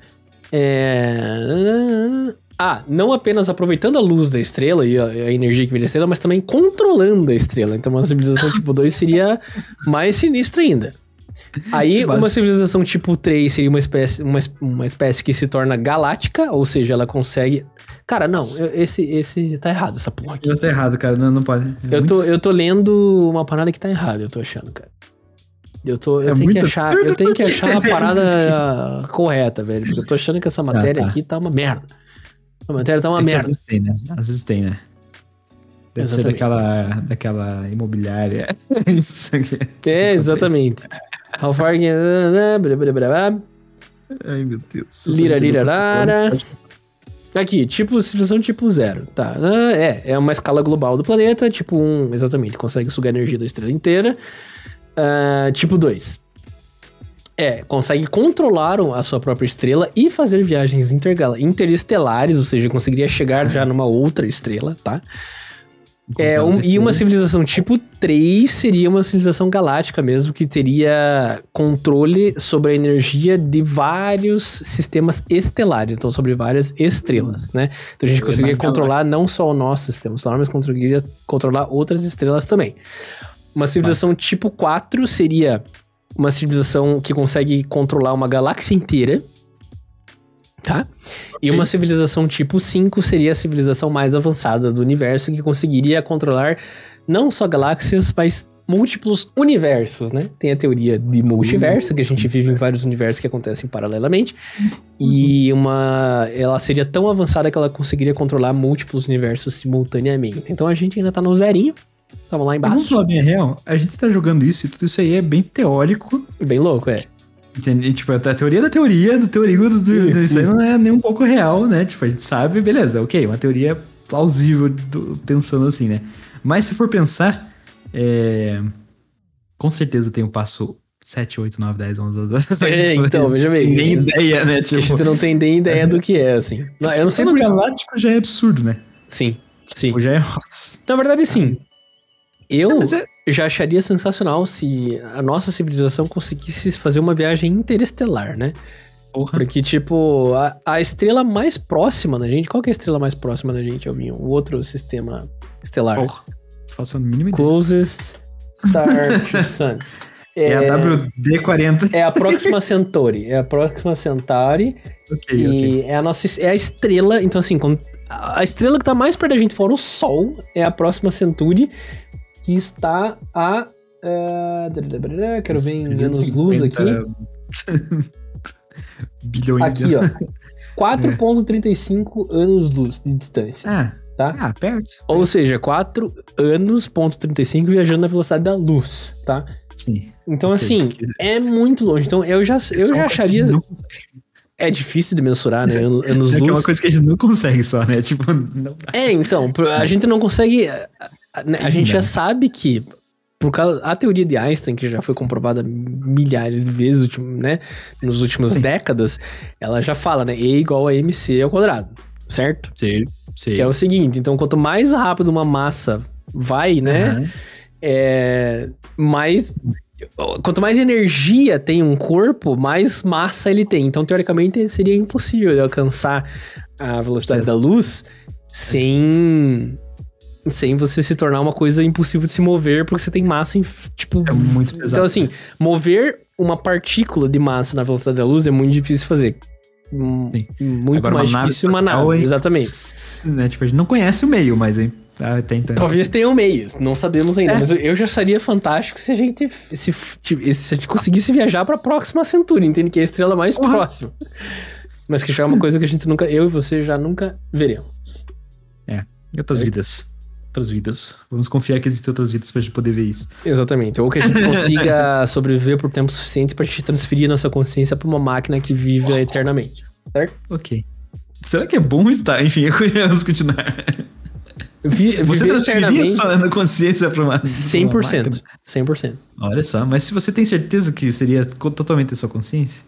É... Ah, não apenas aproveitando a luz da estrela e a, a energia que vem da estrela, mas também controlando a estrela. Então, uma civilização tipo 2 seria mais sinistra ainda. Aí, uma civilização tipo 3 seria uma espécie, uma, uma espécie que se torna galáctica, ou seja, ela consegue. Cara, não, eu- esse, esse tá errado, essa porra aqui. Tá errado, cara. Não, não pode. É Eu tô, eu tô lendo uma parada que tá errada, eu tô achando, cara. Eu, tô, eu É tenho que achar, eu tenho que achar a parada ah, correta, velho. Porque eu tô achando que essa matéria tá. aqui tá uma merda. A matéria tá uma É merda. Às vezes tem, né? Às vezes tem, né? Deve ser Exatamente. daquela, daquela imobiliária. Isso aqui. É, exatamente. How far can... Ai, meu Deus. Lira, lira, rara. Aqui, tipo, civilização tipo zero, tá? Ah, é, é uma escala global do planeta, tipo um, exatamente, consegue sugar energia da estrela inteira. Ah, tipo 2. É, consegue controlar a sua própria estrela e fazer viagens interestelares, ou seja, conseguiria chegar já numa outra estrela, tá? É, um- e uma civilização tipo 3 seria uma civilização galáctica mesmo, que teria controle sobre a energia de vários sistemas estelares, então sobre várias estrelas, né? Então a gente É conseguiria controlar não só o nosso sistema solar, mas conseguiria controlar outras estrelas também. Uma civilização tipo 4 seria uma civilização que consegue controlar uma galáxia inteira, tá? E uma civilização tipo 5 seria a civilização mais avançada do universo que conseguiria controlar não só galáxias, mas múltiplos universos, né? Tem a teoria de multiverso, que a gente vive em vários universos que acontecem paralelamente, e uma ela seria tão avançada que ela conseguiria controlar múltiplos universos simultaneamente. Então a gente ainda tá no zerinho. Tamo lá Mas Vamos embaixo. falar bem a real. A gente tá jogando isso e tudo isso aí é bem teórico. Bem louco, é. Entende? Tipo, a teoria da teoria, do teorigo do, do Isso, isso aí não é nem um pouco real, né? Tipo, a gente sabe, beleza, ok, uma teoria plausível do- pensando assim, né? Mas se for pensar, é, com certeza tem o passo 7, 8, 9, 10, 11, 12. É, então, veja bem. Nem ideia, né? Que a Tipo, gente não tem nem ideia do que é, assim. Eu não sei sendo por galáctico já é absurdo, né? Sim, sim. Tipo, já é... Na verdade, sim. Eu Mas é- já acharia sensacional se a nossa civilização conseguisse fazer uma viagem interestelar, né? Porra. Porque, tipo, a, a estrela mais próxima da gente. Qual que é a estrela mais próxima da gente, Alvinho? O outro sistema estelar. Porra. Faço a mínima ideia. Closest Star to Sun. É a WD-40. É a Próxima Centauri. É a Próxima Centauri. Ok, e ok. é a nossa é a estrela. Então, assim, quando- a a estrela que tá mais perto da gente, fora o Sol, é a Próxima Centauri, que está a. eh, quero ver em anos-luz aqui. Bilhões Aqui, de ó. 4,35 anos-luz de distância, Ah, tá? ah, perto. Ou seja, 4 anos, ponto 35 viajando na velocidade da luz, tá? Sim. Então, Ok, assim, ok. é muito longe. Então, eu já, eu já acharia. Não- É difícil de mensurar, né? Ano- É que é uma coisa que a gente não consegue só, né? Tipo, não dá. É, então, a gente não consegue. A, né, a gente já sabe que. Por causa. A teoria de Einstein, que já foi comprovada milhares de vezes ultim- né, nos últimas décadas, ela já fala, né? E igual a MC ao quadrado, certo? Sim, sim. Que é o seguinte, então quanto mais rápido uma massa vai, né? É, mais. Quanto mais energia tem um corpo, mais massa ele tem. Então, teoricamente, seria impossível alcançar a velocidade Certo. da luz sem sem você se tornar uma coisa impossível de se mover porque você tem massa em, tipo É muito pesado. então assim mover uma partícula de massa na velocidade da luz é muito difícil de fazer Hum, Sim. muito Agora, mais uma difícil uma nave é- exatamente Né, tipo, a gente não conhece o meio, mas hein, até então. Talvez tenham meios, não sabemos ainda, É. mas eu- eu já acharia fantástico se a gente se, se, se a gente conseguisse viajar pra próxima Centauri, entende? Que é a estrela mais Porra. próxima. Mas que já é uma coisa que a gente nunca, eu e você já nunca veremos. Em outras vidas. Outras vidas. Vamos confiar que existem outras vidas pra gente poder ver isso. Exatamente. Ou que a gente consiga sobreviver por tempo suficiente pra gente transferir nossa consciência pra uma máquina que vive eternamente. Certo? Ok. Será que é bom estar? Enfim, vamos continuar. Vi, Você transferiria sua consciência pra uma. pra uma 100%. máquina? 100%. Olha só, mas se você tem certeza que seria totalmente a sua consciência?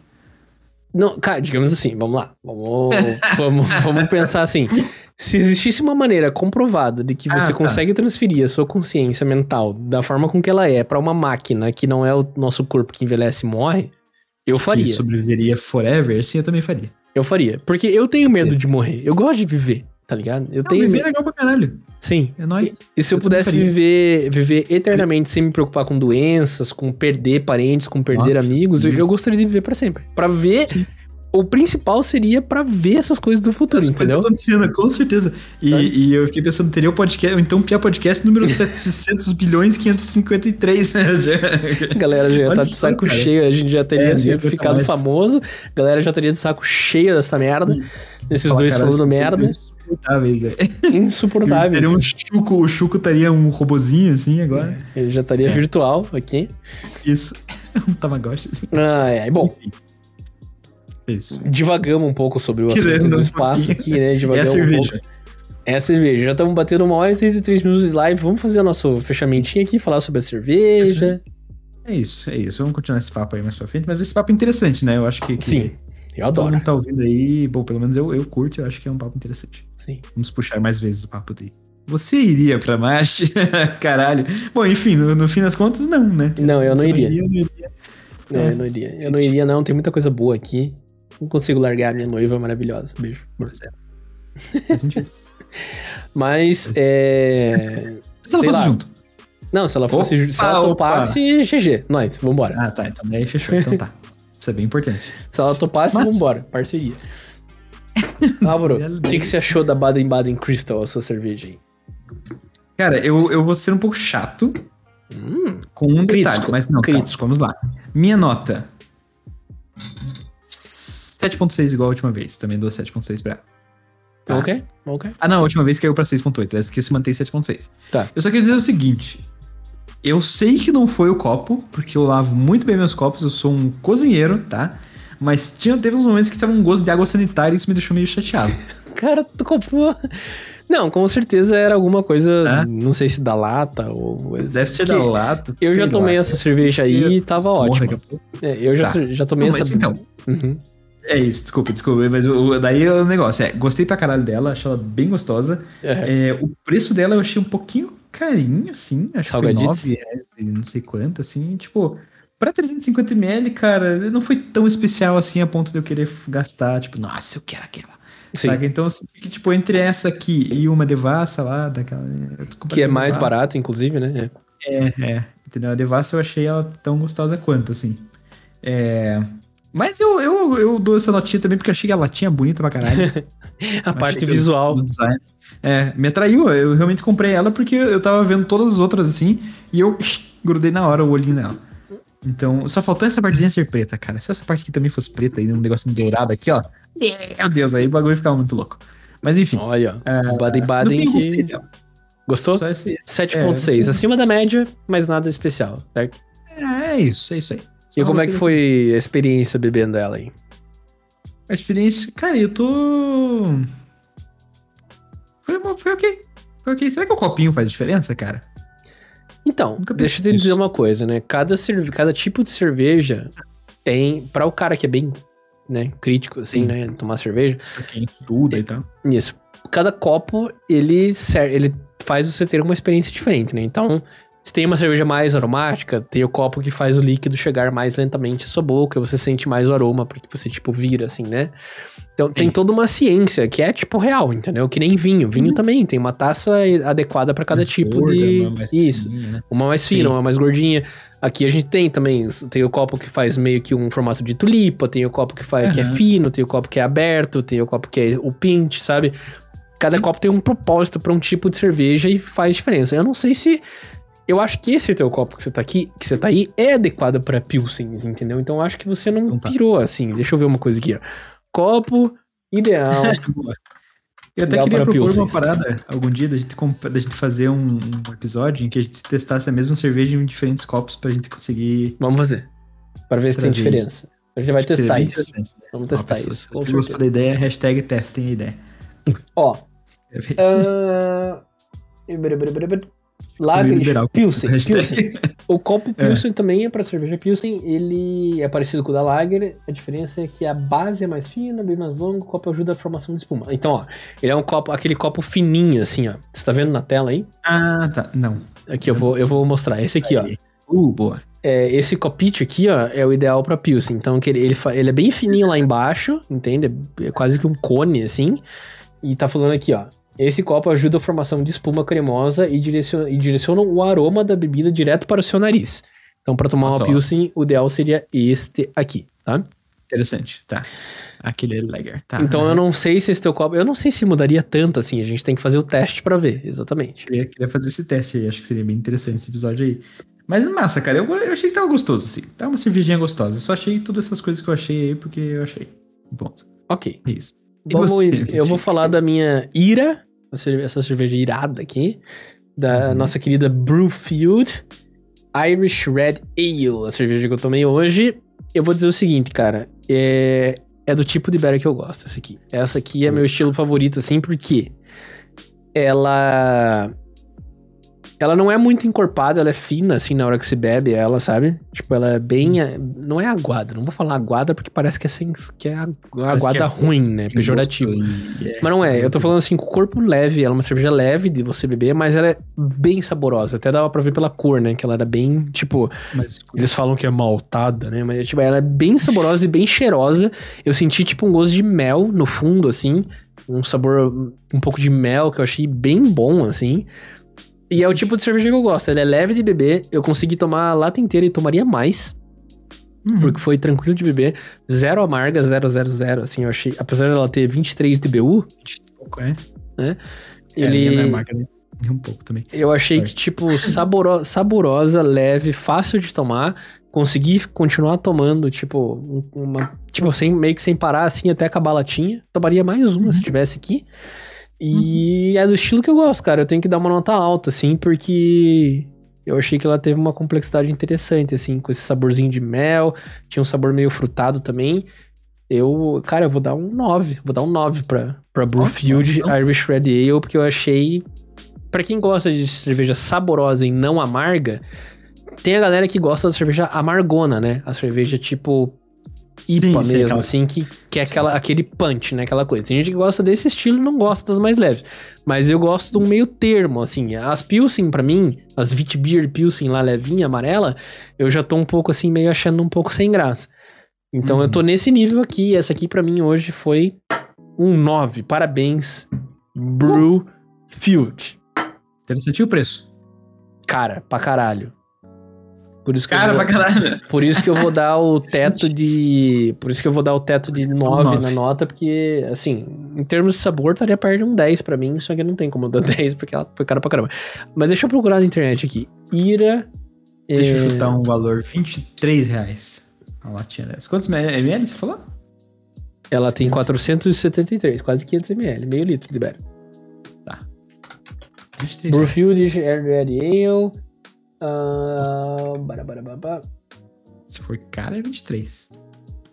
Não, cara, digamos assim, vamos lá. Vamos, vamos, vamos pensar assim. Se existisse uma maneira comprovada de que Ah, você tá. consegue transferir a sua consciência mental da forma com que ela é pra uma máquina que não é o nosso corpo que envelhece e morre, eu Que faria. sobreviveria forever, sim, eu também faria. Eu faria. Porque eu tenho medo de morrer. Eu gosto de viver, tá ligado? Eu Não, tenho bem medo. legal pra caralho. Sim. É nóis. E se eu, Eu pudesse viver, viver eternamente sem me preocupar com doenças, com perder parentes, com perder Nossa, amigos, eu, eu gostaria de viver pra sempre. Pra ver. Sim. O principal seria pra ver essas coisas do futuro, As entendeu? acontecendo, com certeza. E, Sabe? e eu fiquei pensando, teria o podcast, ou então Pia Podcast número 700 bilhões 553. né? Já- galera já Olha tá de saco cara. cheio, a gente já teria É, assim, ficado famoso, a galera já teria de saco cheio dessa merda, esses Fala, dois falando merda, insuportáveis, velho. insuportáveis. Teria um Chuco, o Chuco estaria um robozinho assim agora. Ele já estaria virtual aqui. Isso. Um Tamagotchi assim. Ah, é, bom, Isso. divagamos um pouco sobre o Querendo assunto do um espaço aqui, né? É Divagamos um cerveja. pouco. É a cerveja. Já estamos batendo uma hora e 33 minutos de live. Vamos fazer o nosso fechamentinho aqui, falar sobre a cerveja. É isso, é isso. Vamos continuar esse papo aí mais pra frente. Mas esse papo é interessante, né? Eu acho que. que Sim, eu Todo adoro. mundo tá ouvindo aí. Bom, pelo menos eu, eu curto. Eu acho que é um papo interessante. Sim. Vamos puxar mais vezes o papo dele. Você iria pra Marte? Caralho. Bom, enfim, no, no fim das contas, não, né? Não, eu não iria. eu não iria. Não, É. eu não iria. Eu não iria, não. Tem muita coisa boa aqui. Não consigo largar a minha noiva maravilhosa. Beijo. amor. Faz sentido. Mas, é. Se ela fosse lá. junto. Não, se ela fosse. se ela Opa, topasse, GG. Nós, vambora. Ah, tá. Então daí fechou. Então tá. Isso é bem importante. Se ela topasse, Mas- vambora. Parceria. Álvaro, o que, que você achou da Baden-Baden Crystal, a sua cerveja aí? Cara, eu, eu vou ser um pouco chato Hum, com um detalhe, Crítico, mas não, crítico. crítico. vamos lá. Minha nota. 7.6 igual a última vez. Também dou 7.6 pra. Tá. ok, ok. Ah, não, a última vez caiu pra 6.8. Essa aqui se mantém 7.6. Tá. Eu só queria dizer o seguinte. Eu sei que não foi o copo, porque eu lavo muito bem meus copos, eu sou um cozinheiro, tá? Mas tinha, teve uns momentos que tava um gosto de água sanitária e isso me deixou meio chateado. Cara, tu comprou. Não, com certeza era alguma coisa, É? não sei se da lata ou. Deve ser da lata. Eu já tomei lá. essa cerveja aí e tava pouco. É, eu já, Tá. já tomei Não, essa. mas então, Uhum. É isso, desculpa, desculpa. Mas o, daí o negócio é, gostei pra caralho dela, achei ela bem gostosa. É. É, o preço dela eu achei um pouquinho carinho, assim. Acho que foi Salgaditos? 9 reais e não sei quanto, assim. Tipo, pra 350ml, cara, não foi tão especial assim a ponto de eu querer gastar, tipo, nossa, eu quero aquela. Sim. Saca? Então, assim, que, tipo, entre essa aqui e uma devassa lá, daquela. comprando Que é mais Devassa. barato, inclusive, né? É, é. Entendeu? A Devassa eu achei ela tão gostosa quanto, assim. É. Mas eu, eu, eu dou essa notinha também porque eu achei a latinha bonita pra caralho. A parte visual. design. É, me atraiu. Eu realmente comprei ela porque eu tava vendo todas as outras assim e eu grudei na hora o olhinho nela. Então, só faltou essa partezinha ser preta, cara. Se essa parte aqui também fosse preta e um negocinho dourado aqui, ó. Meu Deus, aí o bagulho ficava muito louco. Mas enfim. Olha, É, o Baden Baden que. Gostou? Só esse, 7.6, acima da média, mas nada especial, certo? é, é isso, é isso aí. E como é que foi a experiência bebendo ela aí? A experiência, cara, eu tô. Foi, foi ok. Foi ok. Será que o copinho faz diferença, cara? Então, deixa eu te dizer uma coisa, né? Cada, cerve... Cada tipo de cerveja tem. Para o cara que é bem né, crítico, assim, Sim. né? Tomar cerveja. Pra quem estuda e tal. Isso. Cada copo, ele, ser... ele faz você ter uma experiência diferente, né? Então, Se tem uma cerveja mais aromática, tem o copo que faz o líquido chegar mais lentamente à sua boca, você sente mais o aroma, porque você, tipo, vira, assim, né? Então Sim. tem toda uma ciência que é, tipo, real, entendeu? Que nem vinho. Vinho uhum. também tem uma taça adequada para cada mais tipo gorda, de. Uma Isso. Fininha, né? Uma mais fina, Sim. uma mais gordinha. Aqui a gente tem também, tem o copo que faz meio que um formato de tulipa, tem o copo que, faz, uhum. que é fino, tem o copo que é aberto, tem o copo que é o pint, sabe? Cada copo tem um propósito para um tipo de cerveja e faz diferença. Eu não sei se eu acho que esse teu copo que você tá aqui, que você tá aí, é adequado para pilsens, entendeu? Então eu acho que você não então tá. pirou assim. Deixa eu ver uma coisa aqui, ó. Copo ideal. eu até queria propor pilsens. uma parada algum dia da gente, da gente fazer um, um, episódio em que a gente testasse a mesma cerveja em diferentes copos pra gente conseguir. Vamos fazer. Para ver se tem diferença. Isso. A gente vai testar isso. Né? Vamos testar isso. Se você gostou da ideia, hashtag testem a ideia. Ó. uh... Lager Pilsen. Pilsen. O copo é. Pilsen é. também é para cerveja Pilsen. Ele é parecido com o da Lager. A diferença é que a base é mais fina, bem mais longa. O copo ajuda a formação de espuma. Então, ó, ele é um copo, aquele copo fininho, assim, ó. Você tá vendo na tela aí? Ah, tá. Não. Aqui eu vou, eu vou mostrar. Esse aqui, ó. Uh, boa. É, esse copite aqui, ó, é o ideal para Pilsen. Então, ele, ele, ele é bem fininho lá embaixo, entende? É quase que um cone, assim. E tá falando aqui, ó. Esse copo ajuda a formação de espuma cremosa e direciona, e direciona o aroma da bebida direto para o seu nariz. Então, para tomar Nossa, uma Pilsen, o ideal seria este aqui, tá? Interessante, tá. Aquele legal, tá. Então, eu não sei se esse teu copo... Eu não sei se mudaria tanto, assim. A gente tem que fazer o teste para ver, exatamente. Eu queria fazer esse teste aí. Acho que seria bem interessante esse episódio aí. Mas massa, cara. Eu, eu achei que tava gostoso, assim. Tá uma cervejinha gostosa. Eu só achei todas essas coisas que eu achei aí porque eu achei. Ponto. Ok. É isso. Vamos, você, eu vou falar da minha ira, essa cerveja irada aqui, da uhum. nossa querida Brewfield Irish Red Ale, a cerveja que eu tomei hoje. Eu vou dizer o seguinte, cara, é, é do tipo de beer que eu gosto, essa aqui. Essa aqui é meu estilo favorito, assim, porque ela ela não é muito encorpada, ela é fina, assim, na hora que se bebe ela, sabe? Tipo, ela é bem. Não é aguada, não vou falar aguada porque parece que é, sem, que é aguada que é ruim, né? Pejorativo. É. Mas não é, eu tô falando assim, com o corpo leve, ela é uma cerveja leve de você beber, mas ela é bem saborosa. Até dava pra ver pela cor, né? Que ela era bem, tipo. Mas, eles falam que é maltada, né? Mas, tipo, ela é bem saborosa e bem cheirosa. Eu senti, tipo, um gosto de mel no fundo, assim. Um sabor um pouco de mel que eu achei bem bom, assim. E é o tipo de cerveja que eu gosto. Ela é leve de beber. Eu consegui tomar a lata inteira e tomaria mais. Uhum. Porque foi tranquilo de beber. Zero amarga, zero, zero, zero. Assim, eu achei. Apesar dela ter 23 de BU. 20 pouco, é. Né? É, ele... é amarga, né? Um pouco também. Eu achei que, tipo, saboro... saborosa, leve, fácil de tomar. Consegui continuar tomando, tipo, uma. Tipo, sem, meio que sem parar, assim, até acabar a latinha. Tomaria mais uma uhum. se tivesse aqui. E uhum. é do estilo que eu gosto, cara. Eu tenho que dar uma nota alta, assim, porque eu achei que ela teve uma complexidade interessante, assim, com esse saborzinho de mel. Tinha um sabor meio frutado também. Eu, cara, eu vou dar um 9. Vou dar um 9 pra, pra Brewfield oh, Irish Red Ale, porque eu achei. Pra quem gosta de cerveja saborosa e não amarga, tem a galera que gosta da cerveja amargona, né? A cerveja tipo IPA sim, mesmo, sim, assim, que, que é aquela, aquele punch, né? Aquela coisa. Tem gente que gosta desse estilo e não gosta das mais leves. Mas eu gosto de um meio termo, assim. As Pilsen, para mim, as Witbier Pilsen lá, levinha, amarela, eu já tô um pouco, assim, meio achando um pouco sem graça. Então eu tô uhum. nesse nível aqui. Essa aqui para mim hoje foi um 9. Parabéns, Brew Field. Interessante o preço. Cara, pra caralho. Por isso que Cara, eu vou, pra caralho. Por isso que eu vou dar o teto de. Por isso que eu vou dar o teto de 9 na nota, porque, assim, em termos de sabor, estaria perto de um 10 pra mim, só que não tem como dar 10, porque ela foi cara pra caramba. Mas deixa eu procurar na internet aqui. Ira. Deixa é... eu chutar um valor: 23 reais. A latinha dessa. Quantos ml você falou? Ela tem 473, quase 500 ml, meio litro de Beer. Tá. Brewfield Air Red Ale. Uh, Se for cara, é 23.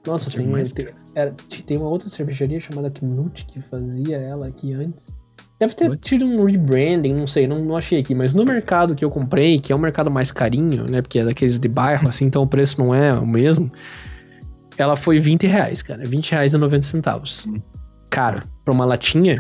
Nossa, tem, tem, era, tem uma outra cervejaria chamada Knut que fazia ela aqui antes. Deve ter What? tido um rebranding, não sei, não, não achei aqui. Mas no mercado que eu comprei, que é um mercado mais carinho, né? Porque é daqueles de bairro, assim, então o preço não é o mesmo. Ela foi 20 reais, cara. 20 reais e 90 centavos. Hum. Caro. Pra uma latinha,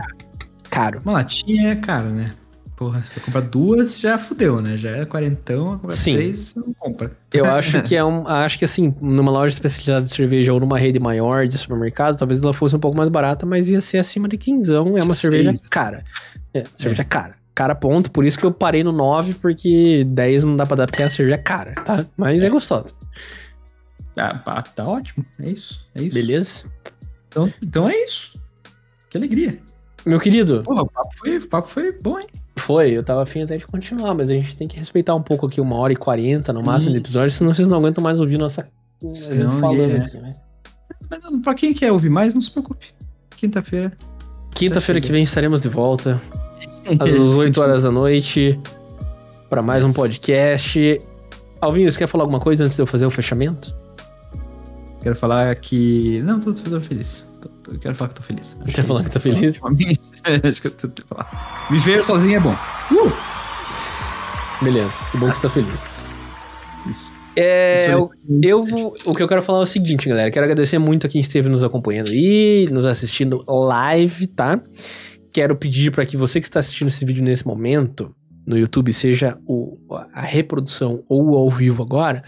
caro. Uma latinha é caro, né? Porra, se comprar duas, já fudeu, né? Já é quarentão, comprar Sim. três, não compra. Eu acho que é um. Acho que assim, numa loja especializada de cerveja ou numa rede maior de supermercado, talvez ela fosse um pouco mais barata, mas ia ser acima de quinzão. É uma Seis. cerveja cara. É, cerveja cara. Cara, ponto. Por isso que eu parei no 9, porque 10 não dá pra dar porque a cerveja é cara, tá? Mas é, gostosa. Ah, tá ótimo. É isso. É isso. Beleza? Então, então é isso. Que alegria. Meu querido, Porra, o papo foi, o papo foi bom, hein? Foi. Eu tava afim até de continuar, mas a gente tem que respeitar um pouco aqui, uma hora e quarenta no máximo de Isso. episódio, senão vocês não aguentam mais ouvir nossa. Senão, falando é. aqui, né? Mas pra quem quer ouvir mais, não se preocupe. Quinta-feira. Quinta-feira que vem estaremos de volta. às 8 horas da noite para mais um podcast. Alvinho, você quer falar alguma coisa antes de eu fazer o fechamento? Quero falar que. Não, tô, tô feliz. Tô- quero falar que tô feliz. Acho Quer é falar que tá feliz? Acho que eu tô, falar. Viver sozinho é bom. Uh! Beleza, que bom que você tá feliz. Isso. É, eu, eu vou, o que eu quero falar é o seguinte, galera. Quero agradecer muito a quem esteve nos acompanhando aí, nos assistindo live, tá? Quero pedir para que você que está assistindo esse vídeo nesse momento, no YouTube, seja o, a reprodução ou ao vivo agora,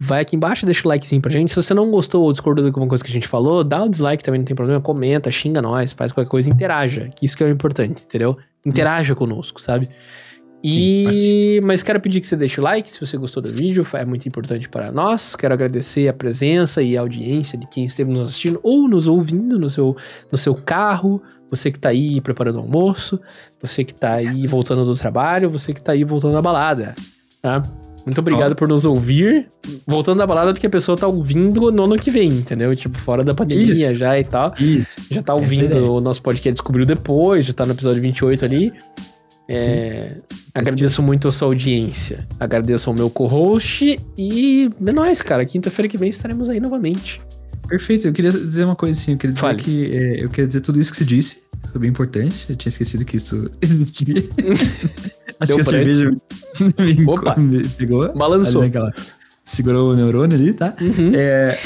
vai aqui embaixo deixa o likezinho pra gente. Se você não gostou ou discordou de alguma coisa que a gente falou, dá o dislike também, não tem problema. Comenta, xinga nós, faz qualquer coisa, interaja. Que isso que é o importante, entendeu? Interaja conosco, sabe? E... Mas quero pedir que você deixe o like se você gostou do vídeo, é muito importante para nós. Quero agradecer a presença e a audiência de quem esteve nos assistindo ou nos ouvindo no seu, no seu carro, você que tá aí preparando o almoço, você que tá aí voltando do trabalho, você que tá aí voltando da balada, tá? Muito obrigado por nos ouvir. Voltando da balada, porque a pessoa tá ouvindo no ano que vem, entendeu? Tipo, fora da pandemia já e tal. Isso. Já tá é ouvindo ideia. o nosso podcast, descobriu depois, já tá no episódio 28 ali. É, agradeço muito a sua audiência. Agradeço ao meu co-host e é nóis, cara. Quinta-feira que vem estaremos aí novamente. Perfeito. Eu queria dizer uma coisa assim. Eu queria dizer Fale. que. é, eu queria dizer tudo isso que você disse. Foi bem importante. Eu tinha esquecido que isso existia. Acho Deu que a cerveja me, Opa. me pegou. Balançou. Naquela- segurou o neurônio ali, tá? Uhum. É...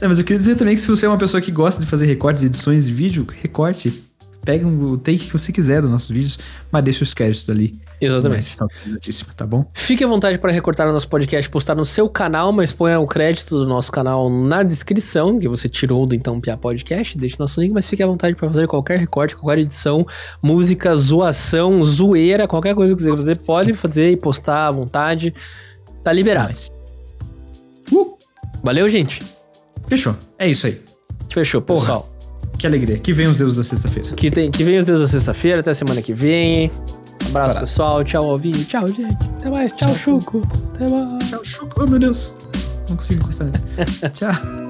Não, mas eu queria dizer também que se você é uma pessoa que gosta de fazer recortes edições de vídeo, recorte. Pega um- o take que você quiser dos nossos vídeos, mas deixa os créditos ali. Exatamente. Mas tá autorizadíssimo, tá bom? Fique à vontade para recortar o nosso podcast, postar no seu canal, mas ponha o crédito do nosso canal na descrição, que você tirou do Então Pia Podcast, deixe nosso link, mas fique à vontade para fazer qualquer recorte, qualquer edição, música, zoação, zoeira, qualquer coisa que você quiser fazer, pode fazer e postar à vontade. Tá liberado. Uh, Valeu, gente. fechou. É isso aí. Fechou, Porra. Que alegria. Que vem os deuses da sexta-feira. Que, tem, que vem os dias da sexta-feira, até semana que vem. Abraço, pessoal. Tchau, Alvinho. Tchau, gente. Até mais. Tchau, Tchau. Chuco. Até mais. Tchau, Chuco. Oh, meu Deus. Não consigo encostar. Tchau.